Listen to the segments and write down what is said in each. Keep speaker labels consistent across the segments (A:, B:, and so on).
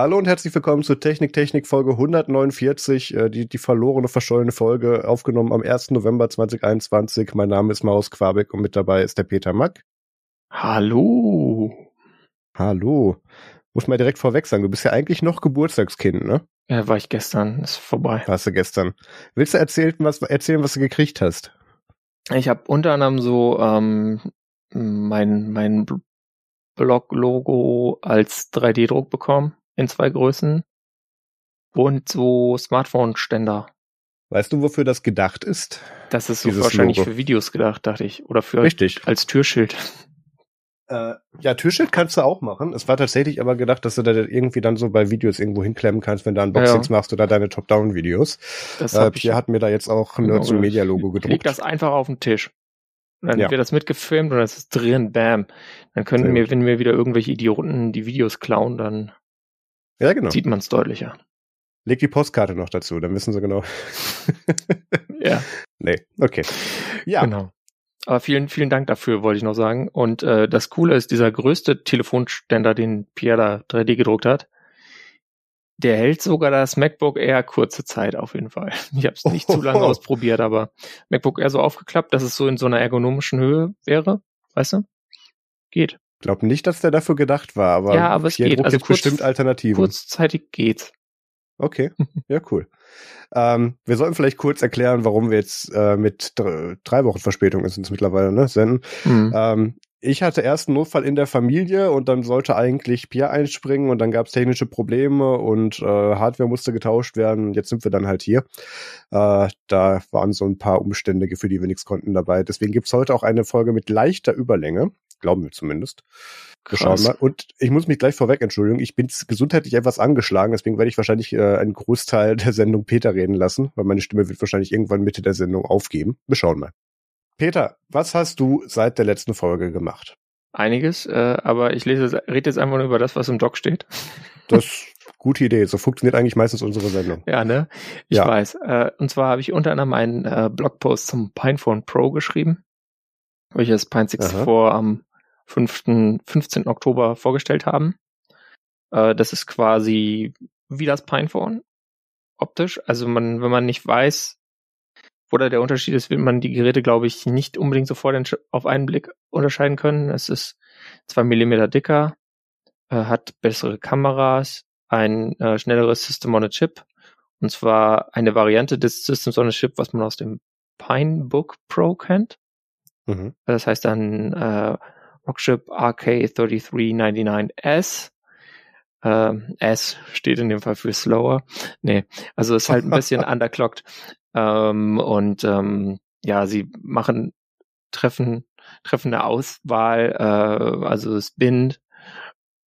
A: Hallo und herzlich willkommen zur Technik Technik Folge 149, äh, die, die verlorene, verschollene Folge, aufgenommen am 1. November 2021. Mein Name ist Maus Quabeck und mit dabei ist der Peter Mack.
B: Hallo.
A: Hallo. Muss mal direkt vorweg sagen, du bist ja eigentlich noch Geburtstagskind, ne?
B: Ja, war ich gestern, ist vorbei.
A: Warst du gestern. Willst du erzählen, was, erzählen, was du gekriegt hast?
B: Ich habe unter anderem so ähm, mein, mein Blog-Logo als 3D-Druck bekommen in zwei Größen und so Smartphone-Ständer.
A: Weißt du, wofür das gedacht ist?
B: Das ist so wahrscheinlich Logo. für Videos gedacht, dachte ich. Oder für
A: Richtig.
B: als Türschild.
A: Äh, ja, Türschild kannst du auch machen. Es war tatsächlich aber gedacht, dass du da irgendwie dann so bei Videos irgendwo hinklemmen kannst, wenn du Unboxings ja. machst oder deine Top-Down-Videos.
B: Das äh,
A: Pierre hat mir da jetzt auch ein genau, Nerds Media Logo gedruckt.
B: Leg das einfach auf den Tisch. Dann ja. wird das mitgefilmt und das ist drin, bam. Dann können wir, wenn wir wieder irgendwelche Idioten die Videos klauen, dann ja, genau. sieht man es deutlicher.
A: Leg die Postkarte noch dazu, dann wissen sie genau.
B: ja.
A: Nee, okay.
B: Ja. Genau. Aber vielen, vielen Dank dafür, wollte ich noch sagen. Und äh, das Coole ist, dieser größte Telefonständer, den Pierre da 3D gedruckt hat, der hält sogar das MacBook Air kurze Zeit auf jeden Fall. Ich habe es nicht zu lange ausprobiert, aber MacBook Air so aufgeklappt, dass es so in so einer ergonomischen Höhe wäre, weißt du? Geht.
A: Ich glaube nicht, dass der dafür gedacht war, aber,
B: ja, aber es geht. Also
A: kurz, bestimmt Alternativen.
B: Kurzzeitig geht's.
A: Okay, ja cool. ähm, wir sollten vielleicht kurz erklären, warum wir jetzt äh, mit drei Wochen Verspätung ist es mittlerweile ne, senden. Mhm. Ähm, ich hatte erst einen Notfall in der Familie und dann sollte eigentlich Pierre einspringen und dann gab es technische Probleme und äh, Hardware musste getauscht werden. Jetzt sind wir dann halt hier. Äh, da waren so ein paar Umstände, für die wir nichts konnten dabei. Deswegen gibt's heute auch eine Folge mit leichter Überlänge. Glauben wir zumindest. Wir schauen mal. Und ich muss mich gleich vorweg entschuldigen. Ich bin gesundheitlich etwas angeschlagen, deswegen werde ich wahrscheinlich äh, einen Großteil der Sendung Peter reden lassen, weil meine Stimme wird wahrscheinlich irgendwann Mitte der Sendung aufgeben. Wir schauen mal. Peter, was hast du seit der letzten Folge gemacht?
B: Einiges, äh, aber ich lese, rede jetzt einfach nur über das, was im Doc steht.
A: Das ist gute Idee. So funktioniert eigentlich meistens unsere Sendung.
B: Ja, ne? Ich ja. weiß. Äh, und zwar habe ich unter anderem einen äh, Blogpost zum Pinephone Pro geschrieben, welches Pine 64 am 5., 15. Oktober vorgestellt haben. Äh, das ist quasi wie das Pinephone optisch. Also man, wenn man nicht weiß, oder der Unterschied ist, will man die Geräte, glaube ich, nicht unbedingt sofort auf einen Blick unterscheiden können. Es ist zwei Millimeter dicker, äh, hat bessere Kameras, ein äh, schnelleres System on a Chip. Und zwar eine Variante des Systems on a Chip, was man aus dem Pinebook Pro kennt. Mhm. Das heißt dann äh, Rockchip RK3399S. Ähm, S steht in dem Fall für slower. Nee, also ist halt ein bisschen underclocked. Ähm, und ähm, ja, sie machen treffen treffen eine Auswahl, äh, also es bindt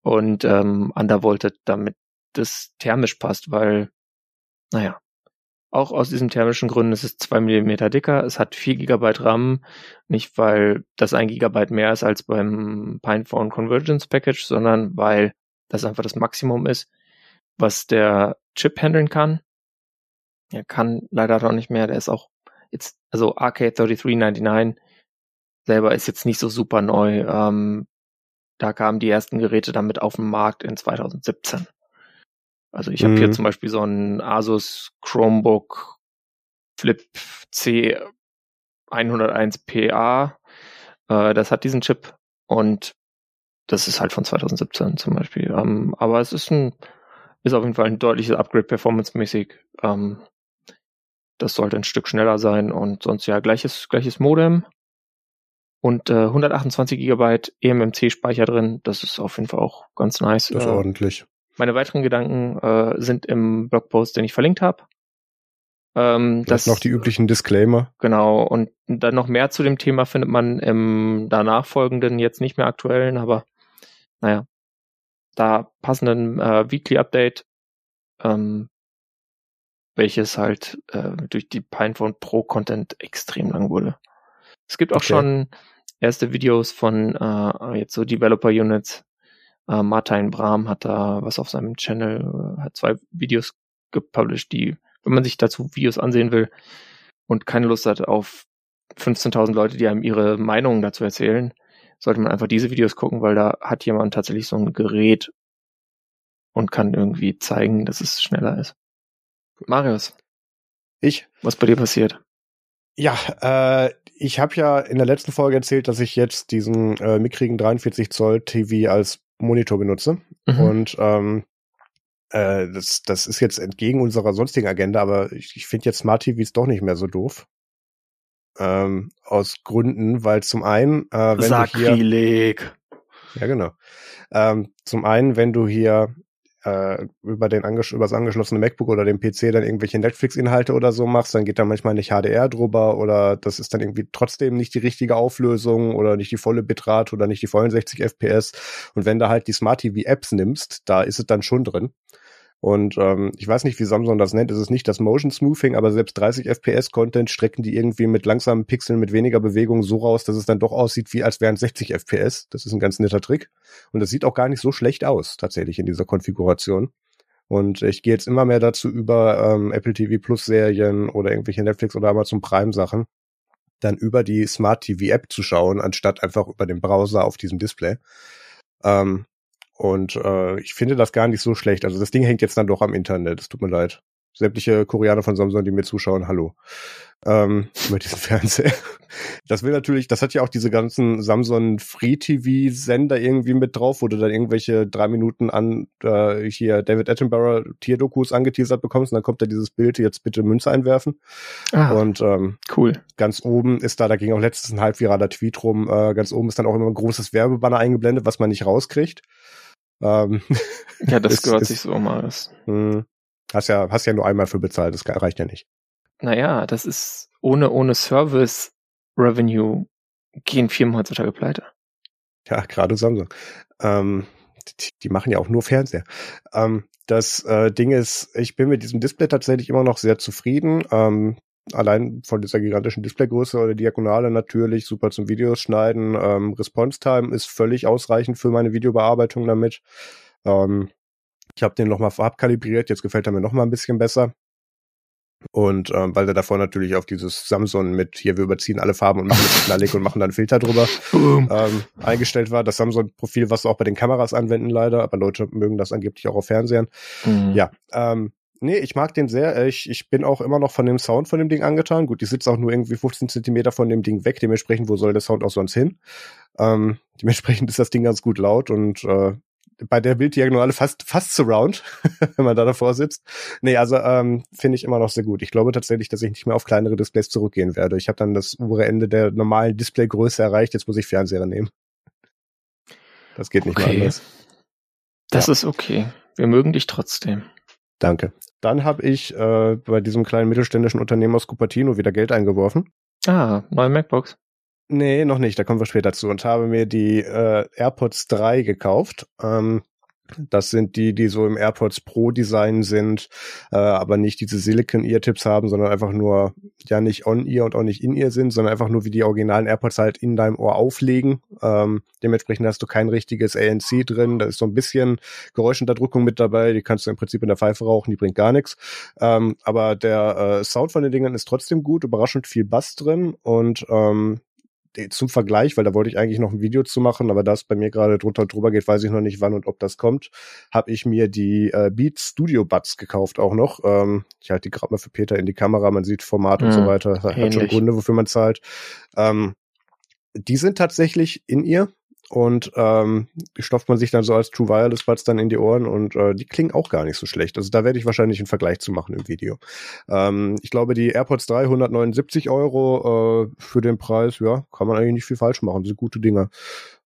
B: und ähm, undervolted, damit das thermisch passt, weil, naja, auch aus diesen thermischen Gründen ist es zwei Millimeter dicker, es hat vier Gigabyte RAM, nicht weil das ein Gigabyte mehr ist als beim Pinephone Convergence Package, sondern weil das einfach das Maximum ist, was der Chip handeln kann. Er kann leider noch nicht mehr. Der ist auch jetzt, also RK3399 selber ist jetzt nicht so super neu. Ähm, da kamen die ersten Geräte damit auf den Markt in 2017. Also ich habe hier mhm. zum Beispiel so ein Asus Chromebook Flip C 101 PA. Äh, das hat diesen Chip und das ist halt von 2017 zum Beispiel. Ähm, aber es ist ein, ist auf jeden Fall ein deutliches Upgrade performancemäßig. Ähm, das sollte ein Stück schneller sein und sonst ja gleiches, gleiches Modem und äh, 128 Gigabyte eMMC-Speicher drin. Das ist auf jeden Fall auch ganz nice.
A: Das ist äh, ordentlich.
B: Meine weiteren Gedanken äh, sind im Blogpost, den ich verlinkt habe. Ähm,
A: das noch die üblichen Disclaimer.
B: Genau, und dann noch mehr zu dem Thema findet man im danach folgenden, jetzt nicht mehr aktuellen, aber naja, da passenden äh, Weekly Update ähm, welches halt äh, durch die Pinephone Pro Content extrem lang wurde. Es gibt auch okay. schon erste Videos von äh, jetzt so Developer Units. Äh, Martin Brahm hat da was auf seinem Channel, äh, hat zwei Videos gepublished, die, wenn man sich dazu Videos ansehen will und keine Lust hat auf 15.000 Leute, die einem ihre Meinungen dazu erzählen, sollte man einfach diese Videos gucken, weil da hat jemand tatsächlich so ein Gerät und kann irgendwie zeigen, dass es schneller ist. Marius.
A: Ich?
B: Was bei dir passiert?
A: Ja, äh, ich habe ja in der letzten Folge erzählt, dass ich jetzt diesen äh, mickrigen 43 Zoll TV als Monitor benutze. Mhm. Und ähm, äh, das, das ist jetzt entgegen unserer sonstigen Agenda, aber ich, ich finde jetzt Smart TVs doch nicht mehr so doof. Ähm, aus Gründen, weil zum einen, äh, wenn
B: Sakrileg.
A: du hier, ja genau, ähm, zum einen, wenn du hier äh, über den anges über das angeschlossene MacBook oder den PC dann irgendwelche Netflix-Inhalte oder so machst, dann geht da manchmal nicht HDR drüber oder das ist dann irgendwie trotzdem nicht die richtige Auflösung oder nicht die volle Bitrate oder nicht die vollen 60 FPS. Und wenn du halt die Smart TV Apps nimmst, da ist es dann schon drin. Und ähm, ich weiß nicht, wie Samsung das nennt. Es ist nicht das Motion Smoothing, aber selbst 30 FPS Content strecken die irgendwie mit langsamen Pixeln, mit weniger Bewegung so raus, dass es dann doch aussieht, wie als wären 60 FPS. Das ist ein ganz netter Trick. Und das sieht auch gar nicht so schlecht aus, tatsächlich in dieser Konfiguration. Und ich gehe jetzt immer mehr dazu über ähm, Apple TV Plus Serien oder irgendwelche Netflix oder Amazon Prime Sachen dann über die Smart TV App zu schauen, anstatt einfach über den Browser auf diesem Display. Ähm, und äh, ich finde das gar nicht so schlecht. Also das Ding hängt jetzt dann doch am Internet. Es tut mir leid. Sämtliche Koreaner von Samsung, die mir zuschauen, hallo. Ähm, über diesen Fernseher. Das will natürlich, das hat ja auch diese ganzen Samsung Free TV Sender irgendwie mit drauf, wo du dann irgendwelche drei Minuten an äh, hier David Attenborough Tierdokus angeteasert bekommst und dann kommt da dieses Bild, jetzt bitte Münze einwerfen. Ah, und ähm,
B: cool.
A: Ganz oben ist da, da ging auch letztens ein halb viraler Tweet rum, äh, ganz oben ist dann auch immer ein großes Werbebanner eingeblendet, was man nicht rauskriegt.
B: Ähm, ja, das ist, gehört ist, sich so mal.
A: Hm, hast ja, hast ja nur einmal für bezahlt, das reicht ja nicht.
B: Naja, das ist ohne, ohne Service Revenue gehen Firmen heutzutage pleite.
A: Ja, gerade Samsung. Ähm, die, die, machen ja auch nur Fernseher. Ähm, das äh, Ding ist, ich bin mit diesem Display tatsächlich immer noch sehr zufrieden. Ähm, allein von dieser gigantischen Displaygröße oder Diagonale natürlich super zum Videos schneiden. Ähm, Response Time ist völlig ausreichend für meine Videobearbeitung damit. Ähm, ich habe den nochmal farbkalibriert, jetzt gefällt er mir nochmal ein bisschen besser. Und ähm, weil er davor natürlich auf dieses Samsung mit hier, wir überziehen alle Farben und machen das knallig und machen dann Filter drüber ähm, eingestellt war. Das Samsung-Profil, was auch bei den Kameras anwenden leider, aber Leute mögen das angeblich auch auf Fernsehern. Mhm. Ja, ähm, Nee, ich mag den sehr. Äh, ich, ich bin auch immer noch von dem Sound von dem Ding angetan. Gut, ich sitze auch nur irgendwie 15 Zentimeter von dem Ding weg. Dementsprechend, wo soll der Sound auch sonst hin? Ähm, dementsprechend ist das Ding ganz gut laut und äh, bei der Bilddiagonale fast fast Surround, wenn man da davor sitzt. Nee, also ähm, finde ich immer noch sehr gut. Ich glaube tatsächlich, dass ich nicht mehr auf kleinere Displays zurückgehen werde. Ich habe dann das obere Ende der normalen Displaygröße erreicht. Jetzt muss ich Fernseher nehmen. Das geht nicht
B: okay.
A: mehr anders.
B: Das ja. ist okay. Wir mögen dich trotzdem.
A: Danke. Dann habe ich äh, bei diesem kleinen mittelständischen Unternehmen aus Cupertino wieder Geld eingeworfen.
B: Ah, neue MacBooks.
A: Nee, noch nicht, da kommen wir später zu. Und habe mir die äh, AirPods 3 gekauft. Ähm, das sind die, die so im AirPods Pro Design sind, äh, aber nicht diese Silicon Ear Tips haben, sondern einfach nur ja nicht on Ear und auch nicht in Ear sind, sondern einfach nur wie die originalen AirPods halt in deinem Ohr auflegen. Ähm, dementsprechend hast du kein richtiges ANC drin. Da ist so ein bisschen Geräuschunterdrückung mit dabei. Die kannst du im Prinzip in der Pfeife rauchen, die bringt gar nichts. Ähm, aber der äh, Sound von den Dingern ist trotzdem gut, überraschend viel Bass drin und ähm, zum Vergleich, weil da wollte ich eigentlich noch ein Video zu machen, aber da es bei mir gerade drunter und drüber geht, weiß ich noch nicht, wann und ob das kommt, habe ich mir die äh, Beats Studio Buds gekauft auch noch. Ähm, ich halte die gerade mal für Peter in die Kamera, man sieht Format mhm, und so hm, weiter. Das hat schon Gründe, wofür man zahlt. Ähm, die sind tatsächlich in ihr und ähm, stopft man sich dann so als True Wireless Buds dann in die Ohren und äh, die klingen auch gar nicht so schlecht. Also da werde ich wahrscheinlich einen Vergleich zu machen im Video. Ähm, ich glaube, die AirPods 3, 179 Euro äh, für den Preis, ja, kann man eigentlich nicht viel falsch machen. Das sind gute Dinger.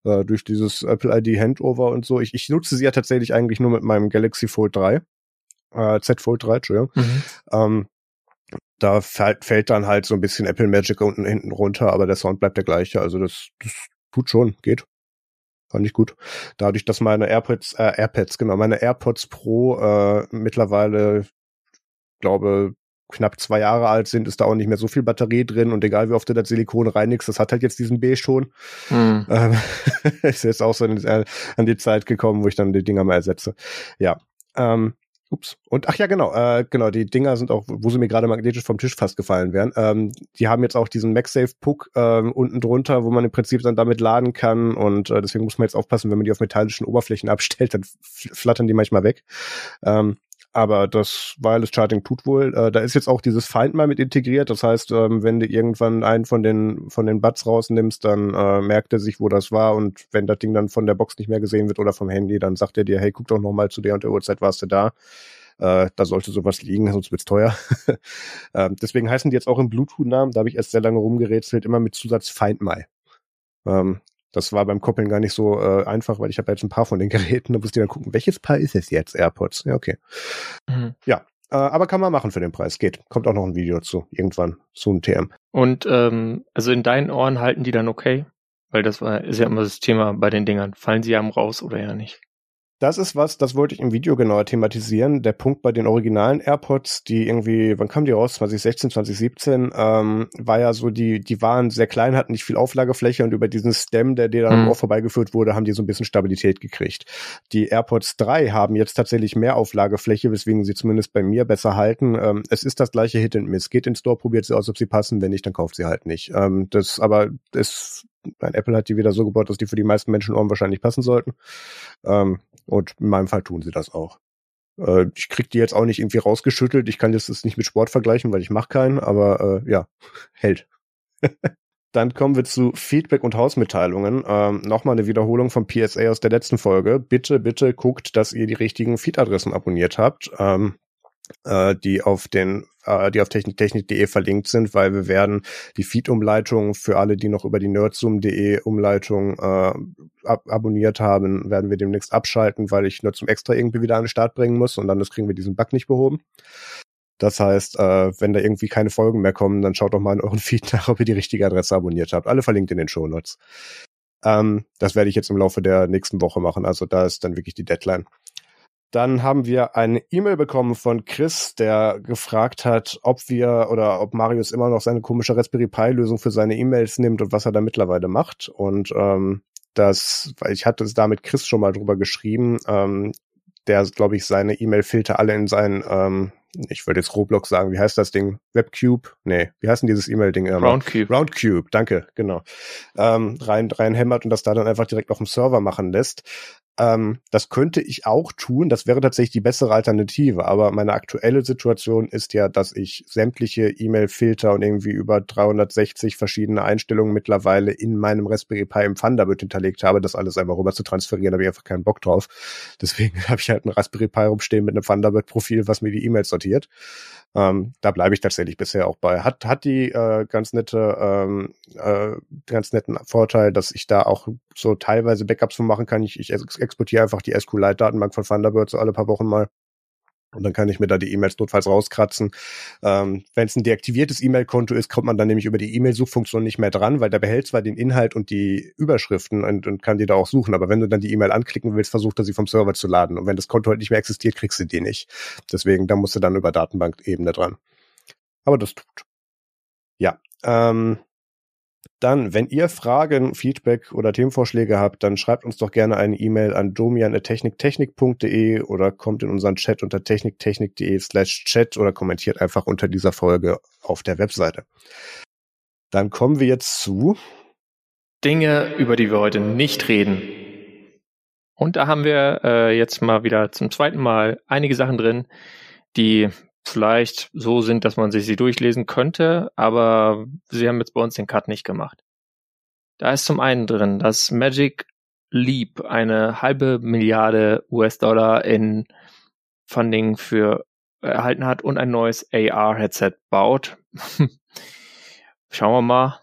A: Äh, durch dieses Apple ID Handover und so. Ich, ich nutze sie ja tatsächlich eigentlich nur mit meinem Galaxy Fold 3. Äh, Z Fold 3, Entschuldigung. Mhm. Ähm, da fällt, fällt dann halt so ein bisschen Apple Magic unten hinten runter, aber der Sound bleibt der gleiche. Also das, das tut schon, geht. Fand ich gut. Dadurch, dass meine AirPods, äh, AirPads, genau, meine AirPods Pro äh, mittlerweile, glaube, knapp zwei Jahre alt sind, ist da auch nicht mehr so viel Batterie drin und egal wie oft du das Silikon reinigst, das hat halt jetzt diesen B schon. Mhm. Ähm, ist jetzt auch so an die Zeit gekommen, wo ich dann die Dinger mal ersetze. Ja. Ähm, Ups. Und ach ja, genau, äh, genau, die Dinger sind auch, wo sie mir gerade magnetisch vom Tisch fast gefallen wären. Ähm, die haben jetzt auch diesen MagSafe-Puck ähm, unten drunter, wo man im Prinzip dann damit laden kann. Und äh, deswegen muss man jetzt aufpassen, wenn man die auf metallischen Oberflächen abstellt, dann flattern die manchmal weg. Ähm, aber das Wireless Charging tut wohl. Äh, da ist jetzt auch dieses Find My mit integriert. Das heißt, ähm, wenn du irgendwann einen von den von den Buds rausnimmst, dann äh, merkt er sich, wo das war. Und wenn das Ding dann von der Box nicht mehr gesehen wird oder vom Handy, dann sagt er dir, hey, guck doch noch mal zu der und der Uhrzeit warst du da. Äh, da sollte sowas liegen, sonst wird's teuer. ähm, deswegen heißen die jetzt auch im Bluetooth-Namen, da habe ich erst sehr lange rumgerätselt, immer mit Zusatz Find My. Ähm, das war beim Koppeln gar nicht so äh, einfach, weil ich habe jetzt ein paar von den Geräten, da musst du dann gucken, welches Paar ist es jetzt? AirPods. Ja, okay. Mhm. Ja, äh, aber kann man machen für den Preis. Geht. Kommt auch noch ein Video zu. Irgendwann. Zu einem TM.
B: Und ähm, also in deinen Ohren halten die dann okay? Weil das war, ist ja immer das Thema bei den Dingern. Fallen sie einem raus oder ja nicht?
A: Das ist was, das wollte ich im Video genauer thematisieren. Der Punkt bei den originalen AirPods, die irgendwie, wann kamen die raus? 2016, 2017, ähm, war ja so, die, die waren sehr klein, hatten nicht viel Auflagefläche und über diesen Stem, der dir dann mhm. auch vorbeigeführt wurde, haben die so ein bisschen Stabilität gekriegt. Die AirPods 3 haben jetzt tatsächlich mehr Auflagefläche, weswegen sie zumindest bei mir besser halten. Ähm, es ist das gleiche Hit and Miss. Geht in den Store, probiert sie aus, ob sie passen. Wenn nicht, dann kauft sie halt nicht. Ähm, das, aber es Apple hat die wieder so gebaut, dass die für die meisten Menschenohren wahrscheinlich passen sollten. Ähm, und in meinem Fall tun sie das auch. Äh, ich krieg die jetzt auch nicht irgendwie rausgeschüttelt. Ich kann jetzt das nicht mit Sport vergleichen, weil ich mache keinen, aber äh, ja, hält. Dann kommen wir zu Feedback und Hausmitteilungen. Ähm, Nochmal eine Wiederholung vom PSA aus der letzten Folge. Bitte, bitte guckt, dass ihr die richtigen Feed-Adressen abonniert habt. Ähm, äh, die auf den äh, die auf techniktechnik.de verlinkt sind, weil wir werden die Feed-Umleitung für alle, die noch über die nerdzoom.de Umleitung äh, ab abonniert haben, werden wir demnächst abschalten, weil ich Nerdzoom extra irgendwie wieder an den Start bringen muss und dann kriegen wir diesen Bug nicht behoben. Das heißt, äh, wenn da irgendwie keine Folgen mehr kommen, dann schaut doch mal in euren Feed nach, ob ihr die richtige Adresse abonniert habt. Alle verlinkt in den Show Notes. Ähm, das werde ich jetzt im Laufe der nächsten Woche machen. Also da ist dann wirklich die Deadline. Dann haben wir eine E-Mail bekommen von Chris, der gefragt hat, ob wir oder ob Marius immer noch seine komische Raspberry Pi Lösung für seine E-Mails nimmt und was er da mittlerweile macht. Und ähm, das, weil ich hatte es da mit Chris schon mal drüber geschrieben, ähm, der, glaube ich, seine E-Mail-Filter alle in seinen, ähm, ich würde jetzt Roblox sagen, wie heißt das Ding? Webcube? Nee, wie heißt denn dieses E-Mail-Ding?
B: Roundcube.
A: Roundcube, danke, genau. Ähm, rein, rein hämmert und das da dann einfach direkt auf dem Server machen lässt. Ähm, das könnte ich auch tun. Das wäre tatsächlich die bessere Alternative. Aber meine aktuelle Situation ist ja, dass ich sämtliche E-Mail-Filter und irgendwie über 360 verschiedene Einstellungen mittlerweile in meinem Raspberry Pi im Thunderbird hinterlegt habe. Das alles einfach rüber zu transferieren, habe ich einfach keinen Bock drauf. Deswegen habe ich halt ein Raspberry Pi rumstehen mit einem Thunderbird-Profil, was mir die E-Mails sortiert. Ähm, da bleibe ich tatsächlich bisher auch bei. Hat, hat die äh, ganz nette, ähm, äh, ganz netten Vorteil, dass ich da auch so teilweise Backups von machen kann. Ich, ich exportiere einfach die SQLite-Datenbank von Thunderbird so alle paar Wochen mal. Und dann kann ich mir da die E-Mails notfalls rauskratzen. Ähm, Wenn es ein deaktiviertes E-Mail-Konto ist, kommt man dann nämlich über die E-Mail-Suchfunktion nicht mehr dran, weil der behält zwar den Inhalt und die Überschriften und, und kann die da auch suchen, aber wenn du dann die E-Mail anklicken willst, versucht er sie vom Server zu laden. Und wenn das Konto halt nicht mehr existiert, kriegst du die nicht. Deswegen, da musst du dann über Datenbank-Ebene dran. Aber das tut. Ja. Ähm, dann, wenn ihr Fragen, Feedback oder Themenvorschläge habt, dann schreibt uns doch gerne eine E-Mail an domian.techniktechnik.de oder kommt in unseren Chat unter techniktechnik.de slash chat oder kommentiert einfach unter dieser Folge auf der Webseite. Dann kommen wir jetzt zu
B: Dinge, über die wir heute nicht reden. Und da haben wir äh, jetzt mal wieder zum zweiten Mal einige Sachen drin, die vielleicht so sind, dass man sich sie durchlesen könnte, aber sie haben jetzt bei uns den Cut nicht gemacht. Da ist zum einen drin, dass Magic Leap eine halbe Milliarde US-Dollar in Funding für erhalten hat und ein neues AR-Headset baut. Schauen wir mal.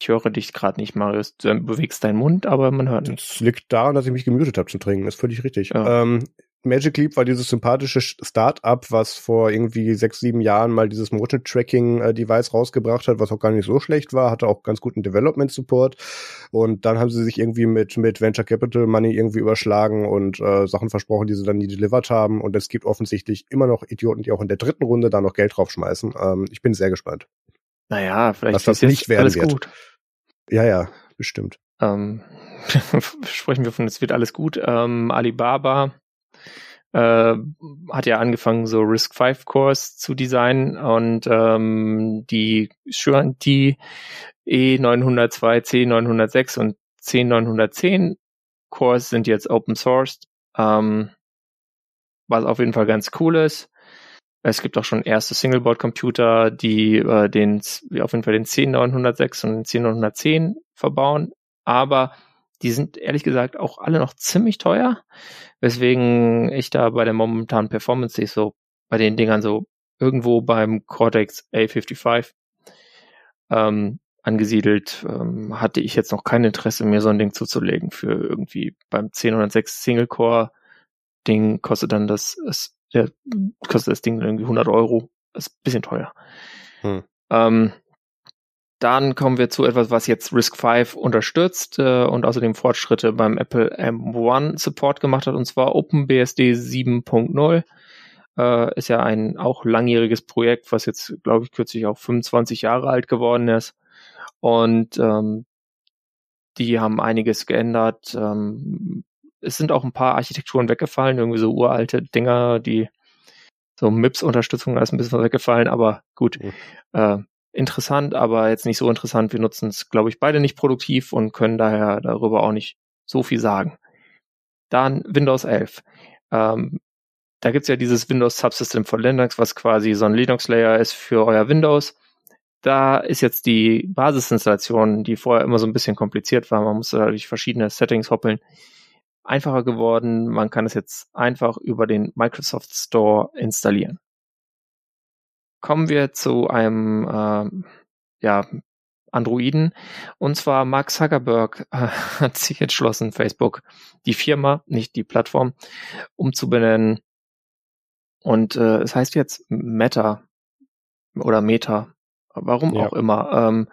B: Ich höre dich gerade nicht, Marius. Du bewegst deinen Mund, aber man hört
A: nicht. Das liegt daran, dass ich mich gemütet habe zum Trinken. Das ist völlig richtig. Ja. Ähm, Magic Leap war dieses sympathische Start-up, was vor irgendwie sechs, sieben Jahren mal dieses Motion-Tracking-Device rausgebracht hat, was auch gar nicht so schlecht war, hatte auch ganz guten Development-Support. Und dann haben sie sich irgendwie mit, mit Venture Capital Money irgendwie überschlagen und äh, Sachen versprochen, die sie dann nie delivered haben. Und es gibt offensichtlich immer noch Idioten, die auch in der dritten Runde da noch Geld draufschmeißen. Ähm, ich bin sehr gespannt.
B: Naja, vielleicht
A: was das nicht werden
B: alles
A: wird.
B: gut.
A: Ja, ja, bestimmt.
B: ähm, sprechen wir von, es wird alles gut. Ähm, Alibaba äh, hat ja angefangen, so Risk 5 Cores zu designen und ähm, die die E902, C906 und C910 Cores sind jetzt open sourced, ähm, was auf jeden Fall ganz cool ist. Es gibt auch schon erste Singleboard-Computer, die äh, den, auf jeden Fall den C906 und den C910 verbauen, aber die sind ehrlich gesagt auch alle noch ziemlich teuer, weswegen ich da bei der momentanen Performance ich so bei den Dingern so irgendwo beim Cortex A55 ähm, angesiedelt, ähm, hatte ich jetzt noch kein Interesse, mir so ein Ding zuzulegen für irgendwie beim 1006 Single Core Ding kostet dann das, es, der, kostet das Ding irgendwie 100 Euro. Das ist ein bisschen teuer. Hm. Ähm, dann kommen wir zu etwas, was jetzt Risk 5 unterstützt äh, und außerdem Fortschritte beim Apple M1 Support gemacht hat, und zwar OpenBSD 7.0. Äh, ist ja ein auch langjähriges Projekt, was jetzt, glaube ich, kürzlich auch 25 Jahre alt geworden ist. Und ähm, die haben einiges geändert. Ähm, es sind auch ein paar Architekturen weggefallen, irgendwie so uralte Dinger, die so MIPS-Unterstützung, ist ein bisschen weggefallen, aber gut. Mhm. Äh, interessant, aber jetzt nicht so interessant. Wir nutzen es, glaube ich, beide nicht produktiv und können daher darüber auch nicht so viel sagen. Dann Windows 11. Ähm, da gibt's ja dieses Windows Subsystem von Linux, was quasi so ein Linux-Layer ist für euer Windows. Da ist jetzt die Basisinstallation, die vorher immer so ein bisschen kompliziert war, man musste durch verschiedene Settings hoppeln, einfacher geworden. Man kann es jetzt einfach über den Microsoft Store installieren kommen wir zu einem äh, ja, Androiden. Und zwar Mark Zuckerberg äh, hat sich entschlossen, Facebook, die Firma, nicht die Plattform, umzubenennen. Und äh, es heißt jetzt Meta oder Meta, warum ja. auch immer. Ähm,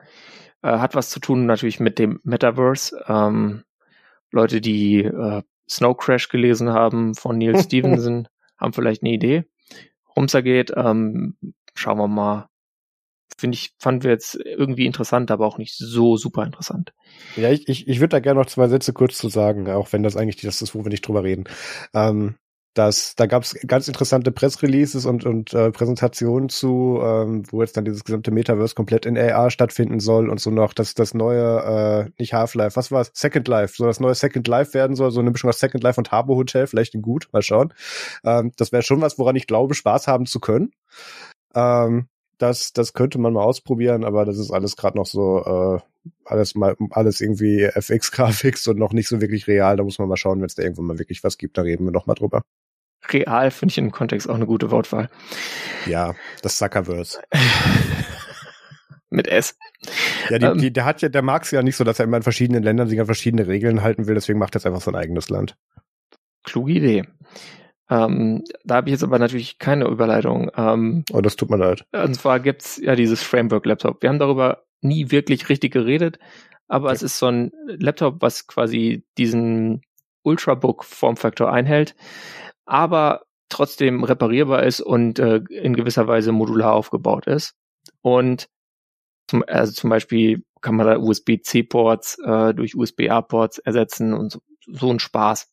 B: äh, hat was zu tun natürlich mit dem Metaverse. Ähm, Leute, die äh, Snow Crash gelesen haben von Neil Stevenson, haben vielleicht eine Idee, worum es da geht. Ähm, schauen wir mal. Finde ich, fanden wir jetzt irgendwie interessant, aber auch nicht so super interessant.
A: Ja, ich, ich, ich würde da gerne noch zwei Sätze kurz zu sagen, auch wenn das eigentlich das ist, wo wir nicht drüber reden. Ähm, dass da gab es ganz interessante Pressreleases und, und äh, Präsentationen zu, ähm, wo jetzt dann dieses gesamte Metaverse komplett in AR stattfinden soll und so noch, dass das neue, äh, nicht Half-Life, was war Second Life, so das neue Second Life werden soll, so eine Mischung aus Second Life und Harbour Hotel, vielleicht in gut, mal schauen. Ähm, das wäre schon was, woran ich glaube, Spaß haben zu können. Ähm, das, das könnte man mal ausprobieren, aber das ist alles gerade noch so, äh, alles mal, alles irgendwie FX-Graphics und noch nicht so wirklich real. Da muss man mal schauen, wenn es da irgendwann mal wirklich was gibt, da reden wir noch mal drüber.
B: Real finde ich im Kontext auch eine gute Wortwahl.
A: Ja, das Zuckerverse.
B: Mit S.
A: Ja, die, ähm, die, der hat ja, der mag es ja nicht so, dass er immer in verschiedenen Ländern sich an verschiedene Regeln halten will, deswegen macht er jetzt einfach sein eigenes Land.
B: Kluge Idee. Ähm, da habe ich jetzt aber natürlich keine Überleitung. Ähm,
A: oh, das tut mir leid.
B: Und zwar gibt's ja dieses Framework-Laptop. Wir haben darüber nie wirklich richtig geredet, aber okay. es ist so ein Laptop, was quasi diesen Ultrabook-Formfaktor einhält, aber trotzdem reparierbar ist und äh, in gewisser Weise modular aufgebaut ist. Und zum, also zum Beispiel kann man da USB-C-Ports äh, durch USB-A-Ports ersetzen und so, so ein Spaß.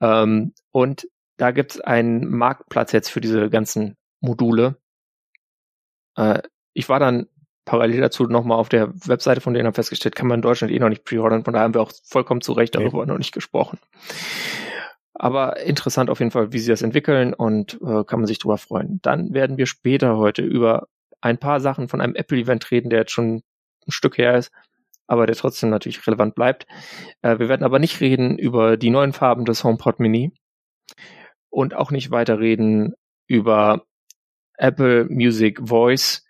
B: Ähm, und da gibt es einen Marktplatz jetzt für diese ganzen Module. Äh, ich war dann parallel dazu nochmal auf der Webseite von denen haben festgestellt, kann man in Deutschland eh noch nicht preordern, von daher haben wir auch vollkommen zu Recht darüber okay. noch nicht gesprochen. Aber interessant auf jeden Fall, wie sie das entwickeln und äh, kann man sich drüber freuen. Dann werden wir später heute über ein paar Sachen von einem Apple-Event reden, der jetzt schon ein Stück her ist, aber der trotzdem natürlich relevant bleibt. Äh, wir werden aber nicht reden über die neuen Farben des HomePod Mini und auch nicht weiterreden über Apple Music Voice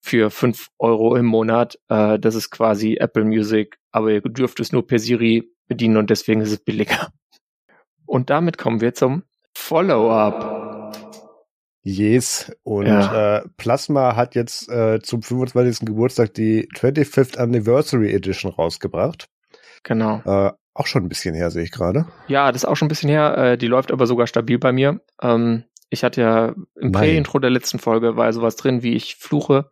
B: für fünf Euro im Monat. Äh, das ist quasi Apple Music, aber ihr dürft es nur per Siri bedienen und deswegen ist es billiger. Und damit kommen wir zum Follow-up.
A: Yes. Und ja. äh, Plasma hat jetzt äh, zum 25. Geburtstag die 25th Anniversary Edition rausgebracht.
B: Genau.
A: Äh, auch schon ein bisschen her, sehe ich gerade.
B: Ja, das ist auch schon ein bisschen her. Äh, die läuft aber sogar stabil bei mir. Ähm, ich hatte ja im Prä-Intro der letzten Folge war sowas drin, wie ich fluche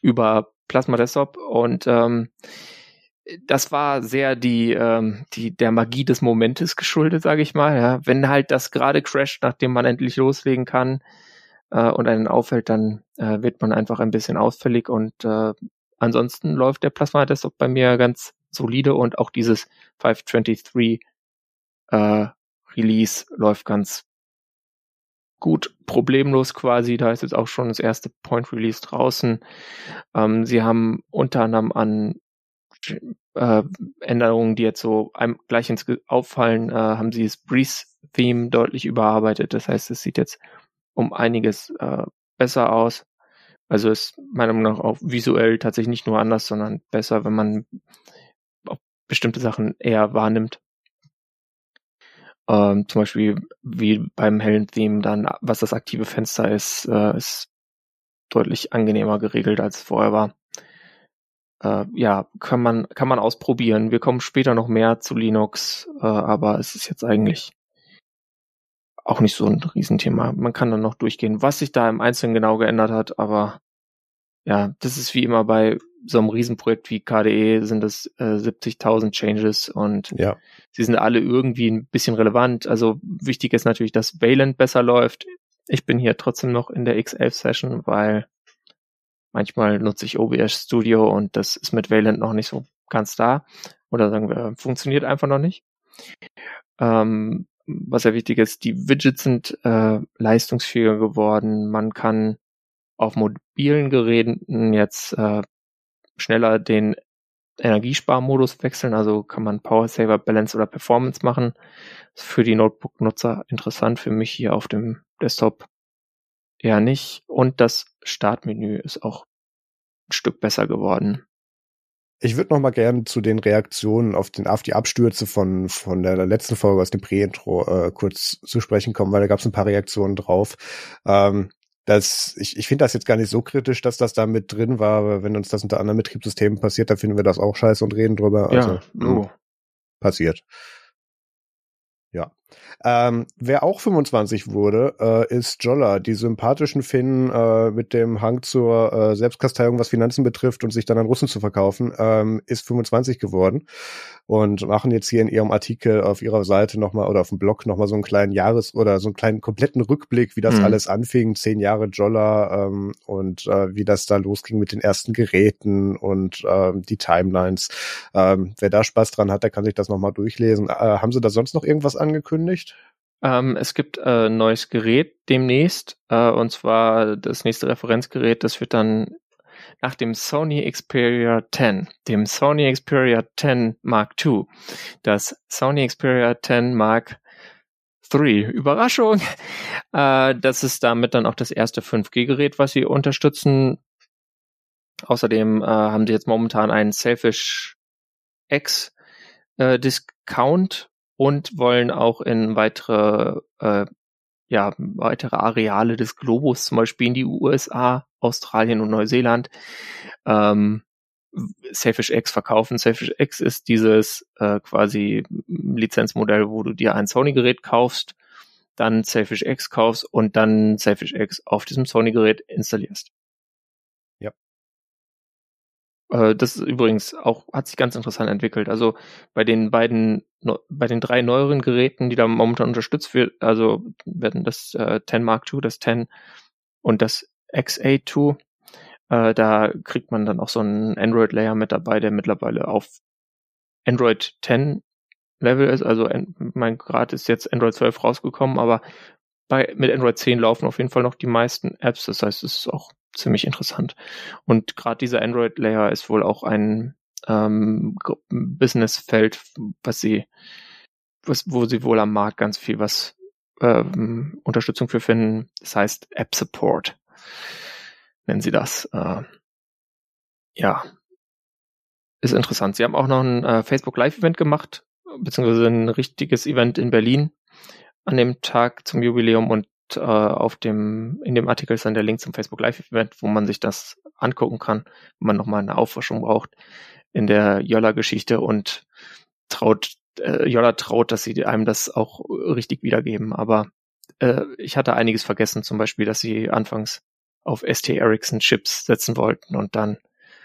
B: über Plasma Desktop und ähm, das war sehr die, ähm, die der Magie des Momentes geschuldet, sage ich mal. Ja. Wenn halt das gerade crasht, nachdem man endlich loslegen kann äh, und einen auffällt, dann äh, wird man einfach ein bisschen ausfällig und äh, ansonsten läuft der Plasma Desktop bei mir ganz solide und auch dieses 523 äh, Release läuft ganz gut, problemlos quasi. Da ist jetzt auch schon das erste Point Release draußen. Ähm, sie haben unter anderem an äh, Änderungen, die jetzt so einem gleich ins auffallen, äh, haben sie das Breeze-Theme deutlich überarbeitet. Das heißt, es sieht jetzt um einiges äh, besser aus. Also ist meiner Meinung nach auch visuell tatsächlich nicht nur anders, sondern besser, wenn man bestimmte Sachen eher wahrnimmt. Ähm, zum Beispiel wie beim hellen Theme dann, was das aktive Fenster ist, äh, ist deutlich angenehmer geregelt als vorher war äh, ja, kann man, kann man ausprobieren. Wir kommen später noch mehr zu Linux, äh, aber es ist jetzt eigentlich auch nicht so ein Riesenthema. Man kann dann noch durchgehen, was sich da im Einzelnen genau geändert hat, aber ja, das ist wie immer bei so einem Riesenprojekt wie KDE sind es äh, 70.000 Changes und ja. sie sind alle irgendwie ein bisschen relevant. Also wichtig ist natürlich, dass Valent besser läuft. Ich bin hier trotzdem noch in der X11 Session, weil Manchmal nutze ich OBS Studio und das ist mit Valent noch nicht so ganz da. Oder sagen wir, funktioniert einfach noch nicht. Ähm, was sehr wichtig ist, die Widgets sind äh, leistungsfähiger geworden. Man kann auf mobilen Geräten jetzt äh, schneller den Energiesparmodus wechseln, also kann man Power Saver, Balance oder Performance machen. Ist für die Notebook-Nutzer interessant, für mich hier auf dem Desktop eher nicht. Und das Startmenü ist auch ein Stück besser geworden.
A: Ich würde noch mal gerne zu den Reaktionen auf, den, auf die Abstürze von, von der letzten Folge aus dem Pre-Intro äh, kurz zu sprechen kommen, weil da gab es ein paar Reaktionen drauf. Ähm, das, ich, ich finde das jetzt gar nicht so kritisch, dass das da mit drin war, aber wenn uns das unter anderen Betriebssystemen passiert, dann finden wir das auch scheiße und reden drüber.
B: Also, ja, oh.
A: passiert. Ja. Ähm, wer auch 25 wurde, äh, ist Jolla, die sympathischen Finnen äh, mit dem Hang zur äh, Selbstkasteiung, was Finanzen betrifft und sich dann an Russen zu verkaufen, ähm, ist 25 geworden und machen jetzt hier in ihrem Artikel auf ihrer Seite nochmal oder auf dem Blog nochmal so einen kleinen Jahres- oder so einen kleinen kompletten Rückblick, wie das mhm. alles anfing, zehn Jahre Jolla ähm, und äh, wie das da losging mit den ersten Geräten und äh, die Timelines. Ähm, wer da Spaß dran hat, der kann sich das nochmal durchlesen. Äh, haben Sie da sonst noch irgendwas angekündigt?
B: Ähm, es gibt ein äh, neues Gerät demnächst, äh, und zwar das nächste Referenzgerät, das wird dann nach dem Sony Xperia 10, dem Sony Xperia 10 Mark II, das Sony Xperia 10 Mark III. Überraschung! Äh, das ist damit dann auch das erste 5G-Gerät, was sie unterstützen. Außerdem äh, haben sie jetzt momentan einen Selfish X äh, Discount und wollen auch in weitere äh, ja, weitere Areale des Globus, zum Beispiel in die USA, Australien und Neuseeland, ähm, Selfish X verkaufen. Selfish X ist dieses äh, quasi Lizenzmodell, wo du dir ein Sony-Gerät kaufst, dann Selfish X kaufst und dann Selfish X auf diesem Sony-Gerät installierst. Äh, das ist übrigens auch, hat sich ganz interessant entwickelt. Also bei den beiden, bei den drei neueren Geräten, die da momentan unterstützt wird, also werden das äh, 10 Mark II, das 10 und das XA2, äh, da kriegt man dann auch so einen Android-Layer mit dabei, der mittlerweile auf Android 10 Level ist. Also mein Grad ist jetzt Android 12 rausgekommen, aber bei, mit Android 10 laufen auf jeden Fall noch die meisten Apps. Das heißt, es ist auch ziemlich interessant. Und gerade dieser Android-Layer ist wohl auch ein ähm, Businessfeld, was sie, was, wo sie wohl am Markt ganz viel was ähm, Unterstützung für finden. Das heißt App Support nennen sie das. Äh, ja, ist interessant. Sie haben auch noch ein äh, Facebook Live Event gemacht, beziehungsweise ein richtiges Event in Berlin an dem Tag zum Jubiläum und äh, auf dem, in dem Artikel ist dann der Link zum Facebook Live-Event, wo man sich das angucken kann, wenn man nochmal eine Auffrischung braucht in der Jolla-Geschichte und traut, äh, Jolla traut, dass sie einem das auch richtig wiedergeben. Aber äh, ich hatte einiges vergessen, zum Beispiel, dass sie anfangs auf ST Ericsson Chips setzen wollten und dann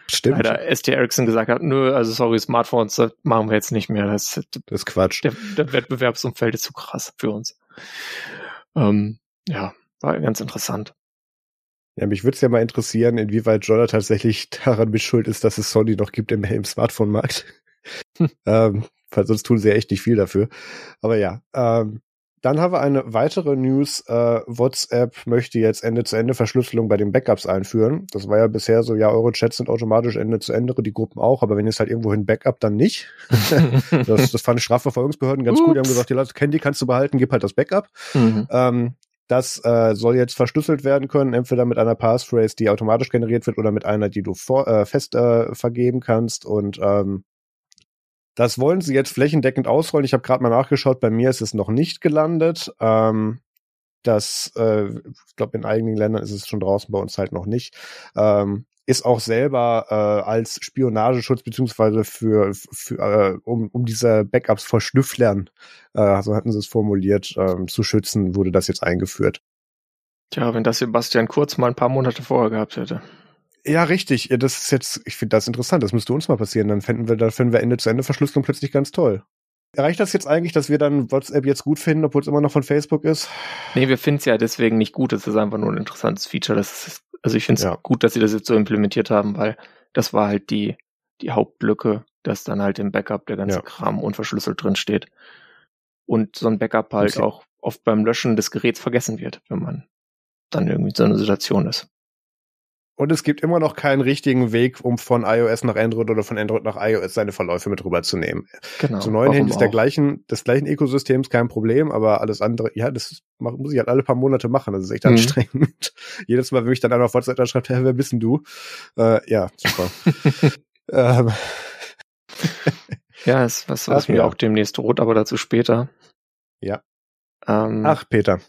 A: Stimmt.
B: Leider ST Ericsson gesagt hat, nö, also sorry, Smartphones das machen wir jetzt nicht mehr. Das,
A: das ist Quatsch.
B: Der, der Wettbewerbsumfeld ist zu krass für uns. Ähm, ja, war ganz interessant.
A: Ja, mich würde es ja mal interessieren, inwieweit Jolla tatsächlich daran mitschuld ist, dass es Sony noch gibt im, im Smartphone-Markt. Hm. ähm, weil sonst tun sie ja echt nicht viel dafür. Aber ja, ähm, dann haben wir eine weitere News. Äh, WhatsApp möchte jetzt Ende-zu-Ende-Verschlüsselung bei den Backups einführen. Das war ja bisher so, ja, eure Chats sind automatisch Ende-zu-Ende, die Gruppen auch, aber wenn ihr es halt irgendwo hin Backup, dann nicht. das, das fanden Strafverfolgungsbehörden ganz Ups. cool. Die haben gesagt, die Leute, Candy kannst du behalten, gib halt das Backup. Mhm. Ähm, das äh, soll jetzt verschlüsselt werden können, entweder mit einer Passphrase, die automatisch generiert wird, oder mit einer, die du vor, äh, fest äh, vergeben kannst. Und ähm, das wollen sie jetzt flächendeckend ausrollen. Ich habe gerade mal nachgeschaut, bei mir ist es noch nicht gelandet. Ähm, das, äh, ich glaube, in einigen Ländern ist es schon draußen, bei uns halt noch nicht. Ähm, ist auch selber äh, als Spionageschutz beziehungsweise für, für äh, um, um diese Backups vor Schnüfflern, äh, so hatten sie es formuliert, äh, zu schützen, wurde das jetzt eingeführt.
B: Tja, wenn das Sebastian Kurz mal ein paar Monate vorher gehabt hätte.
A: Ja, richtig. Das ist jetzt, ich finde das interessant. Das müsste uns mal passieren. Dann fänden wir, dann finden wir Ende zu Ende Verschlüsselung plötzlich ganz toll. Erreicht das jetzt eigentlich, dass wir dann WhatsApp jetzt gut finden, obwohl es immer noch von Facebook ist?
B: Nee, wir finden es ja deswegen nicht gut. Es ist einfach nur ein interessantes Feature. Ist also ich finde es ja. gut, dass sie das jetzt so implementiert haben, weil das war halt die, die Hauptlücke, dass dann halt im Backup der ganze ja. Kram unverschlüsselt drin steht. Und so ein Backup halt okay. auch oft beim Löschen des Geräts vergessen wird, wenn man dann irgendwie in so einer Situation ist.
A: Und es gibt immer noch keinen richtigen Weg, um von iOS nach Android oder von Android nach iOS seine Verläufe mit rüberzunehmen. Genau. Zu neuen Handys der gleichen, des gleichen Ökosystems kein Problem, aber alles andere, ja, das muss ich halt alle paar Monate machen. Das ist echt mhm. anstrengend. Jedes Mal, wenn mich dann einer auf WhatsApp schreibt, hey, wer bist denn du? Äh, ja, super. ähm.
B: ja, ist was, was Ach, mir ja. auch demnächst droht, aber dazu später.
A: Ja. Ähm, Ach, Peter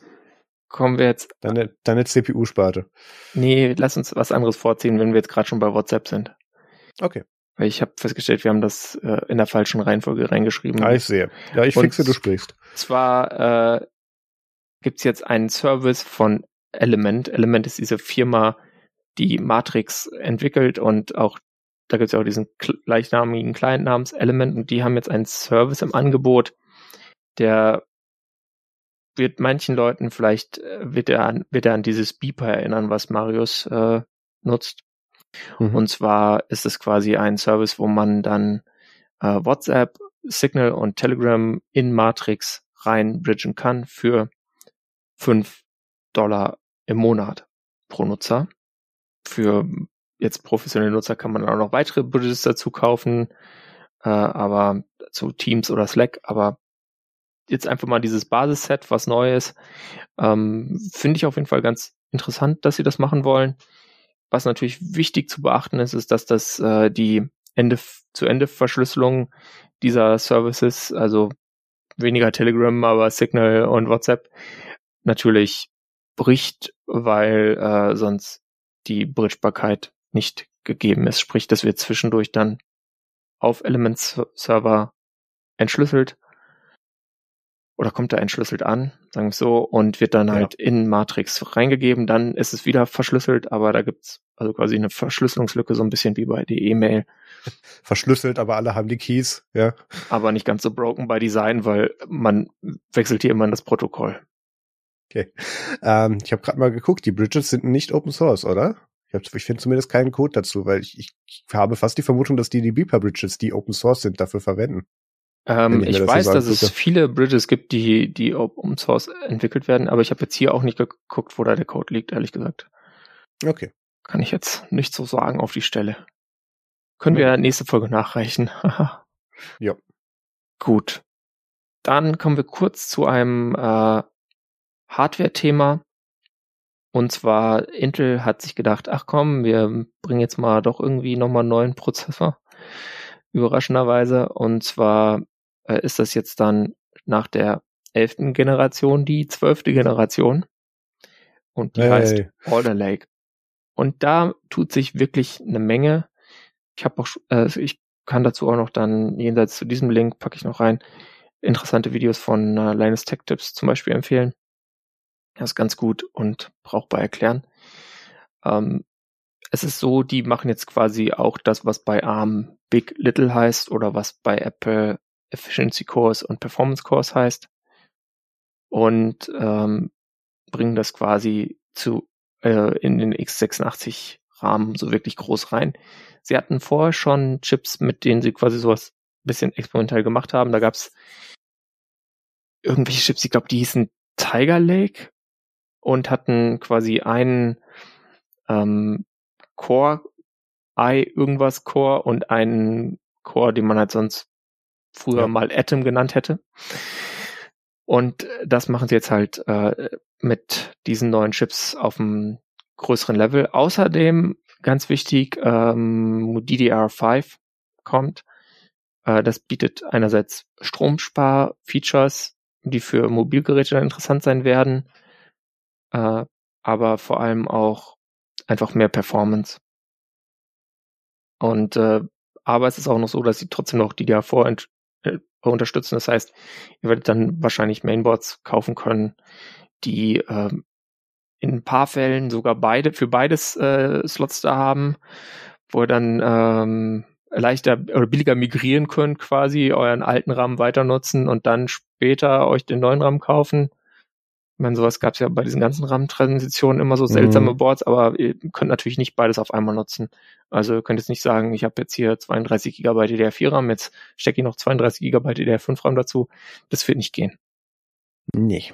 B: kommen wir jetzt.
A: Deine, deine CPU-Sparte.
B: Nee, lass uns was anderes vorziehen, wenn wir jetzt gerade schon bei WhatsApp sind.
A: Okay.
B: Weil ich habe festgestellt, wir haben das äh, in der falschen Reihenfolge reingeschrieben.
A: Ah, ich sehe. Ja, ich fixe, du sprichst.
B: Zwar äh, gibt jetzt einen Service von Element. Element ist diese Firma, die Matrix entwickelt und auch da gibt es ja auch diesen gleichnamigen Client namens Element und die haben jetzt einen Service im Angebot, der wird manchen Leuten vielleicht, äh, wird er an, wird er an dieses Beeper erinnern, was Marius äh, nutzt. Mhm. Und zwar ist es quasi ein Service, wo man dann äh, WhatsApp, Signal und Telegram in Matrix rein bridgen kann für fünf Dollar im Monat pro Nutzer. Für jetzt professionelle Nutzer kann man auch noch weitere Bridges dazu kaufen, äh, aber zu Teams oder Slack, aber jetzt einfach mal dieses Basisset, was neu ist. Ähm, Finde ich auf jeden Fall ganz interessant, dass sie das machen wollen. Was natürlich wichtig zu beachten ist, ist, dass das äh, die Ende-zu-Ende-Verschlüsselung dieser Services, also weniger Telegram, aber Signal und WhatsApp, natürlich bricht, weil äh, sonst die Bridgebarkeit nicht gegeben ist. Sprich, das wird zwischendurch dann auf Elements Server entschlüsselt oder kommt er entschlüsselt an, sagen wir so, und wird dann ja. halt in Matrix reingegeben, dann ist es wieder verschlüsselt, aber da gibt's also quasi eine Verschlüsselungslücke, so ein bisschen wie bei der E-Mail.
A: Verschlüsselt, aber alle haben die Keys, ja.
B: Aber nicht ganz so broken by Design, weil man wechselt hier immer in das Protokoll.
A: Okay. Ähm, ich habe gerade mal geguckt, die Bridges sind nicht Open Source, oder? Ich, hab, ich finde zumindest keinen Code dazu, weil ich, ich, ich habe fast die Vermutung, dass die die Beeper Bridges, die Open Source sind, dafür verwenden.
B: Ähm, ich, ich weiß, so dass es viele Bridges gibt, die, die Open Source entwickelt werden, aber ich habe jetzt hier auch nicht geguckt, wo da der Code liegt, ehrlich gesagt.
A: Okay.
B: Kann ich jetzt nicht so sagen auf die Stelle. Können ja. wir nächste Folge nachreichen.
A: ja.
B: Gut. Dann kommen wir kurz zu einem äh, Hardware-Thema. Und zwar, Intel hat sich gedacht, ach komm, wir bringen jetzt mal doch irgendwie nochmal einen neuen Prozessor. Überraschenderweise. Und zwar äh, ist das jetzt dann nach der elften Generation die zwölfte Generation. Und die hey. heißt Alder Lake. Und da tut sich wirklich eine Menge. Ich habe auch, äh, ich kann dazu auch noch dann jenseits zu diesem Link packe ich noch rein interessante Videos von äh, Linus Tech Tips zum Beispiel empfehlen. Das ist ganz gut und brauchbar erklären. Ähm, es ist so, die machen jetzt quasi auch das, was bei ARM Big Little heißt oder was bei Apple Efficiency Cores und Performance Cores heißt und ähm, bringen das quasi zu äh, in den x86 Rahmen so wirklich groß rein. Sie hatten vorher schon Chips, mit denen sie quasi sowas bisschen experimentell gemacht haben. Da gab's irgendwelche Chips, ich glaube, die hießen Tiger Lake und hatten quasi einen ähm, Core, i irgendwas Core und einen Core, den man halt sonst früher ja. mal Atom genannt hätte. Und das machen sie jetzt halt äh, mit diesen neuen Chips auf einem größeren Level. Außerdem, ganz wichtig, ähm, DDR5 kommt. Äh, das bietet einerseits Stromspar-Features, die für Mobilgeräte interessant sein werden, äh, aber vor allem auch einfach mehr Performance. Und äh, aber es ist auch noch so, dass sie trotzdem noch DDR4 äh, unterstützen. Das heißt, ihr werdet dann wahrscheinlich Mainboards kaufen können, die äh, in ein paar Fällen sogar beide für beides äh, Slots da haben, wo ihr dann ähm, leichter oder billiger migrieren könnt, quasi euren alten RAM weiter nutzen und dann später euch den neuen RAM kaufen. Ich meine, sowas gab es ja bei diesen ganzen RAM-Transitionen immer so seltsame mhm. Boards, aber ihr könnt natürlich nicht beides auf einmal nutzen. Also ihr könnt jetzt nicht sagen, ich habe jetzt hier 32 GB DDR4 RAM, jetzt stecke ich noch 32 GB DDR5 RAM dazu. Das wird nicht gehen.
A: Nee.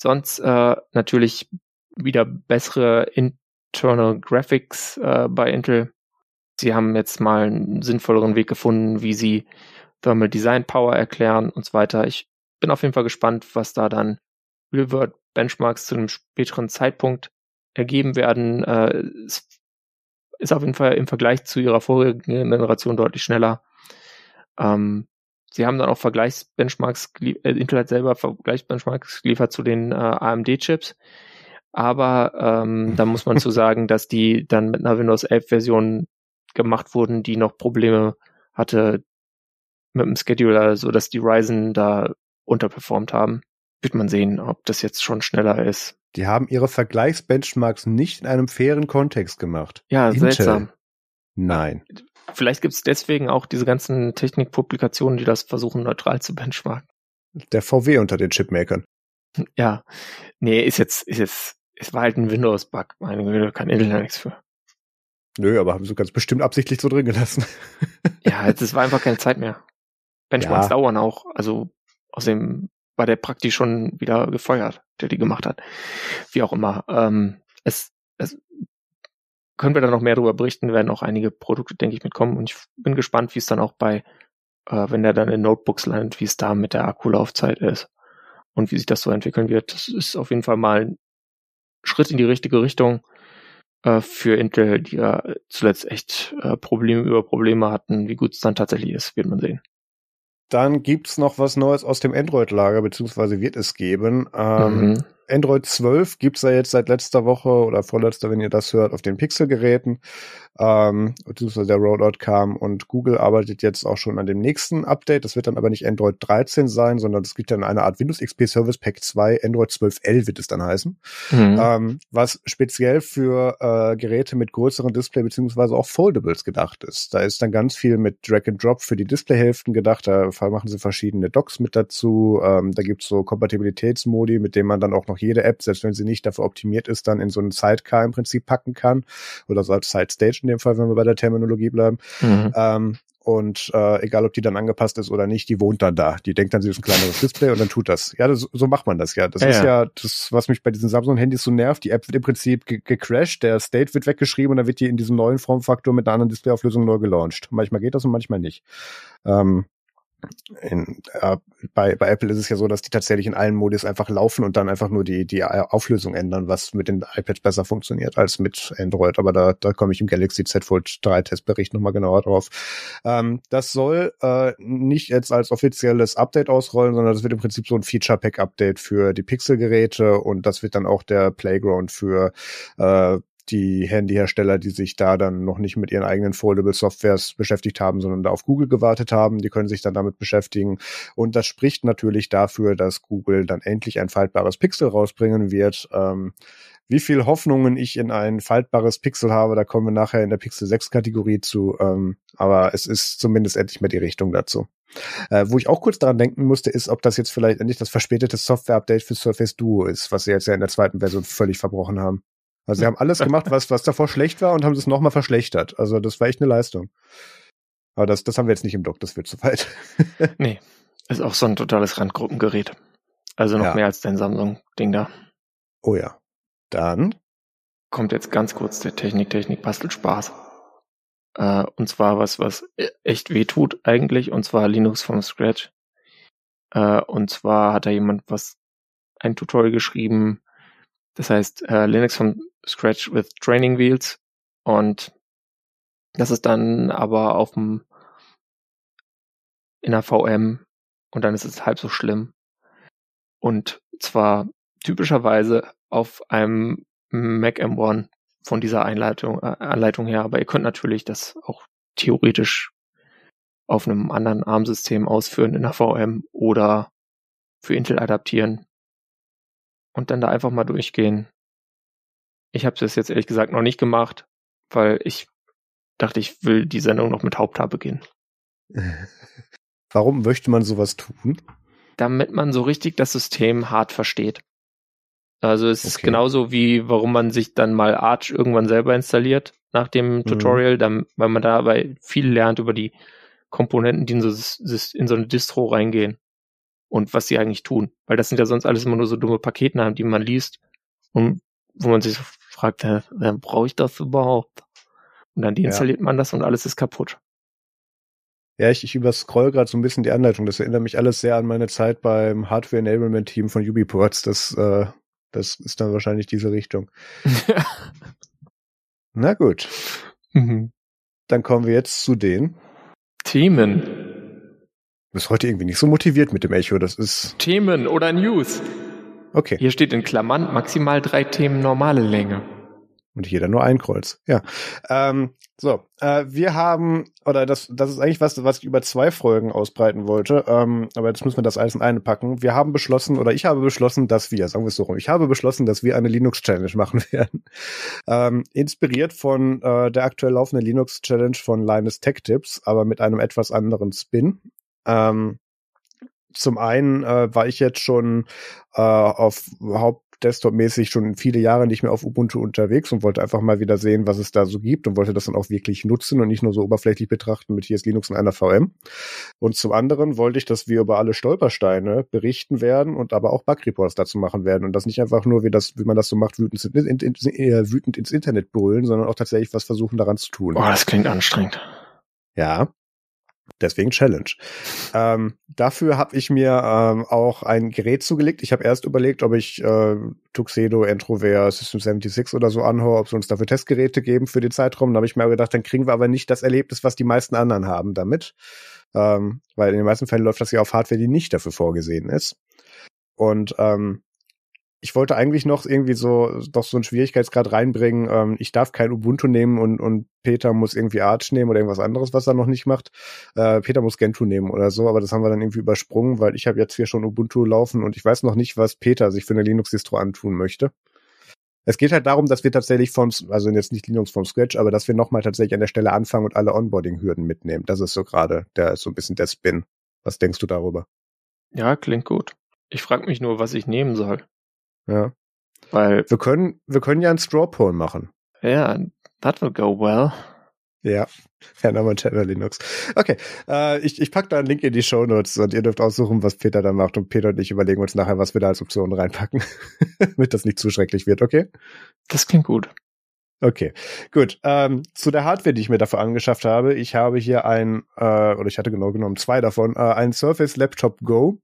B: Sonst äh, natürlich wieder bessere Internal Graphics äh, bei Intel. Sie haben jetzt mal einen sinnvolleren Weg gefunden, wie sie Thermal Design Power erklären und so weiter. Ich bin auf jeden Fall gespannt, was da dann Real-World Benchmarks zu einem späteren Zeitpunkt ergeben werden. Äh, ist auf jeden Fall im Vergleich zu ihrer vorigen Generation deutlich schneller. Ähm, sie haben dann auch Vergleichsbenchmarks, äh, Intel hat selber Vergleichsbenchmarks geliefert zu den äh, AMD-Chips. Aber ähm, da muss man zu sagen, dass die dann mit einer Windows 11 Version gemacht wurden, die noch Probleme hatte mit dem Scheduler, so dass die Ryzen da unterperformt haben wird man sehen, ob das jetzt schon schneller ist.
A: Die haben ihre Vergleichsbenchmarks nicht in einem fairen Kontext gemacht.
B: Ja, Intel. seltsam.
A: Nein.
B: Vielleicht gibt es deswegen auch diese ganzen Technikpublikationen, die das versuchen, neutral zu benchmarken.
A: Der VW unter den Chipmakern.
B: Ja. Nee, ist jetzt, ist jetzt, es war halt ein Windows-Bug. Meine Güte, kann Intel ja nichts für.
A: Nö, aber haben sie ganz bestimmt absichtlich so drin gelassen.
B: ja, es war einfach keine Zeit mehr. Benchmarks ja. dauern auch. Also außerdem war der praktisch schon wieder gefeuert, der die gemacht hat. Wie auch immer. Ähm, es, es können wir da noch mehr darüber berichten, werden auch einige Produkte, denke ich, mitkommen. Und ich bin gespannt, wie es dann auch bei, äh, wenn der dann in Notebooks landet, wie es da mit der Akkulaufzeit ist und wie sich das so entwickeln wird. Das ist auf jeden Fall mal ein Schritt in die richtige Richtung äh, für Intel, die ja zuletzt echt äh, Probleme über Probleme hatten. Wie gut es dann tatsächlich ist, wird man sehen.
A: Dann gibt's noch was Neues aus dem Android-Lager, beziehungsweise wird es geben. Ähm, mhm. Android 12 gibt's ja jetzt seit letzter Woche oder vorletzter, wenn ihr das hört, auf den Pixel-Geräten ähm, beziehungsweise der Rollout kam und Google arbeitet jetzt auch schon an dem nächsten Update. Das wird dann aber nicht Android 13 sein, sondern es gibt dann eine Art Windows XP Service Pack 2, Android 12L wird es dann heißen, mhm. ähm, was speziell für äh, Geräte mit größeren Display beziehungsweise auch Foldables gedacht ist. Da ist dann ganz viel mit Drag and Drop für die Displayhälften gedacht. Da machen sie verschiedene Docks mit dazu. Ähm, da gibt's so Kompatibilitätsmodi, mit denen man dann auch noch jede App, selbst wenn sie nicht dafür optimiert ist, dann in so einen Sidecar im Prinzip packen kann oder so als Side Stage in dem Fall, wenn wir bei der Terminologie bleiben. Mhm. Ähm, und äh, egal, ob die dann angepasst ist oder nicht, die wohnt dann da. Die denkt dann, sie ist ein kleineres Display und dann tut das. Ja, das, so macht man das ja. Das ja, ist ja. ja das, was mich bei diesen Samsung-Handys so nervt. Die App wird im Prinzip ge gecrashed, der State wird weggeschrieben und dann wird die in diesem neuen Formfaktor mit einer anderen Displayauflösung neu gelauncht. Manchmal geht das und manchmal nicht. Ähm, in, äh, bei, bei Apple ist es ja so, dass die tatsächlich in allen Modis einfach laufen und dann einfach nur die, die Auflösung ändern, was mit den iPads besser funktioniert als mit Android. Aber da, da komme ich im Galaxy Z Fold 3 Testbericht nochmal genauer drauf. Ähm, das soll äh, nicht jetzt als offizielles Update ausrollen, sondern das wird im Prinzip so ein Feature-Pack-Update für die Pixel-Geräte und das wird dann auch der Playground für äh, die Handyhersteller, die sich da dann noch nicht mit ihren eigenen Foldable Softwares beschäftigt haben, sondern da auf Google gewartet haben, die können sich dann damit beschäftigen. Und das spricht natürlich dafür, dass Google dann endlich ein faltbares Pixel rausbringen wird. Ähm, wie viel Hoffnungen ich in ein faltbares Pixel habe, da kommen wir nachher in der Pixel 6 Kategorie zu. Ähm, aber es ist zumindest endlich mal die Richtung dazu. Äh, wo ich auch kurz daran denken musste, ist, ob das jetzt vielleicht endlich das verspätete Software-Update für Surface Duo ist, was sie jetzt ja in der zweiten Version völlig verbrochen haben. Also sie haben alles gemacht, was, was davor schlecht war und haben es nochmal verschlechtert. Also das war echt eine Leistung. Aber das, das haben wir jetzt nicht im Dock, das wird zu weit.
B: nee, ist auch so ein totales Randgruppengerät. Also noch ja. mehr als dein Samsung-Ding da.
A: Oh ja. Dann
B: kommt jetzt ganz kurz der Technik, Technik, Bastelt Spaß. Äh, und zwar was, was e-, echt weh tut eigentlich, und zwar Linux from Scratch. Äh, und zwar hat da jemand was, ein Tutorial geschrieben, das heißt äh, Linux from Scratch with Training Wheels. Und das ist dann aber auf dem in der VM und dann ist es halb so schlimm. Und zwar typischerweise auf einem Mac M1 von dieser Einleitung, äh, Anleitung her, aber ihr könnt natürlich das auch theoretisch auf einem anderen ARM-System ausführen in der VM oder für Intel adaptieren und dann da einfach mal durchgehen. Ich habe das jetzt ehrlich gesagt noch nicht gemacht, weil ich dachte, ich will die Sendung noch mit Haupthaar beginnen.
A: Warum möchte man sowas tun?
B: Damit man so richtig das System hart versteht. Also es okay. ist genauso wie, warum man sich dann mal Arch irgendwann selber installiert nach dem mhm. Tutorial, dann, weil man dabei viel lernt über die Komponenten, die in so, in so eine Distro reingehen und was sie eigentlich tun. Weil das sind ja sonst alles immer nur so dumme Paketnamen, die man liest und wo man sich so fragt, äh, brauche ich das überhaupt? Und dann deinstalliert ja. man das und alles ist kaputt.
A: Ja, ich, ich überscroll gerade so ein bisschen die Anleitung. Das erinnert mich alles sehr an meine Zeit beim Hardware Enablement Team von Ubiports. Das äh, das ist dann wahrscheinlich diese Richtung. Ja. Na gut. Mhm. Dann kommen wir jetzt zu den
B: Themen.
A: Du bist heute irgendwie nicht so motiviert mit dem Echo. Das ist
B: Themen oder News.
A: Okay.
B: Hier steht in Klammern maximal drei Themen normale Länge.
A: Und jeder nur ein Kreuz. Ja. Ähm, so, äh, wir haben, oder das, das ist eigentlich was, was ich über zwei Folgen ausbreiten wollte, ähm, aber jetzt müssen wir das alles in eine packen. Wir haben beschlossen, oder ich habe beschlossen, dass wir, sagen wir es so rum, ich habe beschlossen, dass wir eine Linux-Challenge machen werden. Ähm, inspiriert von äh, der aktuell laufenden Linux-Challenge von Linus Tech Tips, aber mit einem etwas anderen Spin. Ähm, zum einen äh, war ich jetzt schon äh, auf Haupt Desktop-mäßig schon viele Jahre nicht mehr auf Ubuntu unterwegs und wollte einfach mal wieder sehen, was es da so gibt und wollte das dann auch wirklich nutzen und nicht nur so oberflächlich betrachten mit hier ist Linux in einer VM. Und zum anderen wollte ich, dass wir über alle Stolpersteine berichten werden und aber auch Bug-Reports dazu machen werden und das nicht einfach nur, wie das, wie man das so macht, wütend, in, in, in, wütend ins Internet brüllen, sondern auch tatsächlich was versuchen daran zu tun.
B: Boah, das klingt anstrengend.
A: Ja, Deswegen Challenge. Ähm, dafür habe ich mir ähm, auch ein Gerät zugelegt. Ich habe erst überlegt, ob ich äh, Tuxedo, Entrovert, System 76 oder so anhöre, ob sie uns dafür Testgeräte geben für den Zeitraum. Da habe ich mir gedacht, dann kriegen wir aber nicht das Erlebnis, was die meisten anderen haben damit. Ähm, weil in den meisten Fällen läuft das ja auf Hardware, die nicht dafür vorgesehen ist. Und ähm, ich wollte eigentlich noch irgendwie so doch so einen Schwierigkeitsgrad reinbringen. Ähm, ich darf kein Ubuntu nehmen und, und Peter muss irgendwie Arch nehmen oder irgendwas anderes, was er noch nicht macht. Äh, Peter muss Gentoo nehmen oder so, aber das haben wir dann irgendwie übersprungen, weil ich habe jetzt hier schon Ubuntu laufen und ich weiß noch nicht, was Peter sich für eine Linux-Distro antun möchte. Es geht halt darum, dass wir tatsächlich vom, also jetzt nicht Linux vom Scratch, aber dass wir nochmal tatsächlich an der Stelle anfangen und alle Onboarding-Hürden mitnehmen. Das ist so gerade der so ein bisschen der Spin. Was denkst du darüber?
B: Ja, klingt gut. Ich frage mich nur, was ich nehmen soll.
A: Ja. Weil wir können, wir können ja ein Straw Poll machen.
B: Ja, that will go well.
A: Ja, Herr Montana Linux. Okay, äh, ich, ich packe da einen Link in die Show Notes und ihr dürft aussuchen, was Peter da macht. Und Peter und ich überlegen uns nachher, was wir da als Option reinpacken, damit das nicht zu schrecklich wird, okay?
B: Das klingt gut.
A: Okay, gut. Ähm, zu der Hardware, die ich mir dafür angeschafft habe. Ich habe hier ein, äh, oder ich hatte genau genommen zwei davon, äh, ein Surface Laptop Go.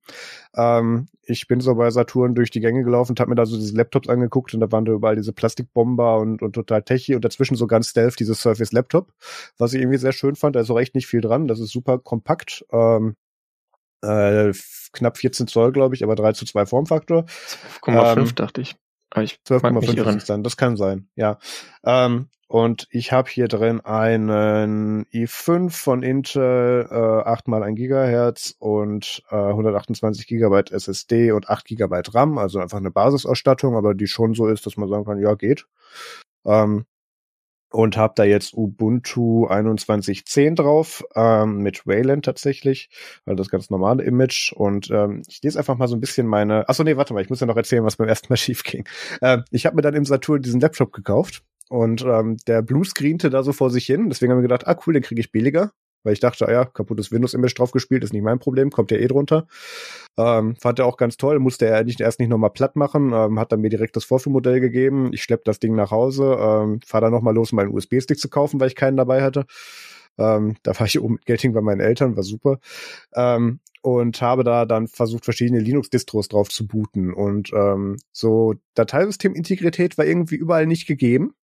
A: Ähm, ich bin so bei Saturn durch die Gänge gelaufen und habe mir da so diese Laptops angeguckt und da waren da überall diese Plastikbomber und, und total techy und dazwischen so ganz stealth dieses Surface Laptop, was ich irgendwie sehr schön fand. Da ist auch echt nicht viel dran. Das ist super kompakt. Ähm, äh, knapp 14 Zoll, glaube ich, aber 3 zu 2 Formfaktor.
B: 12,5 ähm, dachte ich.
A: 12,5 dann, das kann sein, ja. Ähm, und ich habe hier drin einen i5 von Intel, äh, 8 mal 1 Gigahertz und äh, 128 Gigabyte SSD und 8 Gigabyte RAM, also einfach eine Basisausstattung, aber die schon so ist, dass man sagen kann, ja, geht. Ähm, und habe da jetzt Ubuntu 21.10 drauf, ähm, mit Wayland tatsächlich, also das ganz normale Image. Und ähm, ich lese einfach mal so ein bisschen meine. Achso, nee, warte mal, ich muss ja noch erzählen, was beim ersten Mal schief ging. Äh, ich habe mir dann im Saturn diesen Laptop gekauft und ähm, der Bluescreente da so vor sich hin. Deswegen haben wir gedacht, ah cool, den kriege ich billiger weil ich dachte, ah ja, kaputtes Windows-Image drauf gespielt, ist nicht mein Problem, kommt ja eh drunter. Ähm, fand er auch ganz toll, musste er nicht, erst nicht nochmal platt machen, ähm, hat dann mir direkt das Vorführmodell gegeben. Ich schlepp das Ding nach Hause, ähm, fahr dann nochmal los, um meinen USB-Stick zu kaufen, weil ich keinen dabei hatte. Ähm, da war ich oben mit Gelting bei meinen Eltern, war super. Ähm, und habe da dann versucht, verschiedene Linux-Distros drauf zu booten. Und ähm, so Dateisystemintegrität war irgendwie überall nicht gegeben.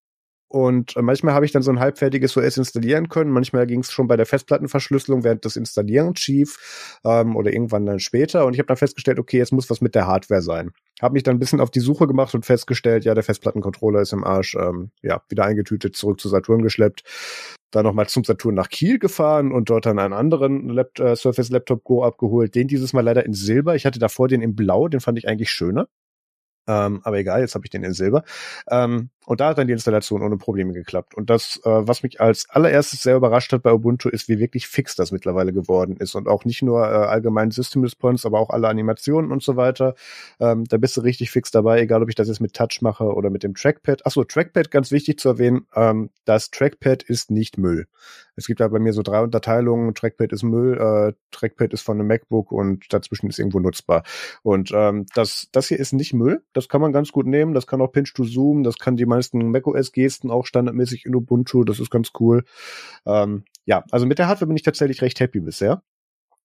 A: Und äh, manchmal habe ich dann so ein halbfertiges OS installieren können. Manchmal ging es schon bei der Festplattenverschlüsselung während des Installierens schief ähm, oder irgendwann dann später. Und ich habe dann festgestellt, okay, jetzt muss was mit der Hardware sein. Habe mich dann ein bisschen auf die Suche gemacht und festgestellt, ja, der Festplattencontroller ist im Arsch. Ähm, ja, wieder eingetütet, zurück zu Saturn geschleppt. Dann nochmal zum Saturn nach Kiel gefahren und dort dann einen anderen Lap äh, Surface Laptop Go abgeholt. Den dieses Mal leider in Silber. Ich hatte davor den in Blau, den fand ich eigentlich schöner. Ähm, aber egal, jetzt habe ich den in Silber. Ähm, und da hat dann die Installation ohne Probleme geklappt. Und das, äh, was mich als allererstes sehr überrascht hat bei Ubuntu, ist, wie wirklich fix das mittlerweile geworden ist. Und auch nicht nur äh, allgemein System Response, aber auch alle Animationen und so weiter. Ähm, da bist du richtig fix dabei, egal ob ich das jetzt mit Touch mache oder mit dem Trackpad. Achso, Trackpad, ganz wichtig zu erwähnen, ähm, das Trackpad ist nicht Müll. Es gibt da bei mir so drei Unterteilungen. Trackpad ist Müll, äh, Trackpad ist von einem MacBook und dazwischen ist irgendwo nutzbar. Und ähm, das, das hier ist nicht Müll. Das kann man ganz gut nehmen. Das kann auch Pinch to Zoom. Das kann die meisten macOS-Gesten auch standardmäßig in Ubuntu. Das ist ganz cool. Ähm, ja, also mit der Hardware bin ich tatsächlich recht happy bisher.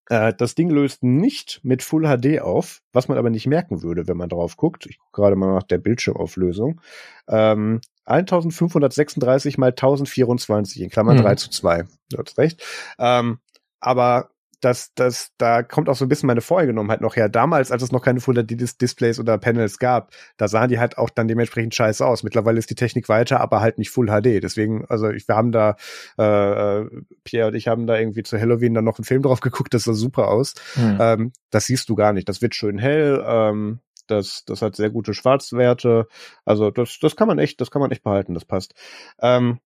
A: Äh, das Ding löst nicht mit Full HD auf, was man aber nicht merken würde, wenn man drauf guckt. Ich gucke gerade mal nach der Bildschirmauflösung. Ähm, 1536 mal 1024 in Klammern mhm. 3 zu 2. Du hast recht. Ähm, aber das, das, da kommt auch so ein bisschen meine Voreingenommenheit noch her. Damals, als es noch keine Full HD Displays oder Panels gab, da sahen die halt auch dann dementsprechend scheiße aus. Mittlerweile ist die Technik weiter, aber halt nicht Full HD. Deswegen, also ich, wir haben da, äh, Pierre und ich haben da irgendwie zu Halloween dann noch einen Film drauf geguckt, das sah super aus. Mhm. Ähm, das siehst du gar nicht. Das wird schön hell. Ähm, das, das hat sehr gute Schwarzwerte. Also das, das kann man echt, das kann man echt behalten. Das passt. Ähm,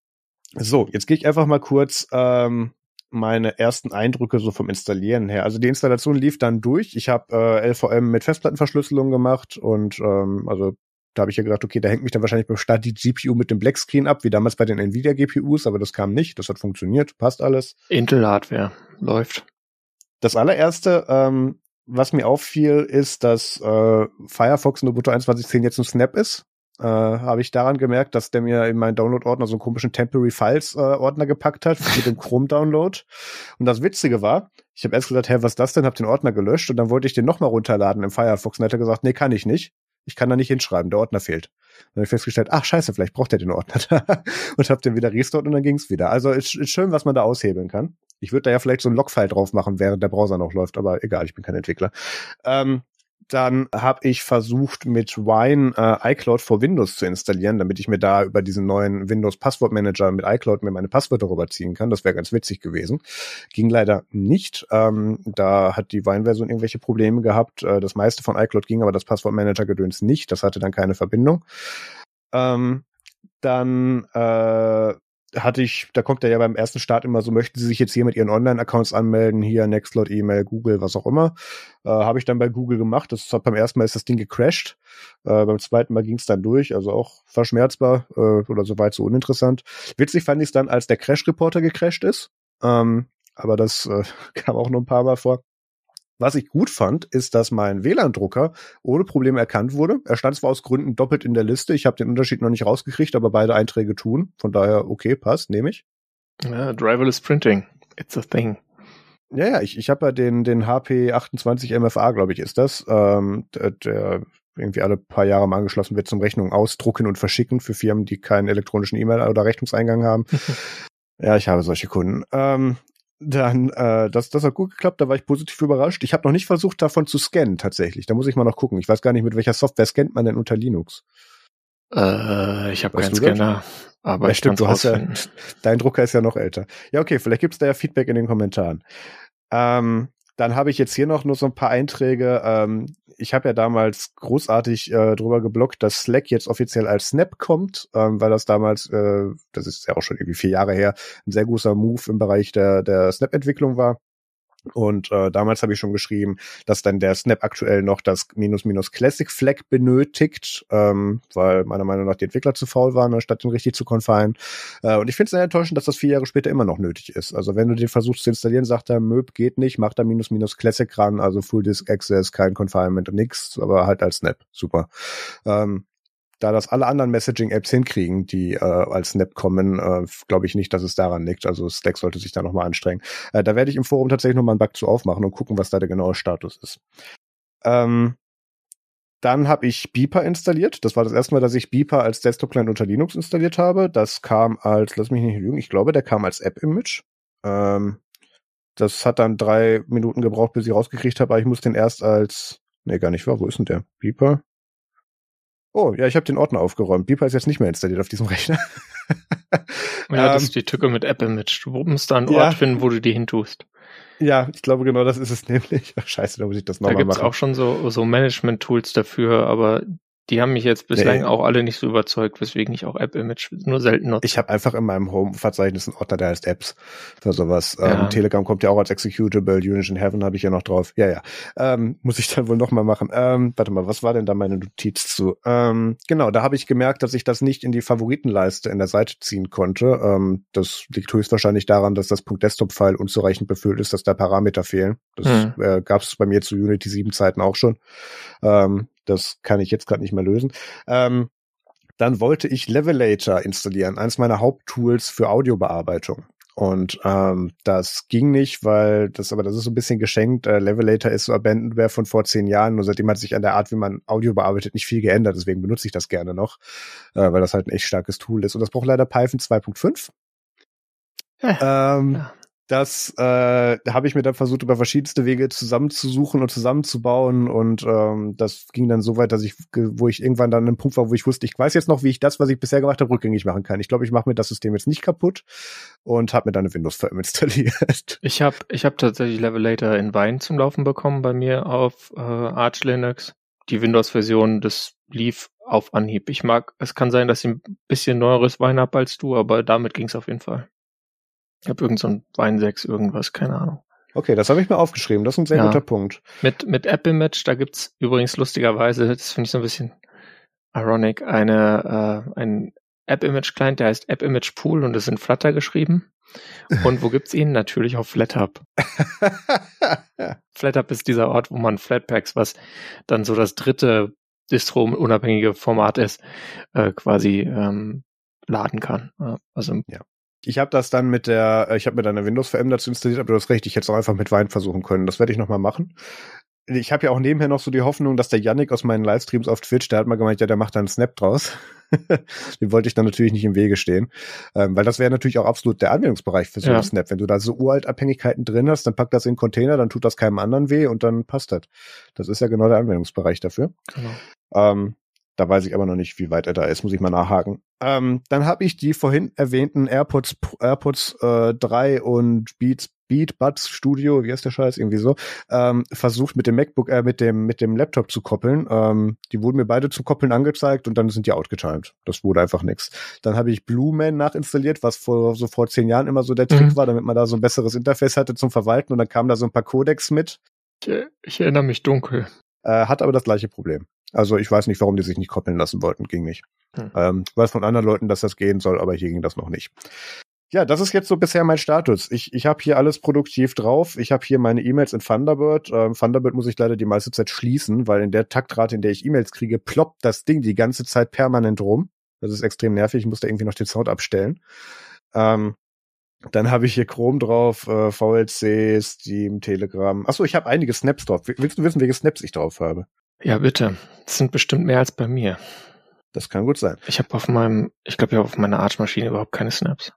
A: so, jetzt gehe ich einfach mal kurz ähm, meine ersten Eindrücke so vom Installieren her. Also die Installation lief dann durch. Ich habe äh, LVM mit Festplattenverschlüsselung gemacht und ähm, also da habe ich ja gedacht, okay, da hängt mich dann wahrscheinlich beim Start die GPU mit dem Blackscreen ab, wie damals bei den Nvidia GPUs, aber das kam nicht. Das hat funktioniert, passt alles.
B: Intel Hardware läuft.
A: Das allererste, ähm, was mir auffiel, ist, dass äh, Firefox in Ubuntu 21.10 jetzt ein Snap ist äh, habe ich daran gemerkt, dass der mir in meinen Download-Ordner so einen komischen Temporary Files-Ordner äh, gepackt hat mit dem Chrome-Download. Und das Witzige war, ich habe erst gesagt, hä, was ist das denn? Hab den Ordner gelöscht und dann wollte ich den nochmal runterladen im Firefox und hat er gesagt, nee, kann ich nicht. Ich kann da nicht hinschreiben, der Ordner fehlt. Dann habe ich festgestellt, ach scheiße, vielleicht braucht er den Ordner da. und habe den wieder restort und dann ging's wieder. Also ist, ist schön, was man da aushebeln kann. Ich würde da ja vielleicht so ein Logfile drauf machen, während der Browser noch läuft, aber egal, ich bin kein Entwickler. Ähm, dann habe ich versucht, mit Wine äh, iCloud for Windows zu installieren, damit ich mir da über diesen neuen Windows Passwortmanager mit iCloud mir meine Passwörter rüberziehen kann. Das wäre ganz witzig gewesen. Ging leider nicht. Ähm, da hat die Wine-Version irgendwelche Probleme gehabt. Äh, das meiste von iCloud ging, aber das Passwortmanager-Gedöns nicht. Das hatte dann keine Verbindung. Ähm, dann äh, hatte ich, da kommt er ja beim ersten Start immer so, möchten Sie sich jetzt hier mit Ihren Online-Accounts anmelden, hier Nextcloud, E-Mail, Google, was auch immer. Äh, Habe ich dann bei Google gemacht. Das hat beim ersten Mal ist das Ding gecrashed. Äh, beim zweiten Mal ging es dann durch, also auch verschmerzbar äh, oder soweit so uninteressant. Witzig fand ich es dann, als der Crash-Reporter gecrashed ist. Ähm, aber das äh, kam auch nur ein paar Mal vor. Was ich gut fand, ist, dass mein WLAN-Drucker ohne Probleme erkannt wurde. Er stand zwar aus Gründen doppelt in der Liste. Ich habe den Unterschied noch nicht rausgekriegt, aber beide Einträge tun. Von daher, okay, passt, nehme ich.
B: Ja, driverless Printing. It's a thing.
A: Ja, ja, ich, ich habe ja den, den HP 28 MFA, glaube ich, ist das, ähm, der, der irgendwie alle paar Jahre mal angeschlossen wird zum Rechnung ausdrucken und verschicken für Firmen, die keinen elektronischen E-Mail- oder Rechnungseingang haben. ja, ich habe solche Kunden. Ähm, dann, äh, das, das hat gut geklappt, da war ich positiv überrascht. Ich habe noch nicht versucht, davon zu scannen tatsächlich. Da muss ich mal noch gucken. Ich weiß gar nicht, mit welcher Software scannt man denn unter Linux.
B: Äh, ich habe keinen Scanner. Aber
A: ja, stimmt, du hast ja, dein Drucker ist ja noch älter. Ja, okay, vielleicht gibt's da ja Feedback in den Kommentaren. Ähm, dann habe ich jetzt hier noch nur so ein paar Einträge. Ähm, ich habe ja damals großartig äh, drüber geblockt, dass Slack jetzt offiziell als Snap kommt, ähm, weil das damals, äh, das ist ja auch schon irgendwie vier Jahre her, ein sehr großer Move im Bereich der, der Snap-Entwicklung war. Und äh, damals habe ich schon geschrieben, dass dann der Snap aktuell noch das minus minus Classic Flag benötigt, ähm, weil meiner Meinung nach die Entwickler zu faul waren, anstatt den richtig zu konfinen. Äh, und ich finde es sehr enttäuschend, dass das vier Jahre später immer noch nötig ist. Also wenn du den versuchst zu installieren, sagt er, Möb geht nicht, macht da minus minus Classic ran, also Full Disk Access, kein Confinement nix, aber halt als Snap. Super. Ähm, da das alle anderen Messaging-Apps hinkriegen, die äh, als Snap kommen, äh, glaube ich nicht, dass es daran liegt. Also Slack sollte sich da nochmal anstrengen. Äh, da werde ich im Forum tatsächlich nochmal einen Bug zu aufmachen und gucken, was da der genaue Status ist. Ähm, dann habe ich Beeper installiert. Das war das erste Mal, dass ich Beeper als Desktop-Client unter Linux installiert habe. Das kam als, lass mich nicht lügen, ich glaube, der kam als App-Image. Ähm, das hat dann drei Minuten gebraucht, bis ich rausgekriegt habe, aber ich muss den erst als, nee, gar nicht wahr, wo ist denn der? Beeper? Oh, ja, ich habe den Ordner aufgeräumt. Beeper ist jetzt nicht mehr installiert auf diesem Rechner.
B: ja, das ähm, ist die Tücke mit App Image. Du musst da einen Ort finden, wo du die hintust.
A: Ja, ich glaube genau das ist es nämlich. Scheiße, da muss ich das nochmal machen. Da
B: gibt's auch schon so, so Management-Tools dafür, aber die haben mich jetzt bislang nee. auch alle nicht so überzeugt, weswegen ich auch App-Image nur selten nutze.
A: Ich habe einfach in meinem Home-Verzeichnis einen Ordner, der heißt Apps für sowas. Ja. Ähm, Telegram kommt ja auch als Executable, Unity in Heaven habe ich ja noch drauf. Ja, ja. Ähm, muss ich dann wohl nochmal machen. Ähm, warte mal, was war denn da meine Notiz zu? Ähm, genau, da habe ich gemerkt, dass ich das nicht in die Favoritenleiste in der Seite ziehen konnte. Ähm, das liegt höchstwahrscheinlich daran, dass das .desktop-File unzureichend befüllt ist, dass da Parameter fehlen. Das hm. äh, gab es bei mir zu Unity 7 Zeiten auch schon. Ähm, das kann ich jetzt gerade nicht mehr lösen. Ähm, dann wollte ich Levelator installieren, eines meiner Haupttools für Audiobearbeitung. Und ähm, das ging nicht, weil das, aber das ist so ein bisschen geschenkt. Äh, Levelator ist so Abandonware von vor zehn Jahren und seitdem hat sich an der Art, wie man Audio bearbeitet, nicht viel geändert. Deswegen benutze ich das gerne noch, äh, weil das halt ein echt starkes Tool ist. Und das braucht leider Python 2.5. Ja. Ähm, ja das äh, habe ich mir dann versucht, über verschiedenste Wege zusammenzusuchen und zusammenzubauen. Und ähm, das ging dann so weit, dass ich, wo ich irgendwann dann an einem Punkt war, wo ich wusste, ich weiß jetzt noch, wie ich das, was ich bisher gemacht habe, rückgängig machen kann. Ich glaube, ich mache mir das System jetzt nicht kaputt und habe mir dann eine Windows-VM installiert.
B: Ich habe ich hab tatsächlich Levelator in Wine zum Laufen bekommen bei mir auf äh, Arch Linux. Die Windows-Version, das lief auf Anhieb. Ich mag, es kann sein, dass ich ein bisschen neueres Wein habe als du, aber damit ging es auf jeden Fall. Ich habe irgend so ein Wein 6 irgendwas, keine Ahnung.
A: Okay, das habe ich mir aufgeschrieben. Das ist ein sehr ja. guter Punkt.
B: Mit, mit Apple Match, da gibt's übrigens lustigerweise, das finde ich so ein bisschen ironic, eine, äh, ein App Image Client, der heißt App Image Pool und ist in Flutter geschrieben. Und wo gibt's ihn? Natürlich auf FlatHub. FlatHub ist dieser Ort, wo man Flatpaks, was dann so das dritte Distro-unabhängige Format ist, äh, quasi ähm, laden kann. Also
A: ja. Ich habe das dann mit der, äh, ich habe mir dann eine Windows-VM dazu installiert, aber du hast recht, ich hätte es auch einfach mit Wein versuchen können. Das werde ich nochmal machen. Ich habe ja auch nebenher noch so die Hoffnung, dass der Yannick aus meinen Livestreams auf Twitch, der hat mal gemeint, ja, der macht da einen Snap draus. Dem wollte ich dann natürlich nicht im Wege stehen. Ähm, weil das wäre natürlich auch absolut der Anwendungsbereich für so ja. einen Snap. Wenn du da so uralt Abhängigkeiten drin hast, dann pack das in Container, dann tut das keinem anderen weh und dann passt das. Das ist ja genau der Anwendungsbereich dafür. Genau. Ähm, da weiß ich aber noch nicht, wie weit er da ist, muss ich mal nachhaken. Ähm, dann habe ich die vorhin erwähnten AirPods AirPods äh, 3 und Beats Beat Buds Studio, wie heißt der Scheiß, irgendwie so, ähm, versucht mit dem MacBook, äh, mit dem mit dem Laptop zu koppeln. Ähm, die wurden mir beide zum Koppeln angezeigt und dann sind die outgetimed. Das wurde einfach nix. Dann habe ich Blue Man nachinstalliert, was vor so vor zehn Jahren immer so der Trick mhm. war, damit man da so ein besseres Interface hatte zum Verwalten und dann kamen da so ein paar Codecs mit.
B: Ich, ich erinnere mich dunkel.
A: Äh, hat aber das gleiche Problem. Also ich weiß nicht, warum die sich nicht koppeln lassen wollten, ging nicht. Hm. Ähm, ich weiß von anderen Leuten, dass das gehen soll, aber hier ging das noch nicht. Ja, das ist jetzt so bisher mein Status. Ich, ich habe hier alles produktiv drauf. Ich habe hier meine E-Mails in Thunderbird. Ähm, Thunderbird muss ich leider die meiste Zeit schließen, weil in der Taktrate, in der ich E-Mails kriege, ploppt das Ding die ganze Zeit permanent rum. Das ist extrem nervig. Ich muss da irgendwie noch den Sound abstellen. Ähm, dann habe ich hier Chrome drauf, äh, VLC, Steam, Telegram. Achso, ich habe einige Snaps drauf. Willst du wissen, welche Snaps ich drauf habe?
B: Ja, bitte. Das sind bestimmt mehr als bei mir.
A: Das kann gut sein.
B: Ich habe auf meinem, ich glaube ja auf meiner Arch-Maschine überhaupt keine Snaps.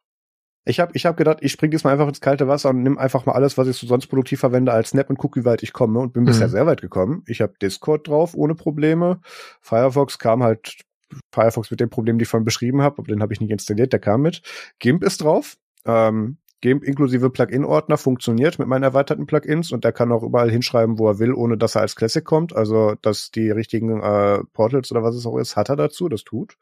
A: Ich habe ich hab gedacht, ich springe jetzt mal einfach ins kalte Wasser und nimm einfach mal alles, was ich so sonst produktiv verwende, als Snap und guck, wie weit ich komme und bin mhm. bisher sehr weit gekommen. Ich habe Discord drauf ohne Probleme. Firefox kam halt Firefox mit dem Problem, die ich vorhin beschrieben habe, aber den habe ich nicht installiert, der kam mit. GIMP ist drauf. Ähm, GIMP inklusive Plugin-Ordner funktioniert mit meinen erweiterten Plugins und der kann auch überall hinschreiben, wo er will, ohne dass er als Classic kommt. Also, dass die richtigen äh, Portals oder was es auch ist, hat er dazu, das tut.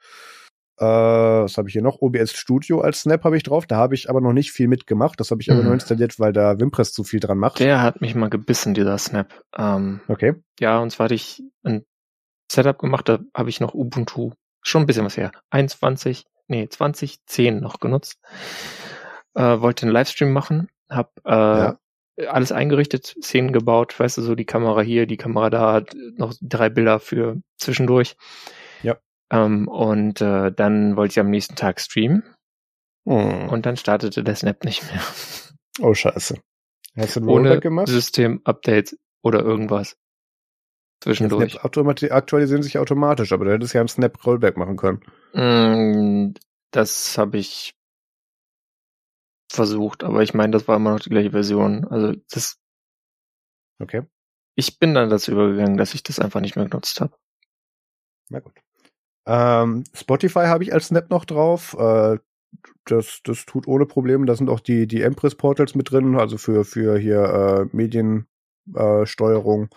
A: Äh, was habe ich hier noch? OBS Studio als Snap habe ich drauf. Da habe ich aber noch nicht viel mitgemacht. Das habe ich mhm. aber nur installiert, weil da Wimpress zu viel dran macht.
B: Der hat mich mal gebissen, dieser Snap. Ähm, okay. Ja, und zwar hatte ich ein Setup gemacht, da habe ich noch Ubuntu, schon ein bisschen was her, 21, nee, 2010 noch genutzt äh, wollte einen Livestream machen, hab äh, ja. alles eingerichtet, Szenen gebaut, weißt du, so die Kamera hier, die Kamera da, noch drei Bilder für zwischendurch.
A: Ja.
B: Ähm, und äh, dann wollte ich am nächsten Tag streamen. Hm. Und dann startete der Snap nicht mehr.
A: Oh, scheiße. Hast du
B: ein Ohne gemacht? System-Updates oder irgendwas. Zwischendurch.
A: Snaps aktualisieren sich automatisch, aber du hättest ja einen Snap-Rollback machen können.
B: Mm, das habe ich versucht, aber ich meine, das war immer noch die gleiche Version. Also das.
A: Okay.
B: Ich bin dann dazu übergegangen, dass ich das einfach nicht mehr genutzt habe.
A: Na gut. Ähm, Spotify habe ich als Snap noch drauf. Äh, das, das tut ohne Probleme. Da sind auch die, die Empress-Portals mit drin, also für, für hier äh, Mediensteuerung. Äh,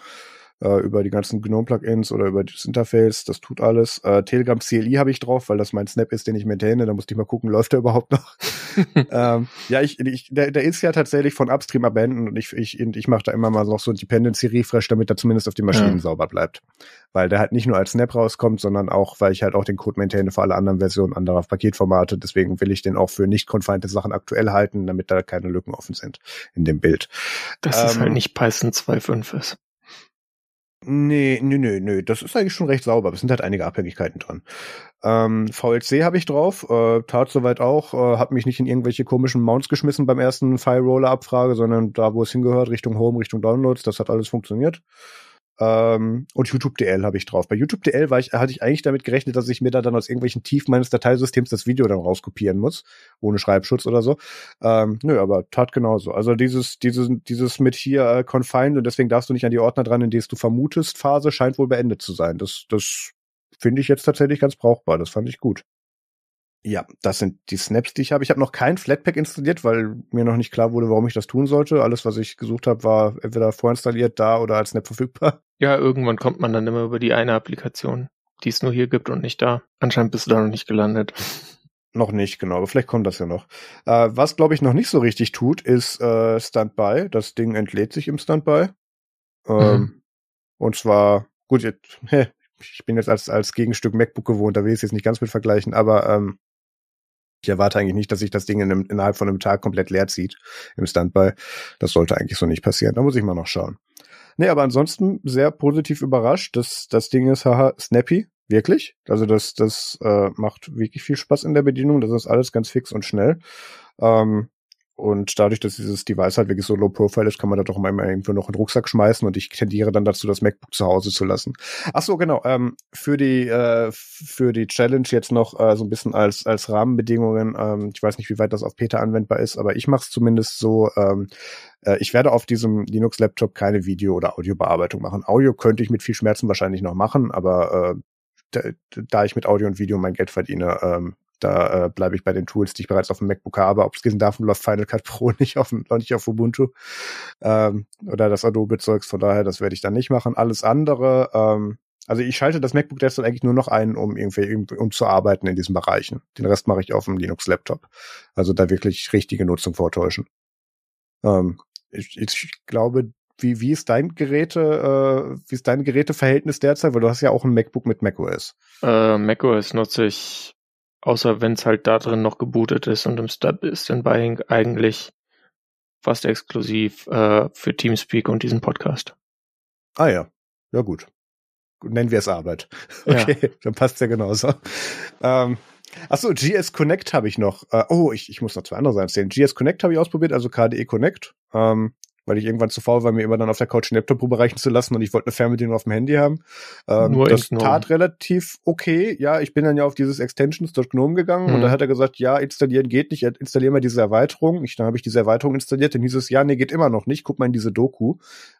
A: äh, über die ganzen GNOME-Plugins oder über das Interface. Das tut alles. Äh, Telegram CLI habe ich drauf, weil das mein Snap ist, den ich maintaine. Da musste ich mal gucken, läuft der überhaupt noch? ähm, ja, ich, ich, der, der ist ja tatsächlich von Upstream abandoned und ich, ich, ich mache da immer mal noch so ein Dependency Refresh, damit er zumindest auf die Maschinen ja. sauber bleibt. Weil der halt nicht nur als Snap rauskommt, sondern auch, weil ich halt auch den Code maintaine für alle anderen Versionen anderer Paketformate. Deswegen will ich den auch für nicht confined Sachen aktuell halten, damit da keine Lücken offen sind in dem Bild.
B: Das ähm, ist halt nicht Python 2.5 ist.
A: Nee, nee, nee, nee. Das ist eigentlich schon recht sauber. Es sind halt einige Abhängigkeiten dran. Ähm, VLC habe ich drauf, äh, tat soweit auch, äh, hat mich nicht in irgendwelche komischen Mounts geschmissen beim ersten File-Roller-Abfrage, sondern da, wo es hingehört, Richtung Home, Richtung Downloads, das hat alles funktioniert. Ähm, und YouTube DL habe ich drauf. Bei YouTube DL war ich, hatte ich eigentlich damit gerechnet, dass ich mir da dann aus irgendwelchen Tiefen meines Dateisystems das Video dann rauskopieren muss, ohne Schreibschutz oder so. Ähm, nö, aber tat genauso. Also dieses, dieses, dieses mit hier äh, confined und deswegen darfst du nicht an die Ordner dran, in denen du vermutest, Phase scheint wohl beendet zu sein. Das, das finde ich jetzt tatsächlich ganz brauchbar. Das fand ich gut. Ja, das sind die Snaps, die ich habe. Ich habe noch kein Flatpak installiert, weil mir noch nicht klar wurde, warum ich das tun sollte. Alles, was ich gesucht habe, war entweder vorinstalliert, da oder als Snap verfügbar.
B: Ja, irgendwann kommt man dann immer über die eine Applikation, die es nur hier gibt und nicht da. Anscheinend bist du da noch nicht gelandet.
A: Noch nicht, genau, aber vielleicht kommt das ja noch. Äh, was, glaube ich, noch nicht so richtig tut, ist äh, Standby. Das Ding entlädt sich im Standby. Ähm, mhm. Und zwar, gut, jetzt, ich bin jetzt als, als Gegenstück MacBook gewohnt, da will ich es jetzt nicht ganz mit vergleichen, aber ähm, ich erwarte eigentlich nicht, dass sich das Ding in einem, innerhalb von einem Tag komplett leer zieht im Standby. Das sollte eigentlich so nicht passieren. Da muss ich mal noch schauen. Nee, aber ansonsten sehr positiv überrascht. Das, das Ding ist haha, snappy, wirklich. Also das, das äh, macht wirklich viel Spaß in der Bedienung. Das ist alles ganz fix und schnell. Ähm, und dadurch, dass dieses Device halt wirklich so low profile ist, kann man da doch mal irgendwo noch in den Rucksack schmeißen und ich tendiere dann dazu, das MacBook zu Hause zu lassen. Ach so, genau. Ähm, für die äh, für die Challenge jetzt noch äh, so ein bisschen als als Rahmenbedingungen. Ähm, ich weiß nicht, wie weit das auf Peter anwendbar ist, aber ich mache es zumindest so. Ähm, äh, ich werde auf diesem Linux-Laptop keine Video- oder Audiobearbeitung machen. Audio könnte ich mit viel Schmerzen wahrscheinlich noch machen, aber äh, da, da ich mit Audio und Video mein Geld verdiene, ähm, da äh, bleibe ich bei den Tools, die ich bereits auf dem MacBook habe. Abgesehen davon läuft Final Cut Pro nicht auf, nicht auf Ubuntu ähm, oder das Adobe-Zeugs. Von daher, das werde ich dann nicht machen. Alles andere, ähm, also ich schalte das MacBook Desktop eigentlich nur noch ein, um irgendwie um zu arbeiten in diesen Bereichen. Den Rest mache ich auf dem Linux-Laptop. Also da wirklich richtige Nutzung vortäuschen. Ähm, ich, ich glaube, wie, wie ist dein Geräte, äh, wie ist dein Geräteverhältnis derzeit? Weil du hast ja auch ein MacBook mit macOS.
B: Äh, macOS nutze ich Außer wenn es halt da drin noch gebootet ist und im Standby eigentlich fast exklusiv äh, für Teamspeak und diesen Podcast.
A: Ah ja, ja gut. Nennen wir es Arbeit. Okay, ja. dann passt ja genauso. Ähm, Achso, GS Connect habe ich noch. Äh, oh, ich, ich muss noch zwei andere Sachen erzählen. GS Connect habe ich ausprobiert, also KDE Connect. Ähm, weil ich irgendwann zu faul war, mir immer dann auf der Couch den Laptop rüberreichen zu lassen und ich wollte eine Fernbedienung auf dem Handy haben. Ähm, Nur das tat relativ okay. Ja, ich bin dann ja auf dieses Extensions.gnome gegangen mhm. und da hat er gesagt, ja, installieren geht nicht, installieren wir diese Erweiterung. Ich, dann habe ich diese Erweiterung installiert, dann hieß es, ja, nee, geht immer noch nicht. Guck mal in diese Doku.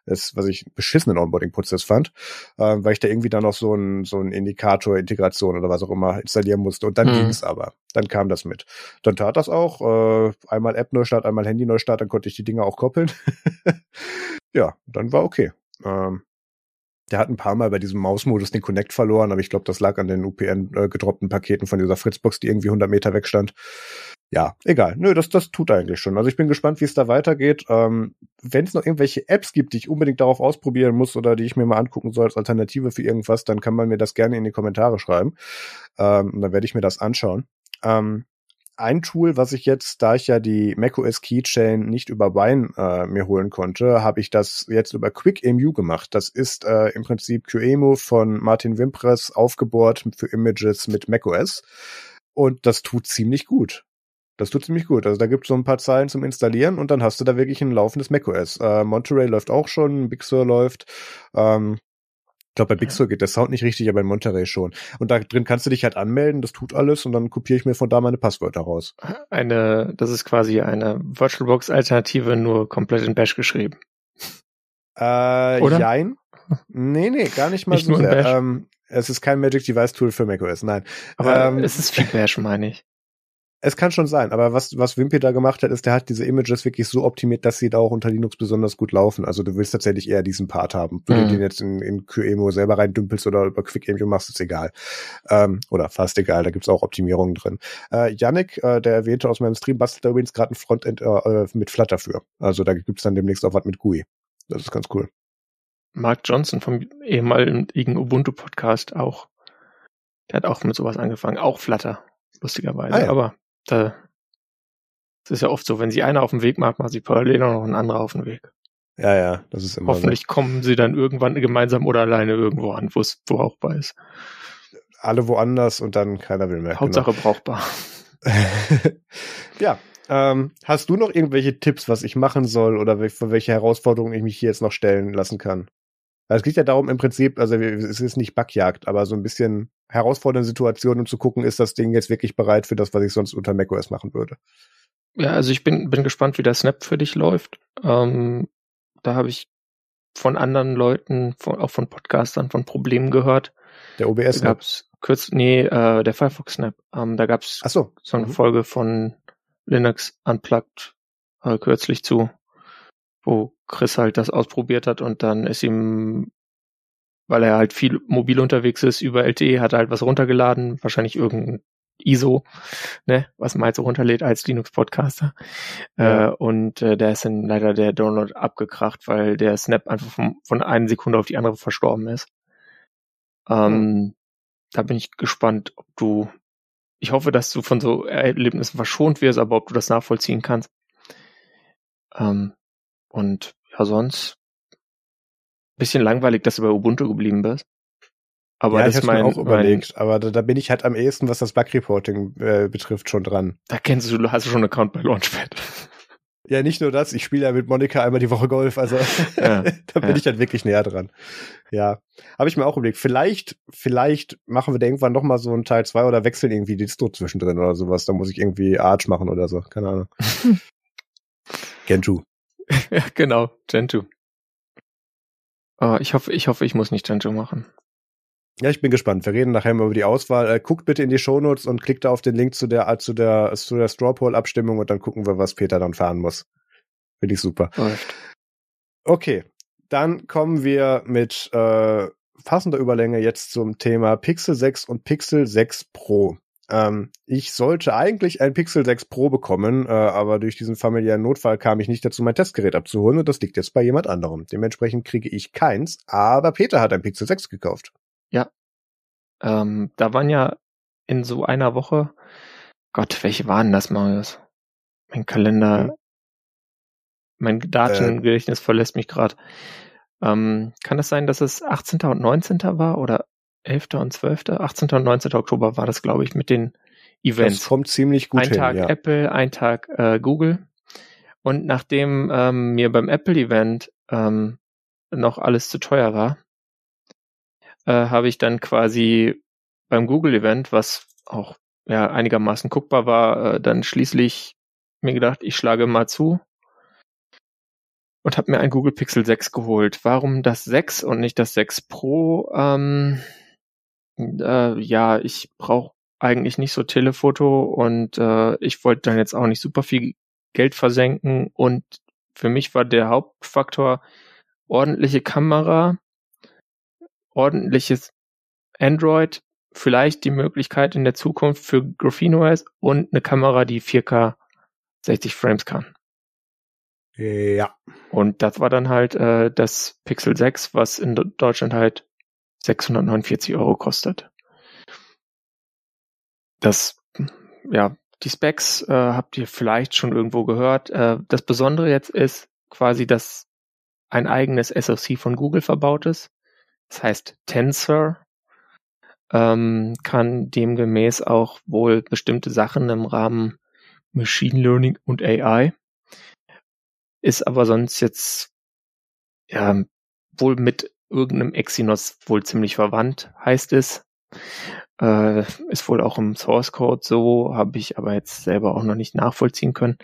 A: Das, was ich beschissenen Onboarding-Prozess fand, ähm, weil ich da irgendwie dann noch so ein, so ein Indikator-Integration oder was auch immer installieren musste. Und dann mhm. ging es aber. Dann kam das mit. Dann tat das auch. Äh, einmal App-Neustart, einmal Handy-Neustart, dann konnte ich die Dinge auch koppeln. ja, dann war okay. Ähm, der hat ein paar Mal bei diesem Mausmodus den Connect verloren, aber ich glaube, das lag an den UPN äh, gedroppten Paketen von dieser Fritzbox, die irgendwie 100 Meter weg stand. Ja, egal. Nö, das, das tut eigentlich schon. Also ich bin gespannt, wie es da weitergeht. Ähm, Wenn es noch irgendwelche Apps gibt, die ich unbedingt darauf ausprobieren muss oder die ich mir mal angucken soll als Alternative für irgendwas, dann kann man mir das gerne in die Kommentare schreiben. Ähm, und dann werde ich mir das anschauen. Ähm, ein Tool, was ich jetzt, da ich ja die macOS Keychain nicht über Wine äh, mir holen konnte, habe ich das jetzt über QuickEmu gemacht. Das ist äh, im Prinzip QEMU von Martin Wimpress aufgebohrt für Images mit macOS. Und das tut ziemlich gut. Das tut ziemlich gut. Also da gibt es so ein paar Zeilen zum Installieren und dann hast du da wirklich ein laufendes macOS. Äh, Monterey läuft auch schon, Big Sur läuft. Ähm, glaube, bei Big Sur geht der Sound nicht richtig, aber in Monterey schon. Und da drin kannst du dich halt anmelden, das tut alles und dann kopiere ich mir von da meine Passwörter raus.
B: Eine, das ist quasi eine VirtualBox-Alternative, nur komplett in Bash geschrieben.
A: Äh, Oder? jein. Nee, nee, gar nicht mal nicht so sehr. Ähm, es ist kein Magic Device Tool für macOS, nein.
B: Aber ähm, es ist viel Bash, meine ich.
A: Es kann schon sein, aber was, was Wimpy da gemacht hat, ist, der hat diese Images wirklich so optimiert, dass sie da auch unter Linux besonders gut laufen. Also du willst tatsächlich eher diesen Part haben. Wenn mhm. du den jetzt in, in QEMU selber reindümpelst oder über QuickEmu machst, ist egal. Ähm, oder fast egal, da gibt's auch Optimierungen drin. Äh, Yannick, äh, der erwähnte aus meinem Stream, bastelt da übrigens gerade ein Frontend äh, äh, mit Flutter für. Also da gibt's dann demnächst auch was mit GUI. Das ist ganz cool.
B: Mark Johnson vom ehemaligen Ubuntu-Podcast auch. Der hat auch mit sowas angefangen. Auch Flutter, lustigerweise. Ah, ja. Aber da, das ist ja oft so, wenn sie einer auf dem Weg macht, macht sie parallel auch noch ein anderer auf dem Weg.
A: Ja, ja, das ist immer
B: Hoffentlich so. kommen sie dann irgendwann gemeinsam oder alleine irgendwo an, wo es brauchbar ist.
A: Alle woanders und dann keiner will mehr.
B: Genau. Hauptsache genau. brauchbar.
A: ja, ähm, hast du noch irgendwelche Tipps, was ich machen soll oder für welche Herausforderungen ich mich hier jetzt noch stellen lassen kann? Also es geht ja darum im Prinzip, also es ist nicht Backjagd, aber so ein bisschen herausfordernde Situation, um zu gucken, ist das Ding jetzt wirklich bereit für das, was ich sonst unter macOS machen würde.
B: Ja, also ich bin, bin gespannt, wie der Snap für dich läuft. Ähm, da habe ich von anderen Leuten, von, auch von Podcastern, von Problemen gehört.
A: Der OBS
B: Snap? Gab's kurz, nee, äh, der Firefox Snap. Ähm, da gab's
A: so.
B: so eine mhm. Folge von Linux Unplugged äh, kürzlich zu, wo Chris halt das ausprobiert hat und dann ist ihm, weil er halt viel mobil unterwegs ist, über LTE hat er halt was runtergeladen, wahrscheinlich irgendein ISO, ne, was man halt so runterlädt als Linux-Podcaster. Ja. Äh, und äh, da ist dann leider der Download abgekracht, weil der Snap einfach vom, von einer Sekunde auf die andere verstorben ist. Ähm, mhm. Da bin ich gespannt, ob du, ich hoffe, dass du von so Erlebnissen verschont wirst, aber ob du das nachvollziehen kannst. Ähm, und ja, sonst bisschen langweilig, dass du bei Ubuntu geblieben bist.
A: Aber ja, das ich mein, mir auch überlegt, mein, aber da, da, bin ich halt am ehesten, was das Bug Reporting äh, betrifft, schon dran.
B: Da kennst du, hast du schon einen Account bei Launchpad.
A: Ja, nicht nur das, ich spiele ja mit Monika einmal die Woche Golf, also ja, da bin ja. ich halt wirklich näher dran. Ja, habe ich mir auch überlegt. Vielleicht, vielleicht machen wir da irgendwann noch mal so ein Teil zwei oder wechseln irgendwie die Distro zwischendrin oder sowas. Da muss ich irgendwie Arch machen oder so, keine Ahnung. Gentoo.
B: ja, genau, Gentoo. Oh, ich hoffe, ich hoffe, ich muss nicht Gentoo machen.
A: Ja, ich bin gespannt. Wir reden nachher mal über die Auswahl. Äh, guckt bitte in die Shownotes und klickt da auf den Link zu der äh, zu der zu der Straw Poll Abstimmung und dann gucken wir, was Peter dann fahren muss. Finde ich super. Läuft. Okay, dann kommen wir mit äh, passender Überlänge jetzt zum Thema Pixel 6 und Pixel 6 Pro. Ähm, ich sollte eigentlich ein Pixel 6 Pro bekommen, äh, aber durch diesen familiären Notfall kam ich nicht dazu, mein Testgerät abzuholen und das liegt jetzt bei jemand anderem. Dementsprechend kriege ich keins, aber Peter hat ein Pixel 6 gekauft.
B: Ja. Ähm, da waren ja in so einer Woche, Gott, welche waren das, Marius? Mein Kalender, hm. mein Datengedächtnis äh, verlässt mich gerade. Ähm, kann es sein, dass es 18. und 19. war oder 11. und 12., 18. und 19. Oktober war das, glaube ich, mit den Events. Das
A: kommt ziemlich gut
B: ein hin. Ein Tag
A: ja.
B: Apple, ein Tag äh, Google. Und nachdem ähm, mir beim Apple-Event ähm, noch alles zu teuer war, äh, habe ich dann quasi beim Google-Event, was auch ja einigermaßen guckbar war, äh, dann schließlich mir gedacht, ich schlage mal zu und habe mir ein Google Pixel 6 geholt. Warum das 6 und nicht das 6 Pro? Ähm, äh, ja, ich brauche eigentlich nicht so Telefoto und äh, ich wollte dann jetzt auch nicht super viel Geld versenken und für mich war der Hauptfaktor ordentliche Kamera, ordentliches Android, vielleicht die Möglichkeit in der Zukunft für Graphene OS und eine Kamera, die 4K 60 Frames kann.
A: Ja.
B: Und das war dann halt äh, das Pixel 6, was in Deutschland halt 649 Euro kostet. Das, ja, die Specs äh, habt ihr vielleicht schon irgendwo gehört. Äh, das Besondere jetzt ist quasi, dass ein eigenes SoC von Google verbaut ist. Das heißt Tensor ähm, kann demgemäß auch wohl bestimmte Sachen im Rahmen Machine Learning und AI. Ist aber sonst jetzt ja wohl mit irgendeinem Exynos wohl ziemlich verwandt, heißt es. Äh, ist wohl auch im Source Code so, habe ich aber jetzt selber auch noch nicht nachvollziehen können.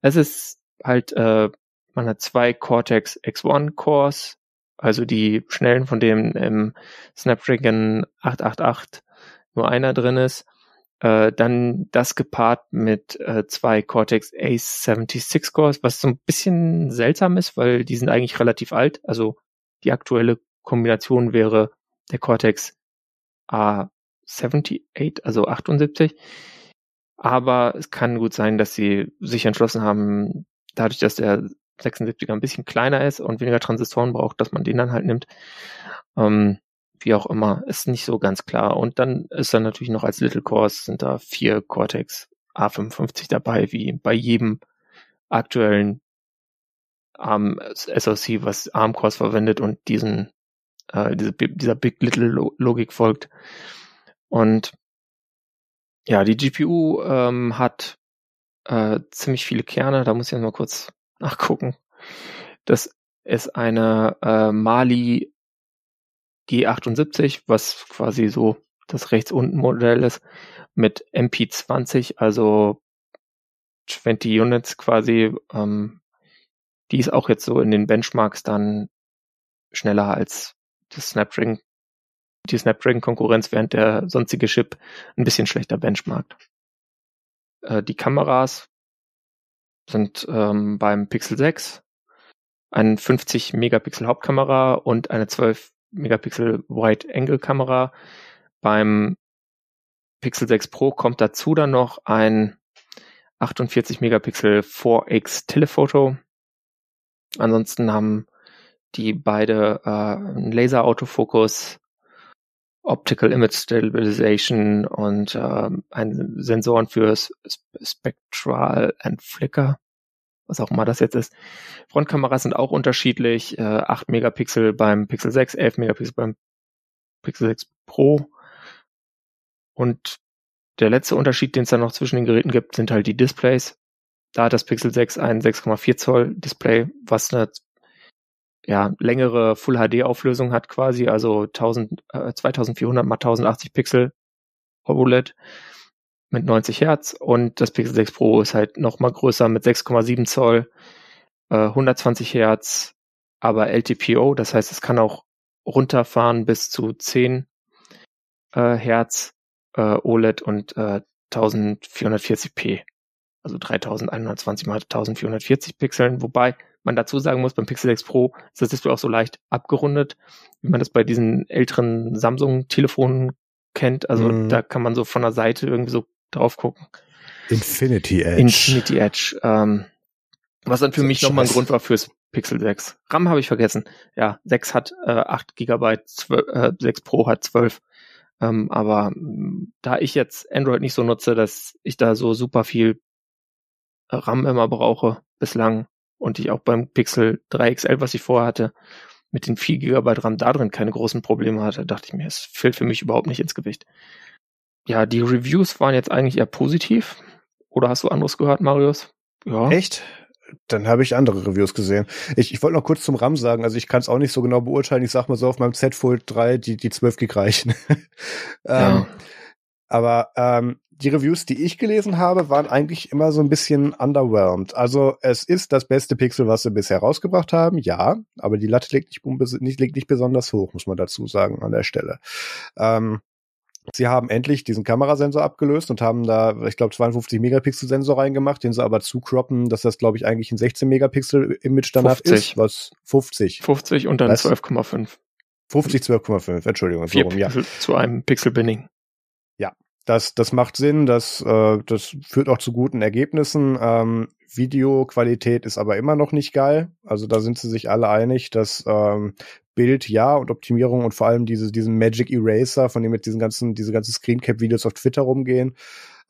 B: Es ist halt, äh, man hat zwei Cortex X1 Cores, also die schnellen, von denen im Snapdragon 888 nur einer drin ist. Äh, dann das gepaart mit äh, zwei Cortex A76 Cores, was so ein bisschen seltsam ist, weil die sind eigentlich relativ alt. Also die aktuelle Kombination wäre der Cortex A78, also 78. Aber es kann gut sein, dass sie sich entschlossen haben, dadurch, dass der 76er ein bisschen kleiner ist und weniger Transistoren braucht, dass man den dann halt nimmt. Ähm, wie auch immer, ist nicht so ganz klar. Und dann ist dann natürlich noch als Little Cores sind da vier Cortex A55 dabei, wie bei jedem aktuellen ARM SoC, was ARM Cores verwendet und diesen äh, diese, dieser Big Little Logik folgt. Und ja, die GPU ähm, hat äh, ziemlich viele Kerne. Da muss ich mal kurz nachgucken. Das ist eine äh, Mali G78, was quasi so das rechts unten Modell ist, mit MP20, also 20 Units quasi. Ähm, die ist auch jetzt so in den Benchmarks dann schneller als das Snapdragon, die Snapdragon-Konkurrenz, während der sonstige Chip ein bisschen schlechter benchmarkt. Äh, die Kameras sind ähm, beim Pixel 6 eine 50 Megapixel Hauptkamera und eine 12 Megapixel Wide Angle Kamera. Beim Pixel 6 Pro kommt dazu dann noch ein 48 Megapixel 4X Telephoto. Ansonsten haben die beide äh, Laser-Autofokus, Optical Image Stabilization und äh, einen Sensoren für Spectral and Flicker, was auch immer das jetzt ist. Frontkameras sind auch unterschiedlich, äh, 8 Megapixel beim Pixel 6, 11 Megapixel beim Pixel 6 Pro. Und der letzte Unterschied, den es dann noch zwischen den Geräten gibt, sind halt die Displays. Da hat das Pixel 6 ein 6,4 Zoll Display, was eine ja, längere Full HD Auflösung hat quasi, also 1000, äh, 2400 mal 1080 Pixel OLED mit 90 Hertz und das Pixel 6 Pro ist halt noch mal größer mit 6,7 Zoll, äh, 120 Hertz, aber LTPO, das heißt, es kann auch runterfahren bis zu 10 äh, Hertz äh, OLED und äh, 1440p, also 3120 mal 1440 Pixeln, wobei man dazu sagen muss, beim Pixel 6 Pro ist das Display auch so leicht abgerundet, wie man das bei diesen älteren Samsung-Telefonen kennt. Also mm. da kann man so von der Seite irgendwie so drauf gucken.
A: Infinity Edge.
B: Infinity Edge. Ähm, was dann für mich nochmal ein Grund war fürs Pixel 6. RAM habe ich vergessen. Ja, 6 hat äh, 8 GB, 12, äh, 6 Pro hat 12. Ähm, aber mh, da ich jetzt Android nicht so nutze, dass ich da so super viel RAM immer brauche bislang, und ich auch beim Pixel 3 XL, was ich vorher hatte, mit den 4 GB RAM da drin keine großen Probleme hatte, dachte ich mir, es fällt für mich überhaupt nicht ins Gewicht. Ja, die Reviews waren jetzt eigentlich eher positiv. Oder hast du anderes gehört, Marius?
A: Ja. Echt? dann habe ich andere Reviews gesehen. Ich, ich wollte noch kurz zum RAM sagen, also ich kann es auch nicht so genau beurteilen. Ich sag mal so, auf meinem Z Fold 3, die, die 12 Gig reichen. ähm, Aber ähm, die Reviews, die ich gelesen habe, waren eigentlich immer so ein bisschen underwhelmed. Also es ist das beste Pixel, was sie bisher rausgebracht haben, ja, aber die Latte liegt nicht, nicht, liegt nicht besonders hoch, muss man dazu sagen an der Stelle. Ähm, Sie haben endlich diesen Kamerasensor abgelöst und haben da, ich glaube, 52 Megapixel Sensor reingemacht, den sie aber zukroppen, dass das, glaube ich, eigentlich ein 16 Megapixel Image danach ist. Was 50.
B: 50 und dann 12,5.
A: 50, 12,5, Entschuldigung.
B: Vier so rum, ja. zu einem Pixel Binning.
A: Ja, das, das macht Sinn, das, äh, das führt auch zu guten Ergebnissen. Ähm, Videoqualität ist aber immer noch nicht geil. Also da sind sie sich alle einig, dass ähm, Bild ja und Optimierung und vor allem diese, diesen Magic Eraser, von dem mit diesen ganzen, diese ganzen Screencap-Videos auf Twitter rumgehen.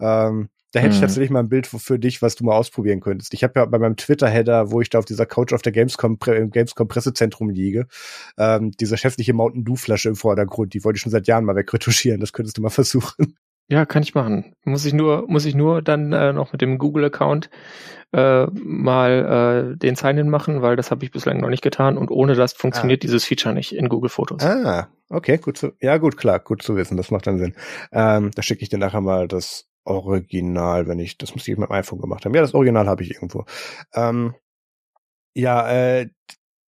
A: Ähm, da hätte ich mhm. tatsächlich mal ein Bild für, dich, was du mal ausprobieren könntest. Ich habe ja bei meinem Twitter-Header, wo ich da auf dieser Couch auf der Gamescom, im Gamescom Pressezentrum liege, ähm, diese schäftliche Mountain Dew Flasche im Vordergrund, die wollte ich schon seit Jahren mal wegretuschieren. Das könntest du mal versuchen.
B: Ja, kann ich machen. Muss ich nur, muss ich nur dann äh, noch mit dem Google-Account äh, mal äh, den Sign-in machen, weil das habe ich bislang noch nicht getan und ohne das funktioniert ah. dieses Feature nicht in Google Fotos.
A: Ah, okay, gut zu, ja gut, klar, gut zu wissen, das macht dann Sinn. Ähm, da schicke ich dir nachher mal das Original, wenn ich, das muss ich mit dem iPhone gemacht haben. Ja, das Original habe ich irgendwo. Ähm, ja, äh,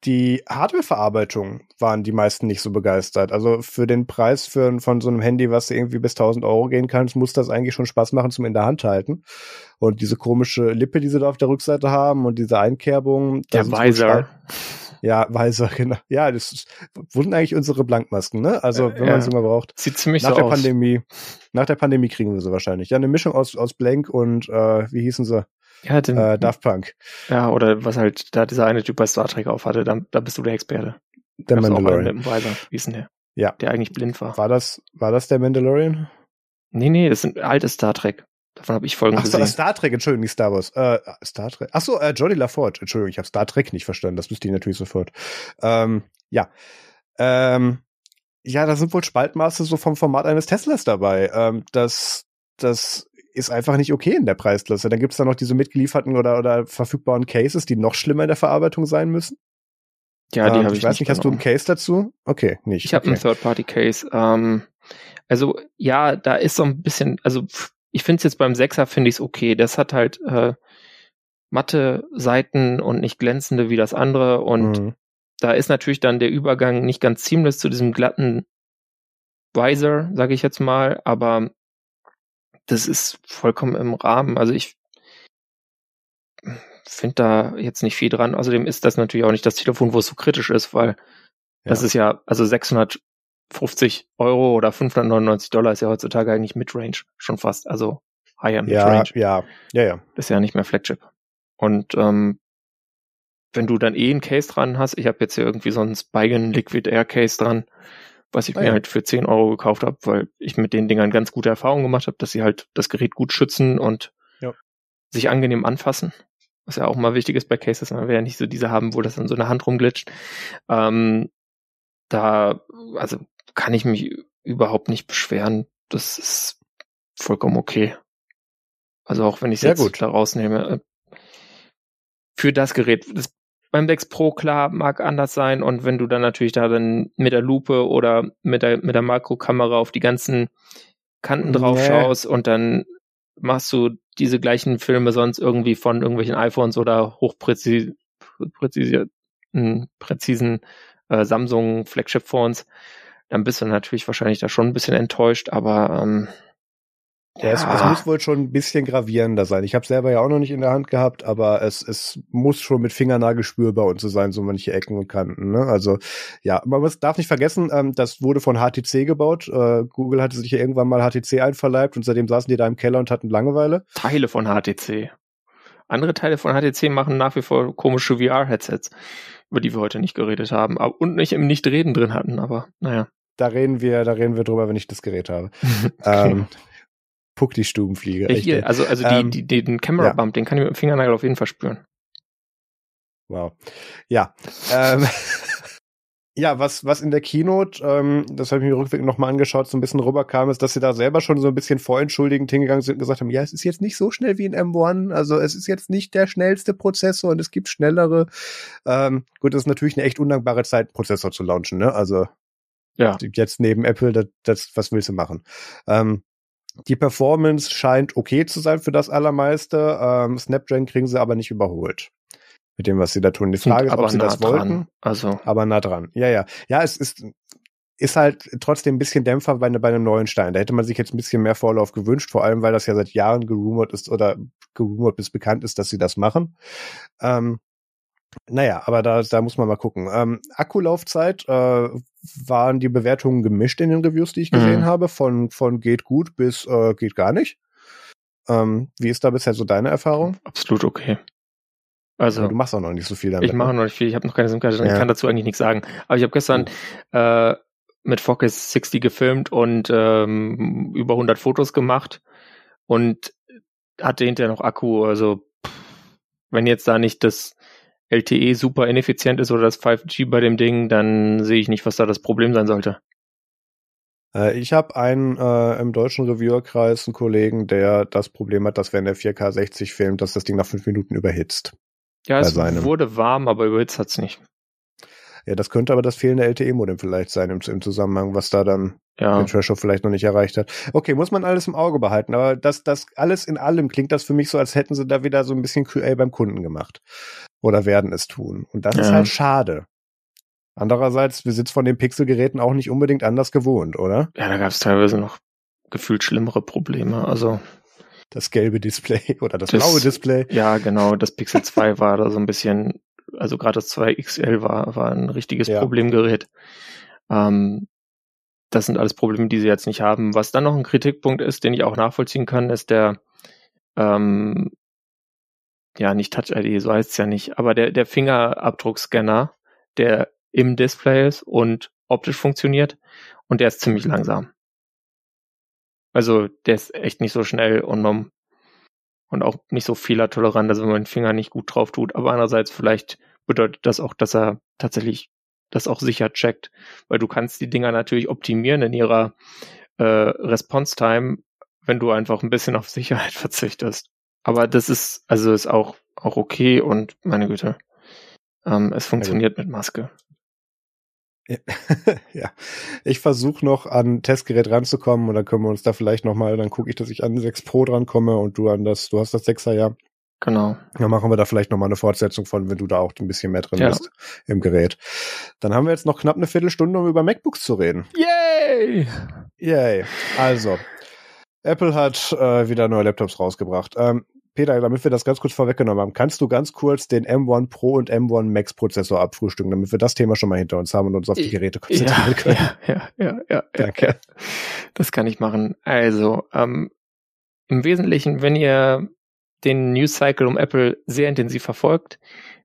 A: die Hardwareverarbeitung waren die meisten nicht so begeistert. Also für den Preis für, von so einem Handy, was irgendwie bis 1000 Euro gehen kann, muss das eigentlich schon Spaß machen zum in der Hand halten. Und diese komische Lippe, die sie da auf der Rückseite haben und diese Einkerbung.
B: Der Weiser.
A: Ja, Weiser, genau. Ja, das ist, wurden eigentlich unsere Blankmasken, ne? Also, wenn ja. man sie mal braucht.
B: Sieht ziemlich
A: nach
B: so
A: der
B: aus.
A: Pandemie. Nach der Pandemie kriegen wir sie wahrscheinlich. Ja, eine Mischung aus, aus Blank und, äh, wie hießen sie?
B: Ja, den,
A: äh, Daft Punk.
B: Ja, oder was halt da dieser eine Typ bei Star Trek auf hatte, da, da bist du der Experte.
A: Der Gab's Mandalorian.
B: Mit dem Weiser. Wie ist denn der?
A: Ja.
B: Der eigentlich blind war.
A: War das, war das der Mandalorian?
B: Nee, nee, das ist ein altes Star Trek. Davon habe ich Folgen Ach, gesehen.
A: Ach, Star Trek, Entschuldigung, nicht Star Wars. Äh, Star Trek. Ach so, äh, Jodie LaForge. Entschuldigung, ich habe Star Trek nicht verstanden. Das wüsste ich natürlich sofort. Ähm, ja. Ähm, ja, da sind wohl Spaltmaße so vom Format eines Teslas dabei. Ähm, das, das ist einfach nicht okay in der Preisklasse. Dann gibt es da noch diese mitgelieferten oder, oder verfügbaren Cases, die noch schlimmer in der Verarbeitung sein müssen.
B: Ja, die ähm, habe ich.
A: Ich weiß nicht, hast du einen Case dazu? Okay, nicht.
B: Ich habe
A: okay.
B: einen Third-Party-Case. Ähm, also ja, da ist so ein bisschen, also ich finde es jetzt beim Sechser finde ich es okay. Das hat halt äh, matte Seiten und nicht glänzende wie das andere und mhm. da ist natürlich dann der Übergang nicht ganz seamless zu diesem glatten Visor, sage ich jetzt mal, aber das ist vollkommen im Rahmen. Also ich finde da jetzt nicht viel dran. Außerdem ist das natürlich auch nicht das Telefon, wo es so kritisch ist, weil ja. das ist ja, also 650 Euro oder 599 Dollar ist ja heutzutage eigentlich Midrange schon fast. Also Higher
A: Midrange. Ja, ja, ja, ja.
B: Das ist ja nicht mehr Flagship. Und ähm, wenn du dann eh ein Case dran hast, ich habe jetzt hier irgendwie so ein Spigen Liquid Air Case dran, was ich ah, mir ja. halt für 10 Euro gekauft habe, weil ich mit den Dingern ganz gute Erfahrungen gemacht habe, dass sie halt das Gerät gut schützen und ja. sich angenehm anfassen. Was ja auch mal wichtig ist bei Cases, man will ja nicht so diese haben, wo das in so eine Hand rumglitscht. Ähm, da, also kann ich mich überhaupt nicht beschweren. Das ist vollkommen okay. Also auch wenn ich es jetzt gut. da rausnehme. Äh, für das Gerät, das beim Dex Pro klar mag anders sein und wenn du dann natürlich da dann mit der Lupe oder mit der mit der Makrokamera auf die ganzen Kanten drauf nee. schaust und dann machst du diese gleichen Filme sonst irgendwie von irgendwelchen iPhones oder hochpräzisen präzisen äh, Samsung Flagship Phones, dann bist du natürlich wahrscheinlich da schon ein bisschen enttäuscht, aber ähm,
A: ja, es, es, muss wohl schon ein bisschen gravierender sein. Ich habe selber ja auch noch nicht in der Hand gehabt, aber es, es muss schon mit Fingernagel spürbar und so sein, so manche Ecken und Kanten. Ne? Also ja, man muss, darf nicht vergessen, ähm, das wurde von HTC gebaut. Äh, Google hatte sich ja irgendwann mal HTC einverleibt und seitdem saßen die da im Keller und hatten Langeweile.
B: Teile von HTC. Andere Teile von HTC machen nach wie vor komische VR-Headsets, über die wir heute nicht geredet haben und nicht im Nicht-Reden drin hatten, aber naja.
A: Da reden wir, da reden wir drüber, wenn ich das Gerät habe. okay. ähm, Puck die Stubenfliege.
B: Ja, hier, also, also ähm, die, die, den Camera Bump, ja. den kann ich mit dem Fingernagel auf jeden Fall spüren.
A: Wow. Ja. ähm, ja, was, was in der Keynote, ähm, das habe ich mir rückwirkend nochmal angeschaut, so ein bisschen rüberkam, ist, dass sie da selber schon so ein bisschen vorentschuldigend hingegangen sind und gesagt haben, ja, es ist jetzt nicht so schnell wie ein M1, also es ist jetzt nicht der schnellste Prozessor und es gibt schnellere. Ähm, gut, das ist natürlich eine echt undankbare Zeit, einen Prozessor zu launchen, ne? Also ja. jetzt neben Apple, das, das was willst du machen? Ähm, die Performance scheint okay zu sein für das Allermeiste. Ähm, Snapdragon kriegen sie aber nicht überholt mit dem, was sie da tun. Die Frage ist, ob sie nah das dran. wollten.
B: Also.
A: Aber nah dran. Ja, ja. Ja, es ist, ist halt trotzdem ein bisschen Dämpfer bei, bei einem neuen Stein. Da hätte man sich jetzt ein bisschen mehr Vorlauf gewünscht, vor allem, weil das ja seit Jahren gerumort ist oder gerumort bis bekannt ist, dass sie das machen. Ähm, naja, aber da, da muss man mal gucken. Ähm, Akkulaufzeit äh, waren die Bewertungen gemischt in den Reviews, die ich gesehen mhm. habe, von, von geht gut bis äh, geht gar nicht. Ähm, wie ist da bisher so deine Erfahrung?
B: Absolut okay. Also,
A: du machst auch noch nicht so viel damit.
B: Ich mache
A: ne?
B: noch nicht viel, ich habe noch keine SIM-Karte, ja. ich kann dazu eigentlich nichts sagen. Aber ich habe gestern oh. äh, mit Focus 60 gefilmt und ähm, über 100 Fotos gemacht und hatte hinterher noch Akku. Also wenn jetzt da nicht das LTE super ineffizient ist oder das 5G bei dem Ding, dann sehe ich nicht, was da das Problem sein sollte.
A: Äh, ich habe einen äh, im deutschen Reviewerkreis einen Kollegen, der das Problem hat, dass wenn er 4K 60 filmt, dass das Ding nach fünf Minuten überhitzt.
B: Ja, es wurde warm, aber überhitzt hat's nicht.
A: Ja, das könnte aber das fehlende LTE-Modem vielleicht sein im, im, Zusammenhang, was da dann ja. den Threshold vielleicht noch nicht erreicht hat. Okay, muss man alles im Auge behalten, aber das, das alles in allem klingt das für mich so, als hätten sie da wieder so ein bisschen QA beim Kunden gemacht. Oder werden es tun. Und das ja. ist halt schade. Andererseits, wir sind von den Pixelgeräten auch nicht unbedingt anders gewohnt, oder?
B: Ja, da gab es teilweise noch gefühlt schlimmere Probleme. Also
A: das gelbe Display oder das, das, blaue Display.
B: Ja, genau. Das Pixel 2 war da so ein bisschen, also gerade das 2 XL war, war ein richtiges ja. Problemgerät. Ähm, das sind alles Probleme, die sie jetzt nicht haben. Was dann noch ein Kritikpunkt ist, den ich auch nachvollziehen kann, ist der, ähm, ja, nicht Touch ID, so heißt es ja nicht, aber der, der Fingerabdruckscanner, der im Display ist und optisch funktioniert und der ist ziemlich langsam. Also der ist echt nicht so schnell und, und auch nicht so fehlertolerant, also wenn man den Finger nicht gut drauf tut. Aber andererseits vielleicht bedeutet das auch, dass er tatsächlich das auch sicher checkt, weil du kannst die Dinger natürlich optimieren in ihrer äh, Response Time, wenn du einfach ein bisschen auf Sicherheit verzichtest. Aber das ist also ist auch auch okay und meine Güte, ähm, es funktioniert mit Maske.
A: ja, ich versuche noch an Testgerät ranzukommen und dann können wir uns da vielleicht nochmal, dann gucke ich, dass ich an 6 Pro drankomme und du an das, du hast das 6er ja.
B: Genau.
A: Dann machen wir da vielleicht nochmal eine Fortsetzung von, wenn du da auch ein bisschen mehr drin ja. bist im Gerät. Dann haben wir jetzt noch knapp eine Viertelstunde, um über MacBooks zu reden.
B: Yay!
A: Yay. Also, Apple hat äh, wieder neue Laptops rausgebracht. Ähm, Peter, damit wir das ganz kurz vorweggenommen haben, kannst du ganz kurz den M1 Pro und M1 Max Prozessor abfrühstücken, damit wir das Thema schon mal hinter uns haben und uns auf die Geräte konzentrieren
B: ja,
A: können?
B: Ja, ja, ja, ja, Danke. Ja, das kann ich machen. Also, ähm, im Wesentlichen, wenn ihr den News Cycle um Apple sehr intensiv verfolgt,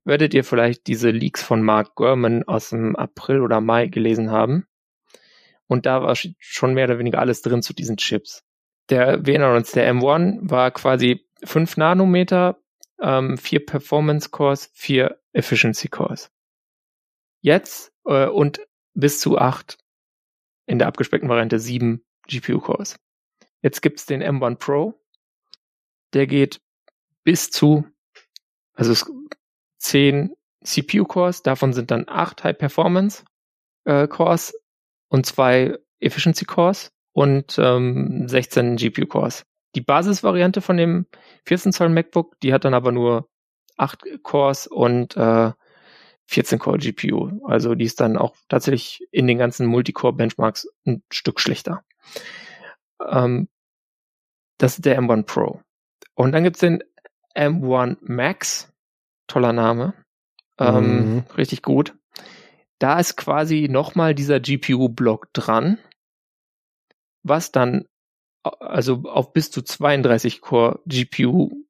B: werdet ihr vielleicht diese Leaks von Mark Gurman aus dem April oder Mai gelesen haben. Und da war schon mehr oder weniger alles drin zu diesen Chips. Der, wir erinnern uns, der M1 war quasi 5 Nanometer, ähm, 4 Performance Cores, 4 Efficiency Cores. Jetzt äh, und bis zu 8 in der abgespeckten Variante 7 GPU Cores. Jetzt gibt's den M1 Pro. Der geht bis zu, also 10 CPU Cores, davon sind dann 8 High Performance äh, Cores und 2 Efficiency Cores und ähm, 16 GPU Cores. Die Basisvariante von dem 14 Zoll MacBook, die hat dann aber nur 8 Cores und äh, 14 Core GPU. Also die ist dann auch tatsächlich in den ganzen Multicore-Benchmarks ein Stück schlechter. Ähm, das ist der M1 Pro. Und dann gibt's den M1 Max. Toller Name. Ähm, mhm. Richtig gut. Da ist quasi nochmal dieser GPU-Block dran, was dann also auf bis zu 32 Core GPU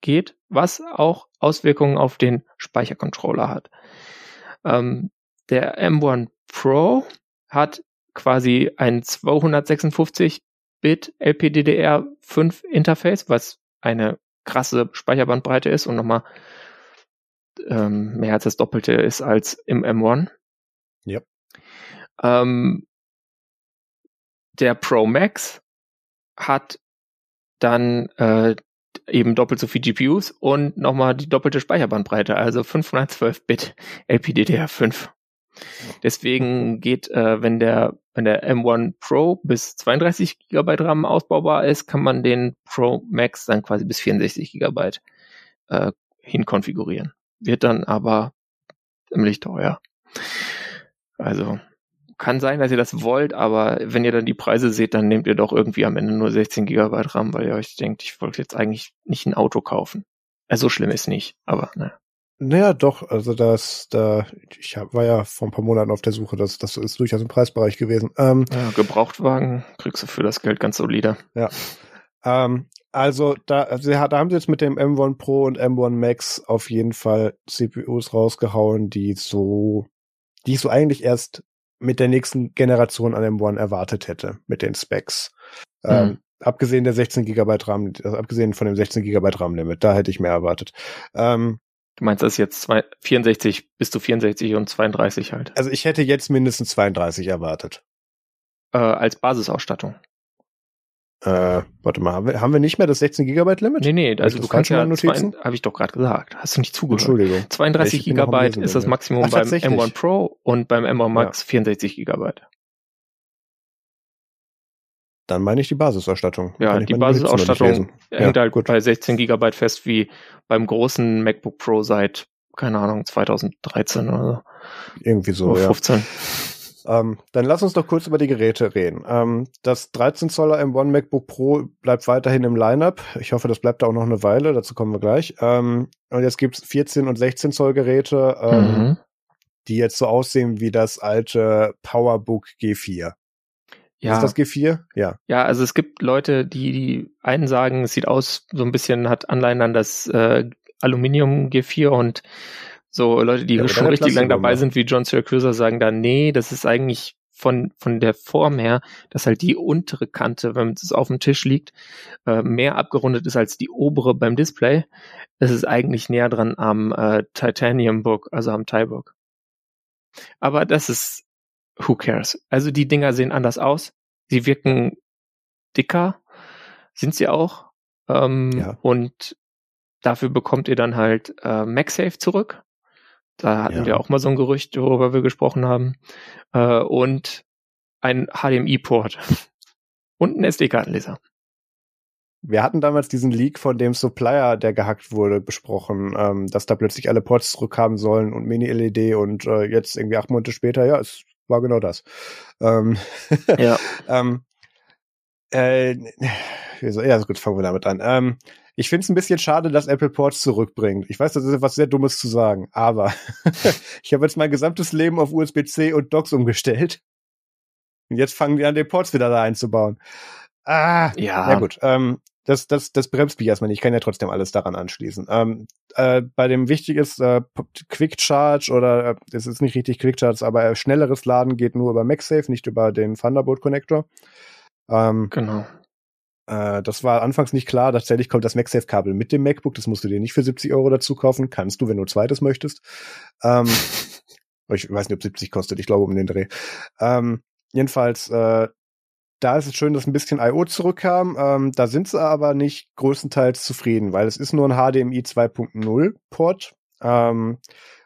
B: geht, was auch Auswirkungen auf den Speichercontroller hat. Ähm, der M1 Pro hat quasi ein 256-Bit LPDDR5 Interface, was eine krasse Speicherbandbreite ist und nochmal ähm, mehr als das Doppelte ist als im M1.
A: Yep.
B: Ähm, der Pro Max hat dann äh, eben doppelt so viel GPUs und nochmal die doppelte Speicherbandbreite, also 512 Bit LPDDR5. Deswegen geht, äh, wenn der wenn der M1 Pro bis 32 GB RAM ausbaubar ist, kann man den Pro Max dann quasi bis 64 GB äh, hinkonfigurieren. Wird dann aber ziemlich teuer. Also kann sein, dass ihr das wollt, aber wenn ihr dann die Preise seht, dann nehmt ihr doch irgendwie am Ende nur 16 GB RAM, weil ihr euch denkt, ich wollte jetzt eigentlich nicht ein Auto kaufen. Also so schlimm ist nicht, aber ne.
A: Naja, doch, also das, da, ich hab, war ja vor ein paar Monaten auf der Suche, das, das ist durchaus im Preisbereich gewesen.
B: Ähm, ja, Gebrauchtwagen kriegst du für das Geld ganz solide.
A: Ja. Ähm, also da, also da haben sie jetzt mit dem M1 Pro und M1 Max auf jeden Fall CPUs rausgehauen, die so, die ich so eigentlich erst mit der nächsten Generation an M1 erwartet hätte, mit den Specs. Mhm. Ähm, abgesehen der 16 GB RAM, also abgesehen von dem 16 GB RAM-Limit, da hätte ich mehr erwartet. Ähm,
B: Du meinst das jetzt zwei, 64 bis zu 64 und 32 halt?
A: Also ich hätte jetzt mindestens 32 erwartet.
B: Äh, als Basisausstattung.
A: Äh, warte mal, haben wir, haben wir nicht mehr das 16 Gigabyte Limit?
B: Nee, nee, also du kannst ja, habe ich doch gerade gesagt. Hast du nicht zugehört? Entschuldigung. 32 Gigabyte ist das Maximum Ach, beim M1 Pro und beim M1 Max ja. 64 Gigabyte.
A: Dann meine ich die Basisausstattung.
B: Ja, die Basisausstattung hängt ja, halt gut. bei 16 Gigabyte fest wie beim großen MacBook Pro seit, keine Ahnung, 2013 oder so.
A: Irgendwie so,
B: oder 15.
A: Ja. Ähm, dann lass uns doch kurz über die Geräte reden. Ähm, das 13 Zoller M1 MacBook Pro bleibt weiterhin im Lineup. Ich hoffe, das bleibt da auch noch eine Weile. Dazu kommen wir gleich. Ähm, und jetzt gibt's 14 und 16 Zoll Geräte, ähm, mhm. die jetzt so aussehen wie das alte PowerBook G4. Ja. Ist das G4? Ja.
B: Ja, also es gibt Leute, die, die einen sagen, es sieht aus, so ein bisschen hat Anleihen an das äh, Aluminium G4 und so Leute, die ja, schon richtig lang dabei sind, wie John Syracuse, sagen da, nee, das ist eigentlich von, von der Form her, dass halt die untere Kante, wenn es auf dem Tisch liegt, äh, mehr abgerundet ist als die obere beim Display. Es ist eigentlich näher dran am äh, Titanium Book, also am Thai Book. Aber das ist who cares? Also die Dinger sehen anders aus. Sie wirken dicker, sind sie auch. Ähm, ja. Und dafür bekommt ihr dann halt äh, MagSafe zurück. Da hatten ja. wir auch mal so ein Gerücht, worüber wir gesprochen haben. Äh, und ein HDMI-Port und ein SD-Kartenleser.
A: Wir hatten damals diesen Leak von dem Supplier, der gehackt wurde, besprochen, ähm, dass da plötzlich alle Ports zurückhaben sollen und Mini-LED und äh, jetzt irgendwie acht Monate später, ja, es war genau das. Ähm, ja. ähm, äh, ja, gut, fangen wir damit an. Ähm, ich finde es ein bisschen schade, dass Apple Ports zurückbringt. Ich weiß, das ist etwas sehr Dummes zu sagen, aber ich habe jetzt mein gesamtes Leben auf USB-C und Docks umgestellt. Und jetzt fangen die an, den Ports wieder da einzubauen. Ah, ja. Ja gut. Ähm, das, das, das bremst mich erstmal nicht. Ich kann ja trotzdem alles daran anschließen. Ähm, äh, bei dem wichtig ist äh, Quick Charge oder äh, es ist nicht richtig Quick Charge, aber äh, schnelleres Laden geht nur über MagSafe, nicht über den Thunderbolt Connector.
B: Ähm, genau.
A: Äh, das war anfangs nicht klar. Tatsächlich kommt das MagSafe-Kabel mit dem MacBook. Das musst du dir nicht für 70 Euro dazu kaufen. Kannst du, wenn du zweites möchtest. Ähm, ich weiß nicht, ob 70 kostet. Ich glaube um den Dreh. Ähm, jedenfalls, äh, da ist es schön, dass ein bisschen I.O. zurückkam. Ähm, da sind sie aber nicht größtenteils zufrieden, weil es ist nur ein HDMI 2.0 Port, ähm,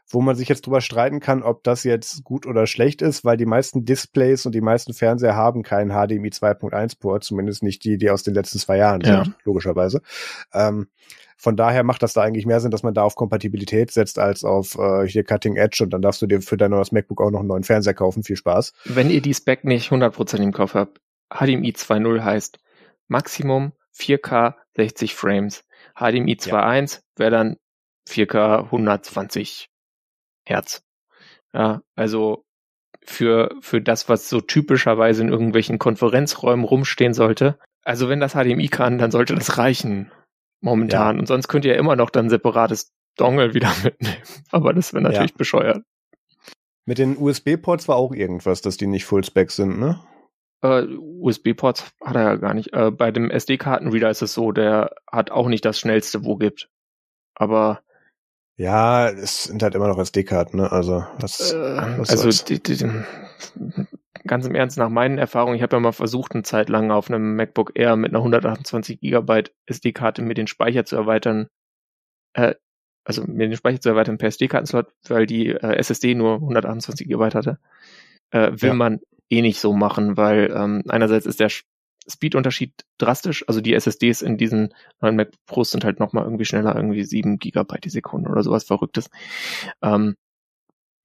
A: wo man sich jetzt drüber streiten kann, ob das jetzt gut oder schlecht ist, weil die meisten Displays und die meisten Fernseher haben keinen HDMI 2.1 Port, zumindest nicht die, die aus den letzten zwei Jahren ja. sind, logischerweise. Ähm, von daher macht das da eigentlich mehr Sinn, dass man da auf Kompatibilität setzt, als auf äh, hier Cutting Edge und dann darfst du dir für dein neues MacBook auch noch einen neuen Fernseher kaufen. Viel Spaß.
B: Wenn ihr die Spec nicht 100% im Kopf habt, HDMI 2.0 heißt Maximum 4K 60 Frames. HDMI 2.1 ja. wäre dann 4K 120 Hertz. Ja, also für, für das, was so typischerweise in irgendwelchen Konferenzräumen rumstehen sollte. Also wenn das HDMI kann, dann sollte das reichen momentan. Ja. Und sonst könnt ihr immer noch dann separates Dongle wieder mitnehmen. Aber das wäre natürlich ja. bescheuert.
A: Mit den USB-Ports war auch irgendwas, dass die nicht Fullspec sind, ne?
B: Äh, USB-Ports hat er ja gar nicht. Äh, bei dem SD-Kartenreader ist es so, der hat auch nicht das schnellste, wo gibt. Aber
A: ja, es sind halt immer noch SD-Karten, ne? Also, was,
B: äh, was also die, die, ganz im Ernst, nach meinen Erfahrungen, ich habe ja mal versucht, eine Zeit lang auf einem MacBook Air mit einer 128 Gigabyte SD-Karte mit den Speicher zu erweitern, äh, also mir den Speicher zu erweitern per SD-Kartenslot, weil die äh, SSD nur 128 GB hatte, äh, will ja. man eh nicht so machen, weil ähm, einerseits ist der Speed-Unterschied drastisch, also die SSDs in diesen neuen Mac Pros sind halt nochmal irgendwie schneller, irgendwie 7 GB die Sekunde oder sowas Verrücktes. Ähm,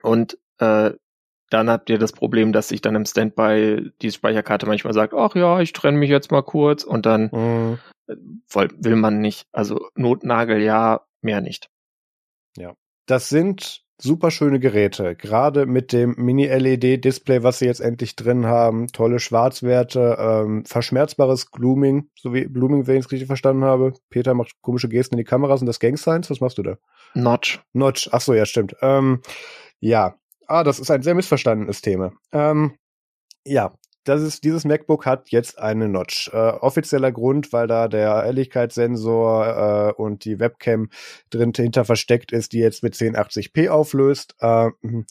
B: und äh, dann habt ihr das Problem, dass sich dann im Standby die Speicherkarte manchmal sagt, ach ja, ich trenne mich jetzt mal kurz und dann mhm. will man nicht. Also Notnagel ja, mehr nicht.
A: Ja. Das sind super schöne Geräte, gerade mit dem Mini-LED-Display, was sie jetzt endlich drin haben, tolle Schwarzwerte, ähm, verschmerzbares Glooming, so wie Blooming, wenn ich es richtig verstanden habe. Peter macht komische Gesten in die Kameras und das Gang Signs, was machst du da?
B: Notch.
A: Notch, ach so, ja, stimmt. Ähm, ja, ah, das ist ein sehr missverstandenes Thema. Ähm, ja, das ist, dieses MacBook hat jetzt eine Notch. Äh, offizieller Grund, weil da der Ehrlichkeitssensor äh, und die Webcam drin hinter versteckt ist, die jetzt mit 1080p auflöst. Äh, mhm.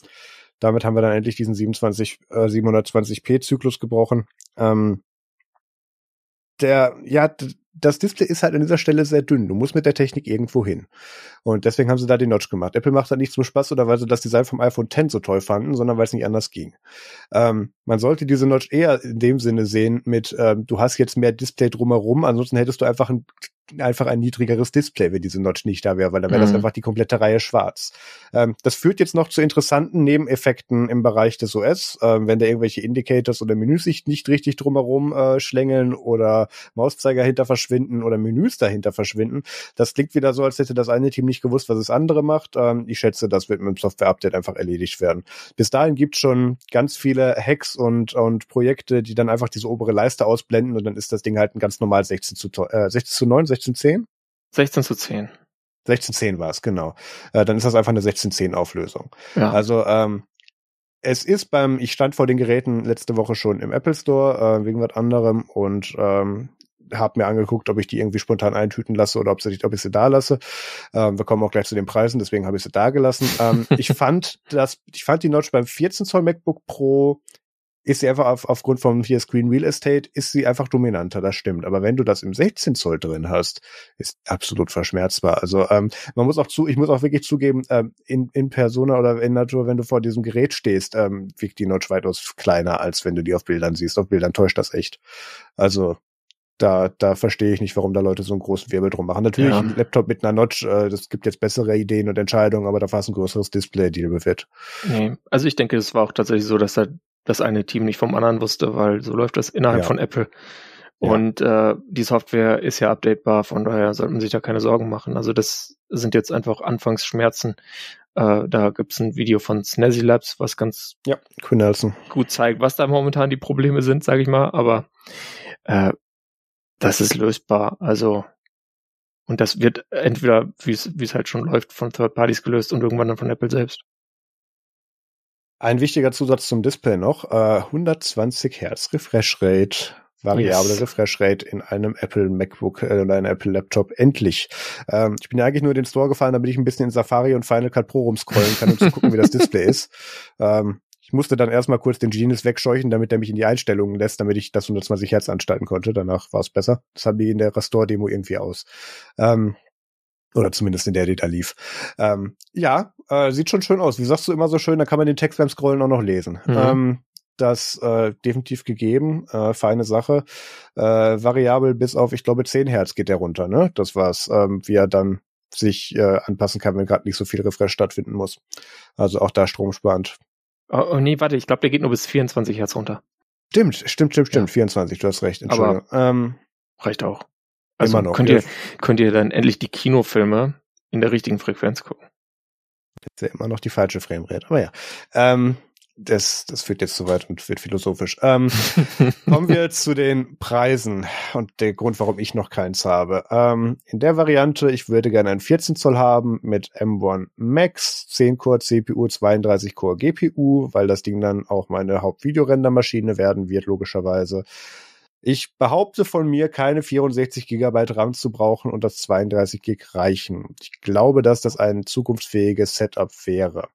A: damit haben wir dann endlich diesen 27, äh, 720p Zyklus gebrochen. Ähm, der, ja, das Display ist halt an dieser Stelle sehr dünn. Du musst mit der Technik irgendwo hin. Und deswegen haben sie da die Notch gemacht. Apple macht das nicht zum Spaß oder weil sie das Design vom iPhone X so toll fanden, sondern weil es nicht anders ging. Ähm, man sollte diese Notch eher in dem Sinne sehen mit, ähm, du hast jetzt mehr Display drumherum, ansonsten hättest du einfach ein einfach ein niedrigeres Display, wenn diese Notch nicht da wäre, weil dann wäre mhm. das einfach die komplette Reihe schwarz. Ähm, das führt jetzt noch zu interessanten Nebeneffekten im Bereich des OS, ähm, wenn da irgendwelche Indicators oder Menüs sich nicht richtig drumherum äh, schlängeln oder Mauszeiger hinter verschwinden oder Menüs dahinter verschwinden. Das klingt wieder so, als hätte das eine Team nicht gewusst, was das andere macht. Ähm, ich schätze, das wird mit dem Software-Update einfach erledigt werden. Bis dahin gibt schon ganz viele Hacks und, und Projekte, die dann einfach diese obere Leiste ausblenden und dann ist das Ding halt ein ganz normal 16 zu, äh, 16 zu 9, 16 zu 10?
B: 16 zu 10.
A: 16 zu 10 war es, genau. Äh, dann ist das einfach eine 16 zu 10 Auflösung. Ja. Also ähm, es ist beim, ich stand vor den Geräten letzte Woche schon im Apple Store äh, wegen was anderem und ähm, habe mir angeguckt, ob ich die irgendwie spontan eintüten lasse oder ob, sie, ob ich sie da lasse. Ähm, wir kommen auch gleich zu den Preisen, deswegen habe ich sie da gelassen. Ähm, ich fand das, ich fand die Notch beim 14 Zoll MacBook Pro ist sie einfach auf, aufgrund vom hier Screen Real Estate, ist sie einfach dominanter, das stimmt. Aber wenn du das im 16 Zoll drin hast, ist absolut verschmerzbar. Also ähm, man muss auch zu, ich muss auch wirklich zugeben, ähm, in, in Persona oder in Natur, wenn du vor diesem Gerät stehst, ähm, wiegt die Notch weitaus kleiner, als wenn du die auf Bildern siehst. Auf Bildern täuscht das echt. Also da, da verstehe ich nicht, warum da Leute so einen großen Wirbel drum machen. Natürlich, ja. ein Laptop mit einer Notch, äh, das gibt jetzt bessere Ideen und Entscheidungen, aber da war es ein größeres Display, die wird.
B: Nee, also ich denke, es war auch tatsächlich so, dass da das eine Team nicht vom anderen wusste, weil so läuft das innerhalb ja. von Apple. Und äh, die Software ist ja updatebar, von daher sollte man sich da keine Sorgen machen. Also das sind jetzt einfach Anfangsschmerzen. Äh, da gibt's ein Video von Snazzy Labs, was ganz
A: ja,
B: gut zeigt, was da momentan die Probleme sind, sage ich mal. Aber äh, das ist lösbar. Also und das wird entweder, wie es halt schon läuft, von Third Parties gelöst und irgendwann dann von Apple selbst.
A: Ein wichtiger Zusatz zum Display noch, äh, 120 Hertz Refresh Rate, variable yes. Refresh Rate in einem Apple MacBook äh, oder einem Apple Laptop. Endlich. Ähm, ich bin ja eigentlich nur in den Store gefahren, damit ich ein bisschen in Safari und Final Cut Pro rumscrollen kann, um zu gucken, wie das Display ist. Ähm, ich musste dann erstmal kurz den Genius wegscheuchen, damit er mich in die Einstellungen lässt, damit ich das 120 Hertz anstalten konnte. Danach war es besser. Das haben die in der Restore-Demo irgendwie aus. Ähm, oder zumindest in der, die da lief. Ähm, ja, äh, sieht schon schön aus. Wie sagst du immer so schön, da kann man den Text beim Scrollen auch noch lesen. Mhm. Ähm, das äh, definitiv gegeben, äh, feine Sache. Äh, variabel bis auf, ich glaube, 10 Hertz geht der runter, ne? Das war's, ähm, wie er dann sich äh, anpassen kann, wenn gerade nicht so viel Refresh stattfinden muss. Also auch da stromsparend.
B: Oh, oh nee, warte, ich glaube, der geht nur bis 24 Hertz runter.
A: Stimmt, stimmt, stimmt, stimmt. Ja. 24, du hast recht.
B: Entschuldigung. Aber ähm, reicht auch. Also Immer noch. Könnt ihr, könnt ihr dann endlich die Kinofilme in der richtigen Frequenz gucken.
A: Jetzt ja immer noch die falsche Framerate, aber ja. Ähm, das, das führt jetzt zu weit und wird philosophisch. Ähm, kommen wir zu den Preisen und der Grund, warum ich noch keins habe. Ähm, in der Variante, ich würde gerne einen 14 Zoll haben mit M1 Max, 10 Core CPU, 32 Core GPU, weil das Ding dann auch meine Hauptvideorendermaschine werden wird, logischerweise. Ich behaupte von mir, keine 64 Gigabyte RAM zu brauchen und das 32 Gig reichen. Ich glaube, dass das ein zukunftsfähiges Setup wäre.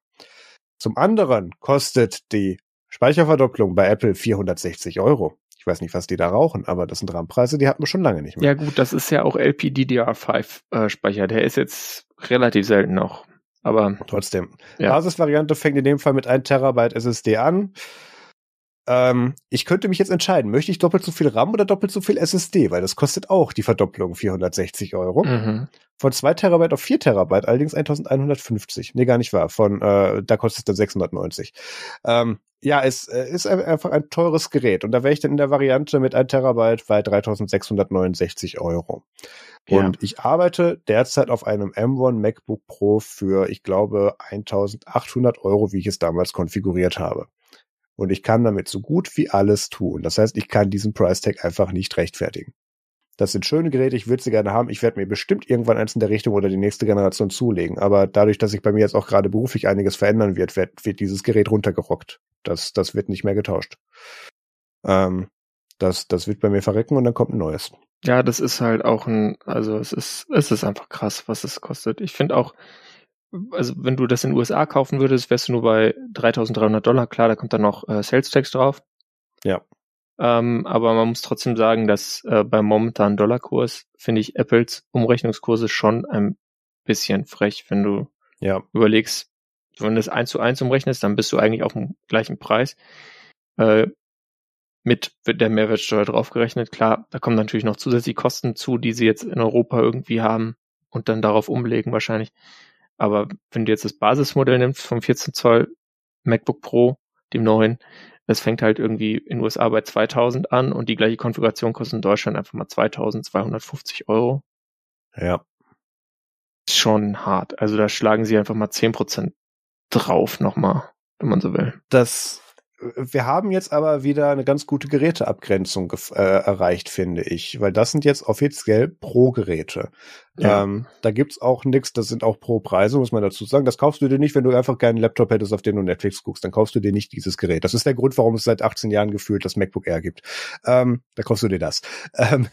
A: Zum anderen kostet die Speicherverdopplung bei Apple 460 Euro. Ich weiß nicht, was die da rauchen, aber das sind RAM-Preise, die hatten wir schon lange nicht mehr.
B: Ja gut, das ist ja auch LPDDR5-Speicher. Äh, Der ist jetzt relativ selten noch. Aber
A: trotzdem. Ja. Basisvariante fängt in dem Fall mit 1 Terabyte SSD an. Ähm, ich könnte mich jetzt entscheiden, möchte ich doppelt so viel RAM oder doppelt so viel SSD, weil das kostet auch die Verdopplung 460 Euro. Mhm. Von 2 Terabyte auf 4 Terabyte allerdings 1150. Nee, gar nicht wahr. Von, äh, da kostet es dann 690. Ähm, ja, es äh, ist einfach ein teures Gerät. Und da wäre ich dann in der Variante mit 1 Terabyte bei 3669 Euro. Ja. Und ich arbeite derzeit auf einem M1 MacBook Pro für, ich glaube, 1800 Euro, wie ich es damals konfiguriert habe. Und ich kann damit so gut wie alles tun. Das heißt, ich kann diesen Price Tag einfach nicht rechtfertigen. Das sind schöne Geräte, ich würde sie gerne haben. Ich werde mir bestimmt irgendwann eins in der Richtung oder die nächste Generation zulegen. Aber dadurch, dass sich bei mir jetzt auch gerade beruflich einiges verändern wird, wird, wird dieses Gerät runtergerockt. Das, das wird nicht mehr getauscht. Ähm, das, das wird bei mir verrecken und dann kommt ein neues.
B: Ja, das ist halt auch ein, also es ist, es ist einfach krass, was es kostet. Ich finde auch, also wenn du das in den USA kaufen würdest, wärst du nur bei 3.300 Dollar. Klar, da kommt dann noch äh, Sales Tax drauf.
A: Ja.
B: Ähm, aber man muss trotzdem sagen, dass äh, beim momentanen Dollarkurs finde ich Apples Umrechnungskurse schon ein bisschen frech, wenn du ja. überlegst, wenn du das eins zu eins umrechnest, dann bist du eigentlich auf dem gleichen Preis. Äh, mit der Mehrwertsteuer draufgerechnet. Klar, da kommen natürlich noch zusätzliche Kosten zu, die sie jetzt in Europa irgendwie haben und dann darauf umlegen wahrscheinlich. Aber wenn du jetzt das Basismodell nimmst vom 14 Zoll MacBook Pro, dem neuen, das fängt halt irgendwie in den USA bei 2000 an und die gleiche Konfiguration kostet in Deutschland einfach mal 2250 Euro.
A: Ja.
B: Schon hart. Also da schlagen sie einfach mal 10% drauf nochmal, wenn man so will.
A: Das wir haben jetzt aber wieder eine ganz gute Geräteabgrenzung äh, erreicht, finde ich, weil das sind jetzt offiziell Pro-Geräte. Ja. Ähm, da gibt's auch nichts, das sind auch Pro-Preise, muss man dazu sagen. Das kaufst du dir nicht, wenn du einfach keinen Laptop hättest, auf den du Netflix guckst, dann kaufst du dir nicht dieses Gerät. Das ist der Grund, warum es seit 18 Jahren gefühlt das MacBook Air gibt. Ähm, da kaufst du dir das. Ähm,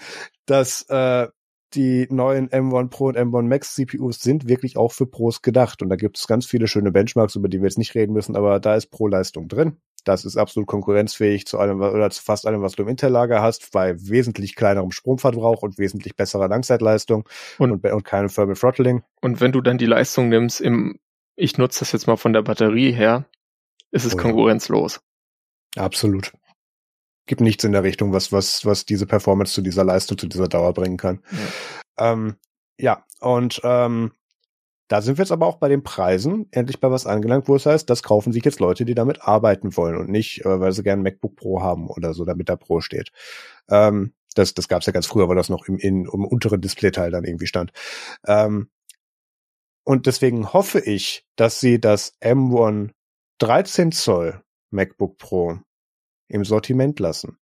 A: das äh, die neuen M1 Pro und M1 Max CPUs sind wirklich auch für Pros gedacht. Und da gibt es ganz viele schöne Benchmarks, über die wir jetzt nicht reden müssen, aber da ist Pro-Leistung drin. Das ist absolut konkurrenzfähig zu allem oder zu fast allem, was du im Intel-Lager hast, bei wesentlich kleinerem Stromverbrauch und wesentlich besserer Langzeitleistung und, und, und keinem Thermal Throttling.
B: Und wenn du dann die Leistung nimmst, im, ich nutze das jetzt mal von der Batterie her, ist es oh, konkurrenzlos.
A: Ja. Absolut. Gibt nichts in der Richtung, was, was, was diese Performance zu dieser Leistung, zu dieser Dauer bringen kann. Ja, ähm, ja. und ähm, da sind wir jetzt aber auch bei den Preisen endlich bei was angelangt, wo es heißt, das kaufen sich jetzt Leute, die damit arbeiten wollen und nicht, äh, weil sie gerne MacBook Pro haben oder so, damit da Pro steht. Ähm, das das gab es ja ganz früher, weil das noch im, in, im unteren Displayteil dann irgendwie stand. Ähm, und deswegen hoffe ich, dass sie das M1 13 Zoll MacBook Pro im Sortiment lassen.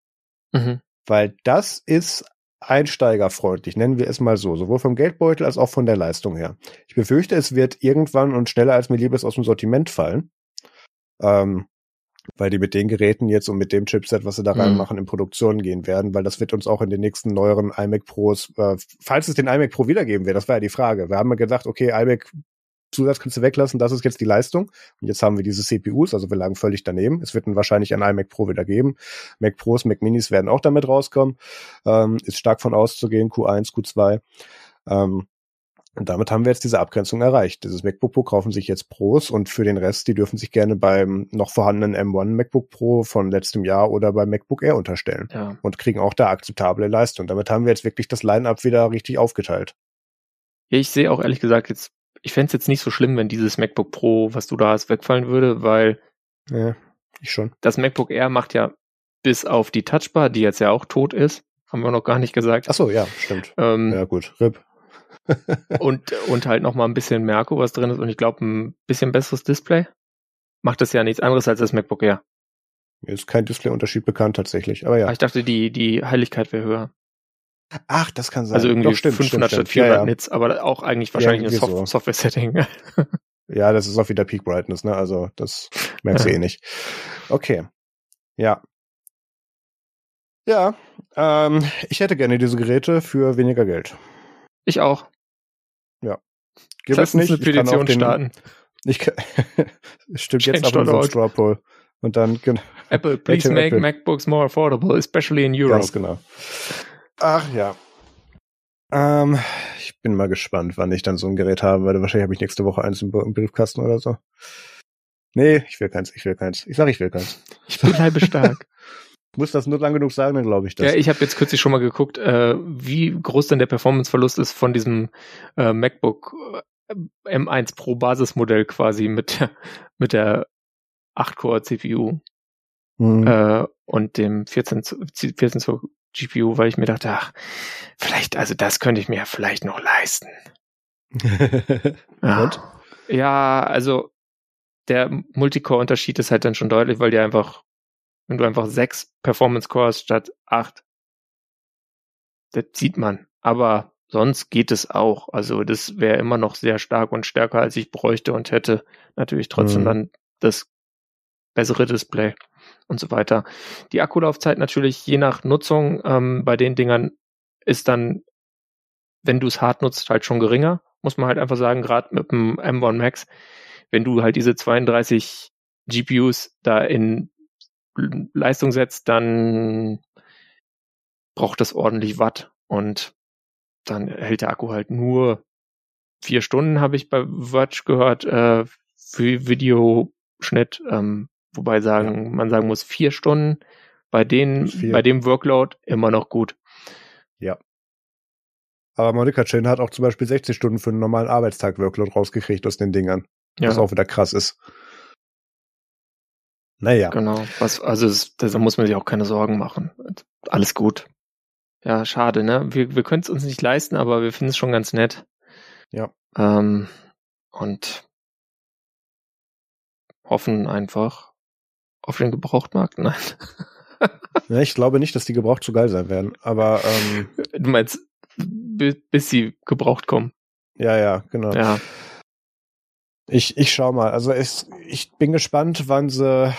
A: Mhm. Weil das ist einsteigerfreundlich, nennen wir es mal so, sowohl vom Geldbeutel als auch von der Leistung her. Ich befürchte, es wird irgendwann und schneller als mir lieb ist aus dem Sortiment fallen. Ähm, weil die mit den Geräten jetzt und mit dem Chipset, was sie da reinmachen, mhm. in Produktion gehen werden, weil das wird uns auch in den nächsten neueren iMac Pros, äh, falls es den iMac Pro wiedergeben wird, das war ja die Frage. Wir haben ja gedacht, okay, iMac Zusatz kannst du weglassen, das ist jetzt die Leistung. Und jetzt haben wir diese CPUs, also wir lagen völlig daneben. Es wird dann wahrscheinlich ein iMac Pro wieder geben. Mac Pros, Mac Minis werden auch damit rauskommen. Ähm, ist stark von auszugehen, Q1, Q2. Ähm, und damit haben wir jetzt diese Abgrenzung erreicht. Dieses MacBook Pro kaufen sich jetzt Pros und für den Rest, die dürfen sich gerne beim noch vorhandenen M1 MacBook Pro von letztem Jahr oder beim MacBook Air unterstellen ja. und kriegen auch da akzeptable Leistung. Damit haben wir jetzt wirklich das Line-up wieder richtig aufgeteilt.
B: Ich sehe auch ehrlich gesagt jetzt ich fände es jetzt nicht so schlimm, wenn dieses MacBook Pro, was du da hast, wegfallen würde, weil
A: ja, ich schon.
B: Das MacBook Air macht ja bis auf die Touchbar, die jetzt ja auch tot ist, haben wir noch gar nicht gesagt.
A: Ach so, ja, stimmt. Ähm, ja gut, RIP.
B: und, und halt noch mal ein bisschen Akku, was drin ist und ich glaube ein bisschen besseres Display. Macht das ja nichts anderes als das MacBook Air.
A: Mir ist kein Displayunterschied bekannt tatsächlich, aber ja.
B: Ah, ich dachte, die, die Heiligkeit wäre höher.
A: Ach, das kann sein.
B: Also irgendwie Doch, stimmt, 500 stimmt, statt 400 ja, ja. Nits, aber auch eigentlich wahrscheinlich ja, ein so. Software-Setting.
A: ja, das ist auch wieder Peak Brightness, ne? Also das merkst du eh nicht. Okay. Ja. Ja, ähm, ich hätte gerne diese Geräte für weniger Geld.
B: Ich auch.
A: Ja.
B: Gibt Lass es nicht. eine Petition den, starten.
A: Ich kann, stimmt Change. jetzt auf unserem Straw Poll. Und dann,
B: Apple, please make Apple. MacBooks more affordable, especially in Europe.
A: Ganz genau. Ach ja. Ähm, ich bin mal gespannt, wann ich dann so ein Gerät habe, weil wahrscheinlich habe ich nächste Woche eins im, im Briefkasten oder so. Nee, ich will keins, ich will keins. Ich sag, ich will keins.
B: Ich bleibe stark.
A: muss das nur lang genug sagen, dann glaube ich das.
B: Ja, ich habe jetzt kürzlich schon mal geguckt, äh, wie groß denn der Performance-Verlust ist von diesem äh, MacBook äh, M1 Pro Basismodell quasi mit der, mit der 8-Core CPU mhm. äh, und dem 14, 14 Zoll GPU, weil ich mir dachte, ach, vielleicht, also das könnte ich mir vielleicht noch leisten. ja. Und? ja, also der Multicore-Unterschied ist halt dann schon deutlich, weil die einfach wenn du einfach sechs Performance Cores statt acht, das sieht man. Aber sonst geht es auch. Also das wäre immer noch sehr stark und stärker, als ich bräuchte und hätte natürlich trotzdem mhm. dann das bessere Display und so weiter. Die Akkulaufzeit natürlich je nach Nutzung ähm, bei den Dingern ist dann, wenn du es hart nutzt, halt schon geringer. Muss man halt einfach sagen, gerade mit dem M1 Max, wenn du halt diese 32 GPUs da in Leistung setzt, dann braucht das ordentlich Watt und dann hält der Akku halt nur vier Stunden, habe ich bei Verge gehört, äh, für Videoschnitt, ähm, wobei sagen, ja. man sagen muss vier Stunden, bei denen, vier. bei dem Workload immer noch gut.
A: Ja. Aber Monica Chain hat auch zum Beispiel 60 Stunden für einen normalen Arbeitstag Workload rausgekriegt aus den Dingern. Ja. Was auch wieder krass ist. Naja.
B: Genau. Was, also es, da muss man sich auch keine Sorgen machen. Alles gut. Ja, schade, ne? Wir, wir können es uns nicht leisten, aber wir finden es schon ganz nett.
A: Ja.
B: Ähm, und hoffen einfach auf den Gebrauchtmarkt. Nein.
A: ja, ich glaube nicht, dass die gebraucht so geil sein werden. Aber ähm,
B: du meinst, bis sie gebraucht kommen.
A: Ja, ja, genau.
B: Ja.
A: Ich, ich schau mal. Also es, ich bin gespannt, wann sie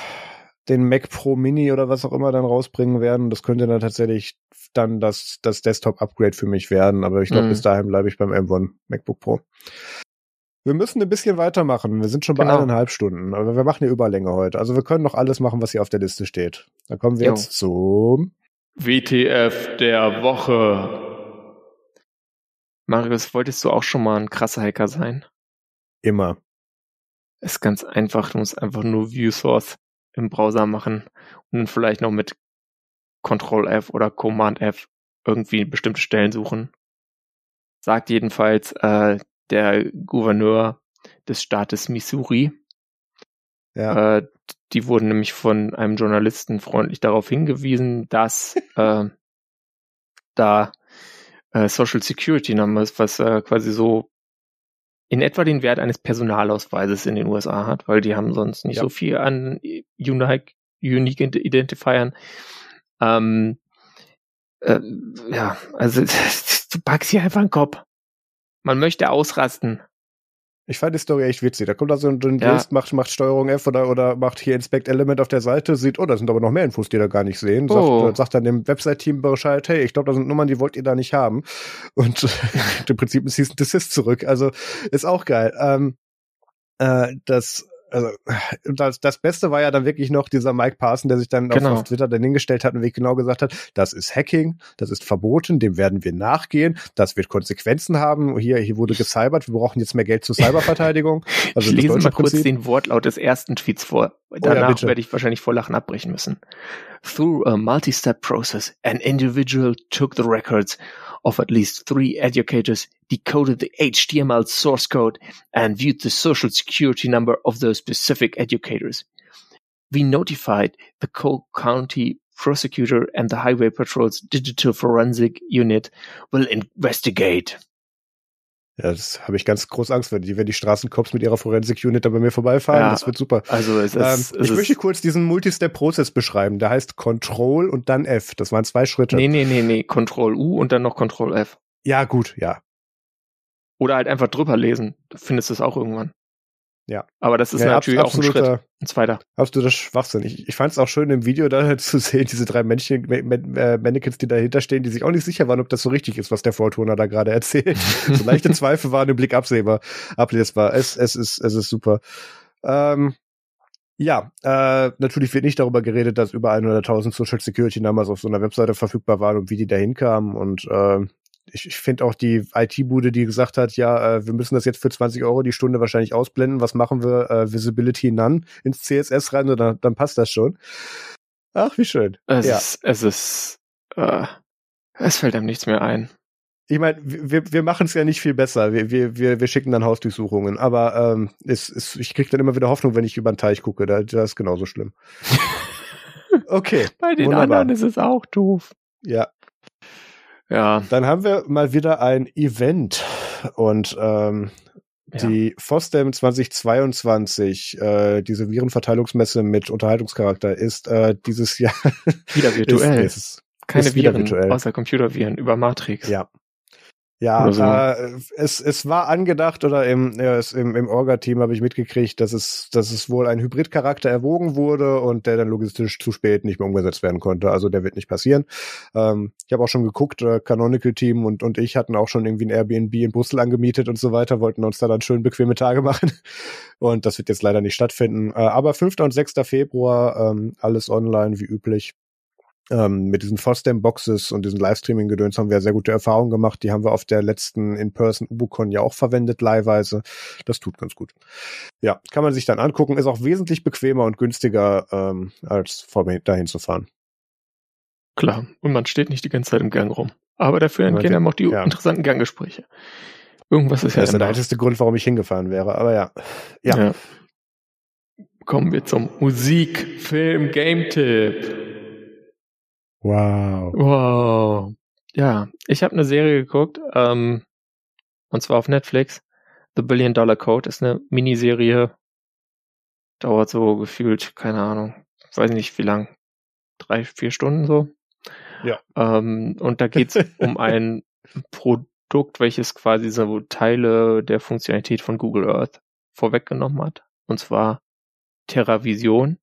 A: den Mac Pro Mini oder was auch immer dann rausbringen werden. Das könnte dann tatsächlich dann das, das Desktop-Upgrade für mich werden. Aber ich glaube, mhm. bis dahin bleibe ich beim M1 MacBook Pro. Wir müssen ein bisschen weitermachen. Wir sind schon bei genau. eineinhalb Stunden. Aber wir machen ja Überlänge heute. Also wir können noch alles machen, was hier auf der Liste steht. Dann kommen wir jo. jetzt zum
B: WTF der Woche. Marius, wolltest du auch schon mal ein krasser Hacker sein?
A: Immer.
B: Ist ganz einfach. Du musst einfach nur View Source im Browser machen und dann vielleicht noch mit Control F oder Command F irgendwie bestimmte Stellen suchen. Sagt jedenfalls äh, der Gouverneur des Staates Missouri. Ja. Äh, die wurden nämlich von einem Journalisten freundlich darauf hingewiesen, dass äh, da äh, Social Security Number ist, was äh, quasi so in etwa den Wert eines Personalausweises in den USA hat, weil die haben sonst nicht ja. so viel an Unique, Unique Identifiern. Ähm, äh, ja, also du packst hier einfach einen Kopf. Man möchte ausrasten.
A: Ich fand die Story echt witzig. Da kommt da so ein Journalist, ja. macht, macht Steuerung F oder, oder macht hier Inspect Element auf der Seite, sieht, oh, da sind aber noch mehr Infos, die da gar nicht sehen. Sagt, oh. sagt dann dem Website-Team Bescheid, hey, ich glaube, da sind Nummern, die wollt ihr da nicht haben. Und im Prinzip ist ein Desist zurück. Also ist auch geil. Ähm, äh, das also das, das Beste war ja dann wirklich noch dieser Mike Parson, der sich dann genau. auf, auf, Twitter dann hingestellt hat und wirklich genau gesagt hat, das ist Hacking, das ist verboten, dem werden wir nachgehen, das wird Konsequenzen haben. Hier, hier wurde gecybert, wir brauchen jetzt mehr Geld zur Cyberverteidigung.
B: Also ich lese mal kurz Prinzip. den Wortlaut des ersten Tweets vor. Danach oh ja, werde ich wahrscheinlich vor Lachen abbrechen müssen. Through a multi-step process, an individual took the records of at least three educators, decoded the HTML source code, and viewed the social security number of those specific educators. We notified the Cole County prosecutor and the Highway Patrol's Digital Forensic Unit will investigate.
A: Ja, das habe ich ganz groß Angst, wenn die, wenn die Straßencops mit ihrer Forensik-Unit da bei mir vorbeifahren. Ja, das wird super.
B: Also es ist,
A: ähm, es ich möchte kurz diesen Multistep-Prozess beschreiben. Der heißt Control und dann F. Das waren zwei Schritte.
B: Nee, nee, nee, nee. Control U und dann noch Control F.
A: Ja, gut, ja.
B: Oder halt einfach drüber lesen. Du findest es auch irgendwann.
A: Ja.
B: Aber das ist ja, natürlich auch ein Schritt. Ein zweiter.
A: Absoluter Schwachsinn. Ich, ich fand es auch schön im Video da zu sehen, diese drei Männchen, äh, Mannequins, die dahinter stehen, die sich auch nicht sicher waren, ob das so richtig ist, was der Vortoner da gerade erzählt. so leichte Zweifel waren im Blick absehbar, ablesbar. Es, es ist, es ist super. Ähm, Ja, äh, natürlich wird nicht darüber geredet, dass über 100.000 Social Security Numbers auf so einer Webseite verfügbar waren und wie die da hinkamen. Und äh, ich, ich finde auch die IT-Bude, die gesagt hat, ja, äh, wir müssen das jetzt für 20 Euro die Stunde wahrscheinlich ausblenden. Was machen wir? Äh, Visibility None ins CSS rein dann, dann passt das schon. Ach, wie schön.
B: Es ja. ist, es ist, äh, es fällt einem nichts mehr ein.
A: Ich meine, wir, wir machen es ja nicht viel besser. Wir, wir, wir, wir schicken dann Hausdurchsuchungen. Aber ähm, es, es, ich kriege dann immer wieder Hoffnung, wenn ich über den Teich gucke. Da, das ist genauso schlimm. Okay.
B: Bei den wunderbar. anderen ist es auch doof.
A: Ja. Ja. Dann haben wir mal wieder ein Event. Und ähm, ja. die FOSDEM 2022, äh, diese Virenverteilungsmesse mit Unterhaltungscharakter, ist äh, dieses Jahr
B: wieder virtuell. Ist, ist, Keine ist Viren, virtuell. außer Computerviren über Matrix.
A: Ja, ja, so. äh, es, es war angedacht oder im, ja, es, im, im Orga-Team habe ich mitgekriegt, dass es, dass es wohl ein Hybrid-Charakter erwogen wurde und der dann logistisch zu spät nicht mehr umgesetzt werden konnte. Also der wird nicht passieren. Ähm, ich habe auch schon geguckt, äh, Canonical-Team und, und ich hatten auch schon irgendwie ein Airbnb in Brüssel angemietet und so weiter, wollten uns da dann schön bequeme Tage machen. Und das wird jetzt leider nicht stattfinden. Äh, aber 5. und 6. Februar, ähm, alles online wie üblich ähm, mit diesen FOSDEM-Boxes und diesen Livestreaming-Gedöns haben wir sehr gute Erfahrungen gemacht. Die haben wir auf der letzten In-Person Ubucon ja auch verwendet, leihweise. Das tut ganz gut. Ja, kann man sich dann angucken. Ist auch wesentlich bequemer und günstiger, ähm, als vor dahin zu fahren.
B: Klar. Und man steht nicht die ganze Zeit im Gang rum. Aber dafür entgehen einem auch die ja. interessanten Ganggespräche. Irgendwas ist ja
A: Das ist der einzige Grund, warum ich hingefahren wäre. Aber ja. Ja. ja.
B: Kommen wir zum Musik, Film, Game-Tipp.
A: Wow.
B: Wow. Ja, ich habe eine Serie geguckt, ähm, und zwar auf Netflix. The Billion Dollar Code ist eine Miniserie. Dauert so gefühlt, keine Ahnung, weiß nicht wie lang. Drei, vier Stunden so.
A: Ja.
B: Ähm, und da geht's um ein Produkt, welches quasi so Teile der Funktionalität von Google Earth vorweggenommen hat. Und zwar TerraVision.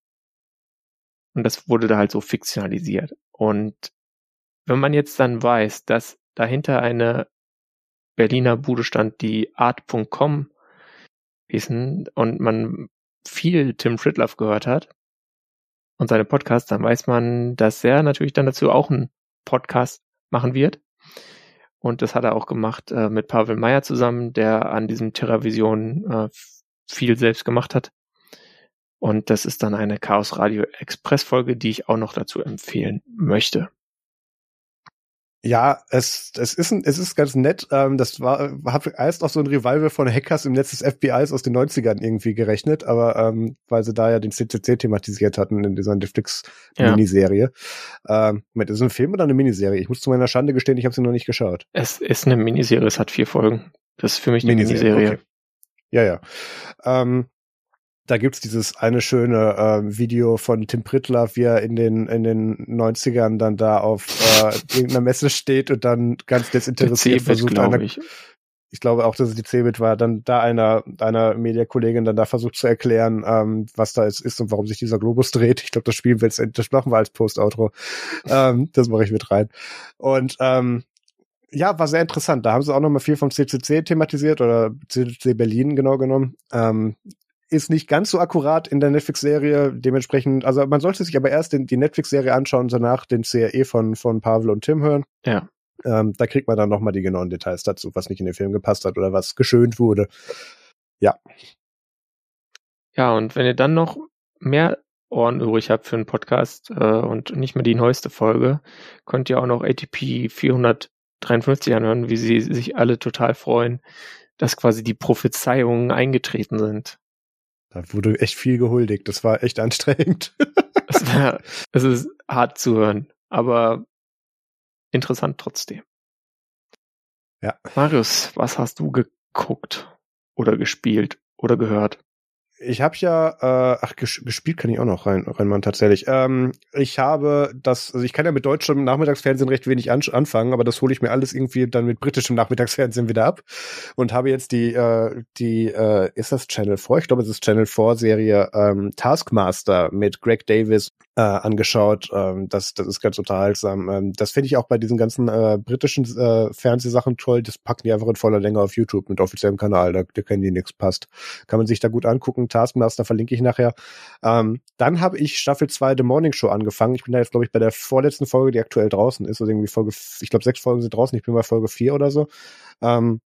B: Und das wurde da halt so fiktionalisiert. Und wenn man jetzt dann weiß, dass dahinter eine Berliner Bude stand, die art.com hießen und man viel Tim Fritloff gehört hat und seine Podcasts, dann weiß man, dass er natürlich dann dazu auch einen Podcast machen wird. Und das hat er auch gemacht äh, mit Pavel Meyer zusammen, der an diesem TerraVision äh, viel selbst gemacht hat. Und das ist dann eine Chaos Radio Express Folge, die ich auch noch dazu empfehlen möchte.
A: Ja, es, es, ist, ein, es ist ganz nett. Ähm, das war, hat erst auch so ein Revival von Hackers im Netz des FBIs aus den 90ern irgendwie gerechnet, aber ähm, weil sie da ja den CCC thematisiert hatten in dieser Netflix-Miniserie. Ja. Ähm, ist ein Film oder eine Miniserie? Ich muss zu meiner Schande gestehen, ich habe sie noch nicht geschaut.
B: Es ist eine Miniserie, es hat vier Folgen. Das ist für mich eine Miniserie. Miniserie. Okay.
A: Ja, ja. Ähm, da gibt's dieses eine schöne äh, Video von Tim Prittler, wie er in den in den 90ern dann da auf äh, irgendeiner Messe steht und dann ganz desinteressiert versucht einer, ich. ich glaube auch, dass es die Cebit war, dann da einer einer Mediakollegin dann da versucht zu erklären, ähm, was da jetzt ist und warum sich dieser Globus dreht. Ich glaube, das jetzt, das machen wir als Post-Outro. ähm, das mache ich mit rein. Und ähm, ja, war sehr interessant. Da haben sie auch noch mal viel vom CCC thematisiert oder CCC Berlin genau genommen. Ähm, ist nicht ganz so akkurat in der Netflix-Serie. Dementsprechend, also man sollte sich aber erst den, die Netflix-Serie anschauen und danach den CRE von, von Pavel und Tim hören.
B: Ja.
A: Ähm, da kriegt man dann nochmal die genauen Details dazu, was nicht in den Film gepasst hat oder was geschönt wurde. Ja.
B: Ja, und wenn ihr dann noch mehr Ohren übrig habt für einen Podcast äh, und nicht mehr die neueste Folge, könnt ihr auch noch ATP 453 anhören, wie sie sich alle total freuen, dass quasi die Prophezeiungen eingetreten sind.
A: Da wurde echt viel gehuldigt. Das war echt anstrengend.
B: es, war, es ist hart zu hören, aber interessant trotzdem.
A: Ja.
B: Marius, was hast du geguckt oder gespielt oder gehört?
A: Ich habe ja, äh, ach, ges gespielt kann ich auch noch rein, reinmachen tatsächlich. Ähm, ich habe das, also ich kann ja mit deutschem Nachmittagsfernsehen recht wenig an anfangen, aber das hole ich mir alles irgendwie dann mit britischem Nachmittagsfernsehen wieder ab und habe jetzt die, äh, die, äh, ist das Channel 4? Ich glaube, es ist Channel 4 Serie ähm, Taskmaster mit Greg Davis äh, angeschaut. Ähm, das, das ist ganz unterhaltsam. Ähm, das finde ich auch bei diesen ganzen äh, britischen äh, Fernsehsachen toll. Das packen die einfach in voller Länge auf YouTube mit offiziellem Kanal. Da, da kennen die nichts passt. Kann man sich da gut angucken Taskmaster verlinke ich nachher. Ähm, dann habe ich Staffel 2 The Morning Show angefangen. Ich bin da jetzt, glaube ich, bei der vorletzten Folge, die aktuell draußen ist. Also irgendwie Folge, ich glaube, sechs Folgen sind draußen, ich bin bei Folge 4 oder so. Ähm,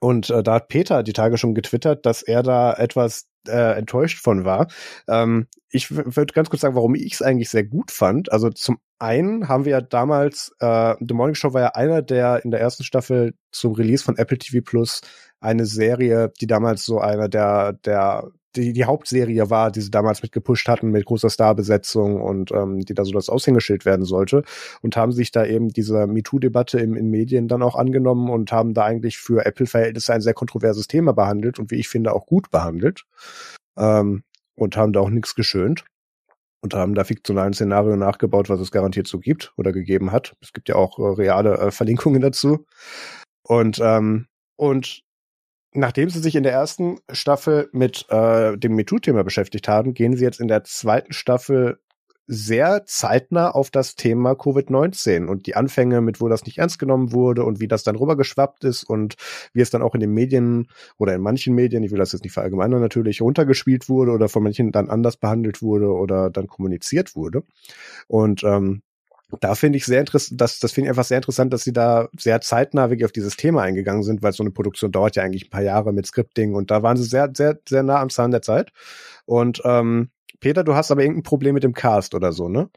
A: und äh, da hat Peter die Tage schon getwittert, dass er da etwas äh, enttäuscht von war. Ähm, ich würde ganz kurz sagen, warum ich es eigentlich sehr gut fand. Also zum einen haben wir ja damals, äh, The Morning Show war ja einer der in der ersten Staffel zum Release von Apple TV Plus eine Serie, die damals so einer der, der die, die Hauptserie war, die sie damals mit gepusht hatten, mit großer Starbesetzung und ähm, die da so das Aushängeschild werden sollte und haben sich da eben dieser MeToo-Debatte im, in Medien dann auch angenommen und haben da eigentlich für Apple-Verhältnisse ein sehr kontroverses Thema behandelt und wie ich finde auch gut behandelt ähm, und haben da auch nichts geschönt und haben da fiktionalen Szenario nachgebaut, was es garantiert so gibt oder gegeben hat. Es gibt ja auch äh, reale äh, Verlinkungen dazu. Und ähm, und nachdem sie sich in der ersten Staffel mit äh, dem MeToo-Thema beschäftigt haben, gehen sie jetzt in der zweiten Staffel sehr zeitnah auf das Thema Covid-19 und die Anfänge, mit wo das nicht ernst genommen wurde und wie das dann rübergeschwappt ist und wie es dann auch in den Medien oder in manchen Medien, ich will das jetzt nicht verallgemeinern natürlich, runtergespielt wurde oder von manchen dann anders behandelt wurde oder dann kommuniziert wurde. Und ähm, da finde ich sehr interessant, das, das finde ich einfach sehr interessant, dass sie da sehr zeitnah wirklich auf dieses Thema eingegangen sind, weil so eine Produktion dauert ja eigentlich ein paar Jahre mit Scripting und da waren sie sehr, sehr, sehr nah am Zahn der Zeit. Und ähm, Peter, du hast aber irgendein Problem mit dem Cast oder so, ne?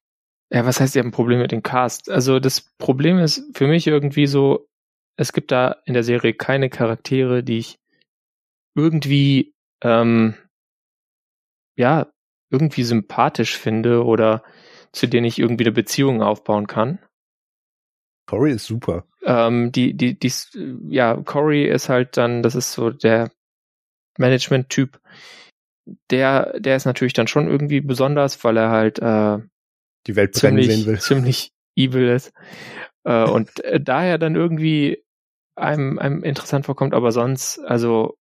B: Ja, was heißt, ihr habt ein Problem mit dem Cast? Also das Problem ist für mich irgendwie so, es gibt da in der Serie keine Charaktere, die ich irgendwie, ähm, ja, irgendwie sympathisch finde oder zu denen ich irgendwie eine Beziehung aufbauen kann.
A: Corey ist super.
B: Ähm, die, die, die, ja, Corey ist halt dann, das ist so der Management-Typ. Der, der ist natürlich dann schon irgendwie besonders, weil er halt äh,
A: die Welt
B: ziemlich,
A: sehen will.
B: ziemlich evil ist. Äh, und äh, daher dann irgendwie einem, einem interessant vorkommt, aber sonst, also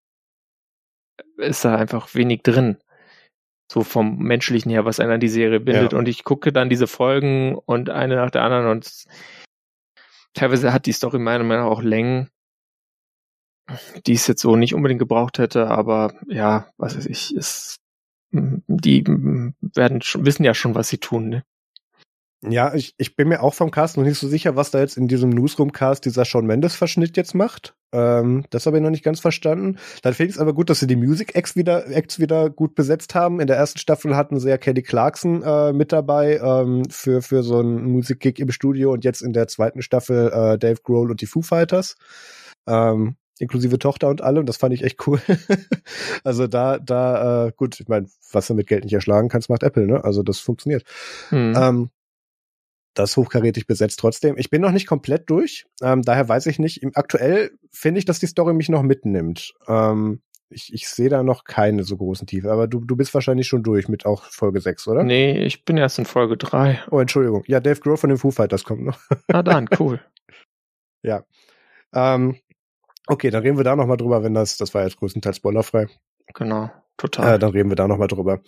B: ist da einfach wenig drin so vom menschlichen her, was einer die Serie bindet. Ja. Und ich gucke dann diese Folgen und eine nach der anderen und teilweise hat die Story meiner Meinung nach auch Längen, die es jetzt so nicht unbedingt gebraucht hätte, aber ja, was weiß ich, ist, die werden schon, wissen ja schon, was sie tun, ne?
A: Ja, ich, ich bin mir auch vom Cast noch nicht so sicher, was da jetzt in diesem Newsroom-Cast dieser Shawn Mendes-Verschnitt jetzt macht. Ähm, das habe ich noch nicht ganz verstanden. Dann finde ich es aber gut, dass sie die Music Acts wieder, Acts wieder gut besetzt haben. In der ersten Staffel hatten sie ja Kelly Clarkson äh, mit dabei ähm, für, für so einen Musikgig im Studio und jetzt in der zweiten Staffel äh, Dave Grohl und die Foo Fighters. Ähm, inklusive Tochter und allem. Das fand ich echt cool. also da, da, äh, gut, ich meine, was du mit Geld nicht erschlagen kannst, macht Apple, ne? Also das funktioniert. Hm. Ähm, das hochkarätig besetzt trotzdem. Ich bin noch nicht komplett durch, ähm, daher weiß ich nicht. Aktuell finde ich, dass die Story mich noch mitnimmt. Ähm, ich, ich sehe da noch keine so großen Tiefe, aber du, du bist wahrscheinlich schon durch mit auch Folge 6, oder?
B: Nee, ich bin erst in Folge 3.
A: Oh, Entschuldigung. Ja, Dave Grohl von den Foo Fighters kommt noch.
B: Ah, dann, cool.
A: ja. Ähm, okay, dann reden wir da nochmal drüber, wenn das, das war jetzt größtenteils spoilerfrei.
B: Genau. Total.
A: Äh, dann reden wir da nochmal drüber.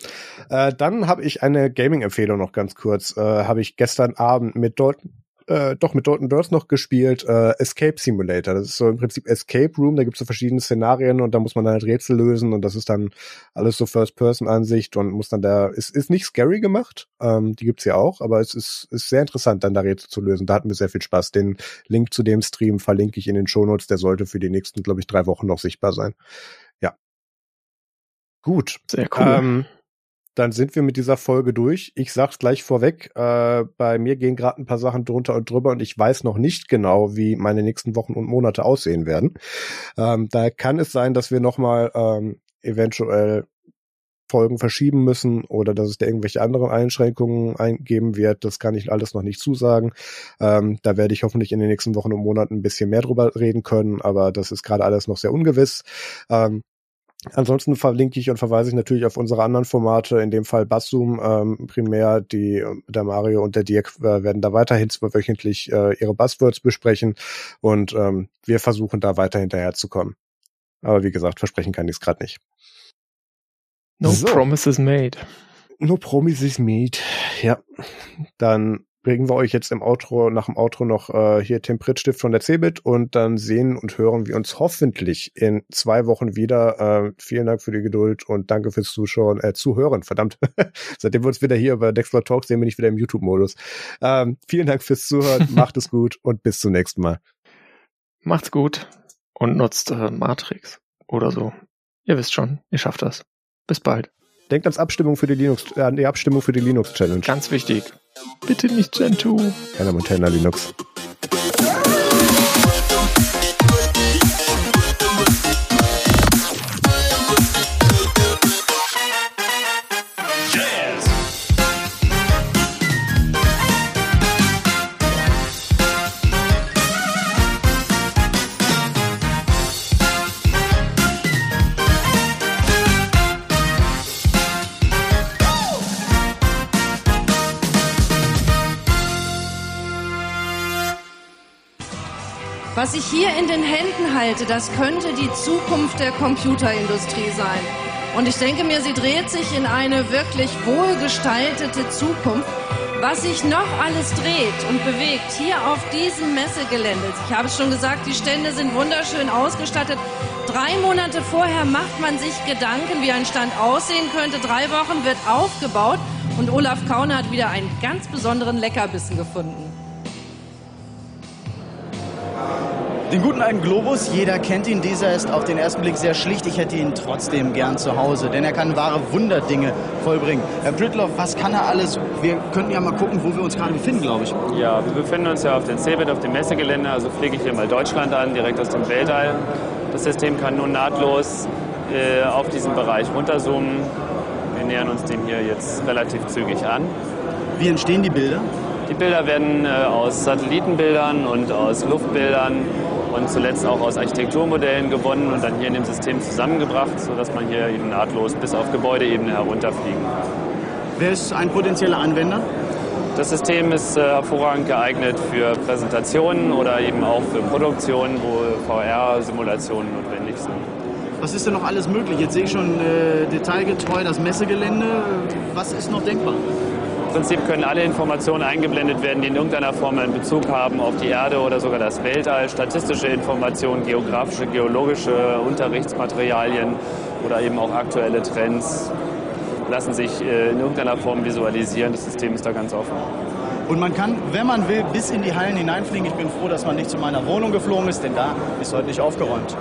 A: Äh, dann habe ich eine Gaming-Empfehlung noch ganz kurz. Äh, habe ich gestern Abend mit Dalton, äh, doch mit Dalton Durst noch gespielt. Äh, Escape Simulator. Das ist so im Prinzip Escape Room. Da gibt es so verschiedene Szenarien und da muss man dann halt Rätsel lösen und das ist dann alles so First-Person-Ansicht und muss dann da, ist, ist nicht scary gemacht. Ähm, die gibt's ja auch, aber es ist, ist sehr interessant, dann da Rätsel zu lösen. Da hatten wir sehr viel Spaß. Den Link zu dem Stream verlinke ich in den Shownotes. Der sollte für die nächsten, glaube ich, drei Wochen noch sichtbar sein. Gut.
B: Sehr cool. Ähm,
A: dann sind wir mit dieser Folge durch. Ich sag's gleich vorweg, äh, bei mir gehen gerade ein paar Sachen drunter und drüber und ich weiß noch nicht genau, wie meine nächsten Wochen und Monate aussehen werden. Ähm, da kann es sein, dass wir nochmal ähm, eventuell Folgen verschieben müssen oder dass es da irgendwelche anderen Einschränkungen eingeben wird. Das kann ich alles noch nicht zusagen. Ähm, da werde ich hoffentlich in den nächsten Wochen und Monaten ein bisschen mehr drüber reden können, aber das ist gerade alles noch sehr ungewiss. Ähm, Ansonsten verlinke ich und verweise ich natürlich auf unsere anderen Formate, in dem Fall Basszoom ähm, primär. Die, der Mario und der Dirk äh, werden da weiterhin wöchentlich äh, ihre Buzzwords besprechen und ähm, wir versuchen da weiter hinterherzukommen. Aber wie gesagt, versprechen kann ich es gerade nicht.
B: No so. promises made.
A: No promises made. Ja. Dann bringen wir euch jetzt im Outro, nach dem Outro noch äh, hier Tim Prittstift von der Cebit und dann sehen und hören wir uns hoffentlich in zwei Wochen wieder. Äh, vielen Dank für die Geduld und danke fürs Zuschauen, äh, Zuhören, verdammt. Seitdem wir uns wieder hier über Dexter Talk sehen, bin ich wieder im YouTube-Modus. Ähm, vielen Dank fürs Zuhören, macht es gut und bis zum nächsten Mal.
B: Macht's gut und nutzt äh, Matrix oder so. Ihr wisst schon, ihr schafft das. Bis bald.
A: Denkt ans Abstimmung für die Linux, äh, die Abstimmung für die Linux Challenge.
B: Ganz wichtig. Bitte nicht Gentoo.
A: Keiner Montana Linux.
C: Ich hier in den Händen halte, das könnte die Zukunft der Computerindustrie sein. Und ich denke mir, sie dreht sich in eine wirklich wohlgestaltete Zukunft. Was sich noch alles dreht und bewegt hier auf diesem Messegelände. Ich habe es schon gesagt, die Stände sind wunderschön ausgestattet. Drei Monate vorher macht man sich Gedanken, wie ein Stand aussehen könnte. Drei Wochen wird aufgebaut und Olaf Kaune hat wieder einen ganz besonderen Leckerbissen gefunden.
D: Den guten alten Globus, jeder kennt ihn. Dieser ist auf den ersten Blick sehr schlicht. Ich hätte ihn trotzdem gern zu Hause, denn er kann wahre Wunderdinge vollbringen. Herr Britloff, was kann er alles? Wir könnten ja mal gucken, wo wir uns gerade befinden, glaube ich.
E: Ja, wir befinden uns ja auf dem CeBIT, auf dem Messegelände. Also fliege ich hier mal Deutschland an, direkt aus dem Weltall. Das System kann nun nahtlos äh, auf diesen Bereich runterzoomen. Wir nähern uns dem hier jetzt relativ zügig an.
D: Wie entstehen die Bilder?
E: Die Bilder werden äh, aus Satellitenbildern und aus Luftbildern und zuletzt auch aus Architekturmodellen gewonnen und dann hier in dem System zusammengebracht, sodass man hier eben nahtlos bis auf Gebäudeebene herunterfliegen kann.
D: Wer ist ein potenzieller Anwender?
E: Das System ist äh, hervorragend geeignet für Präsentationen oder eben auch für Produktionen, wo VR-Simulationen notwendig sind.
D: Was ist denn noch alles möglich? Jetzt sehe ich schon äh, detailgetreu das Messegelände. Was ist noch denkbar?
E: Prinzip können alle Informationen eingeblendet werden, die in irgendeiner Form einen Bezug haben auf die Erde oder sogar das Weltall. Statistische Informationen, geografische, geologische Unterrichtsmaterialien oder eben auch aktuelle Trends lassen sich äh, in irgendeiner Form visualisieren. Das System ist da ganz offen.
D: Und man kann, wenn man will, bis in die Hallen hineinfliegen. Ich bin froh, dass man nicht zu meiner Wohnung geflogen ist, denn da ist heute nicht aufgeräumt.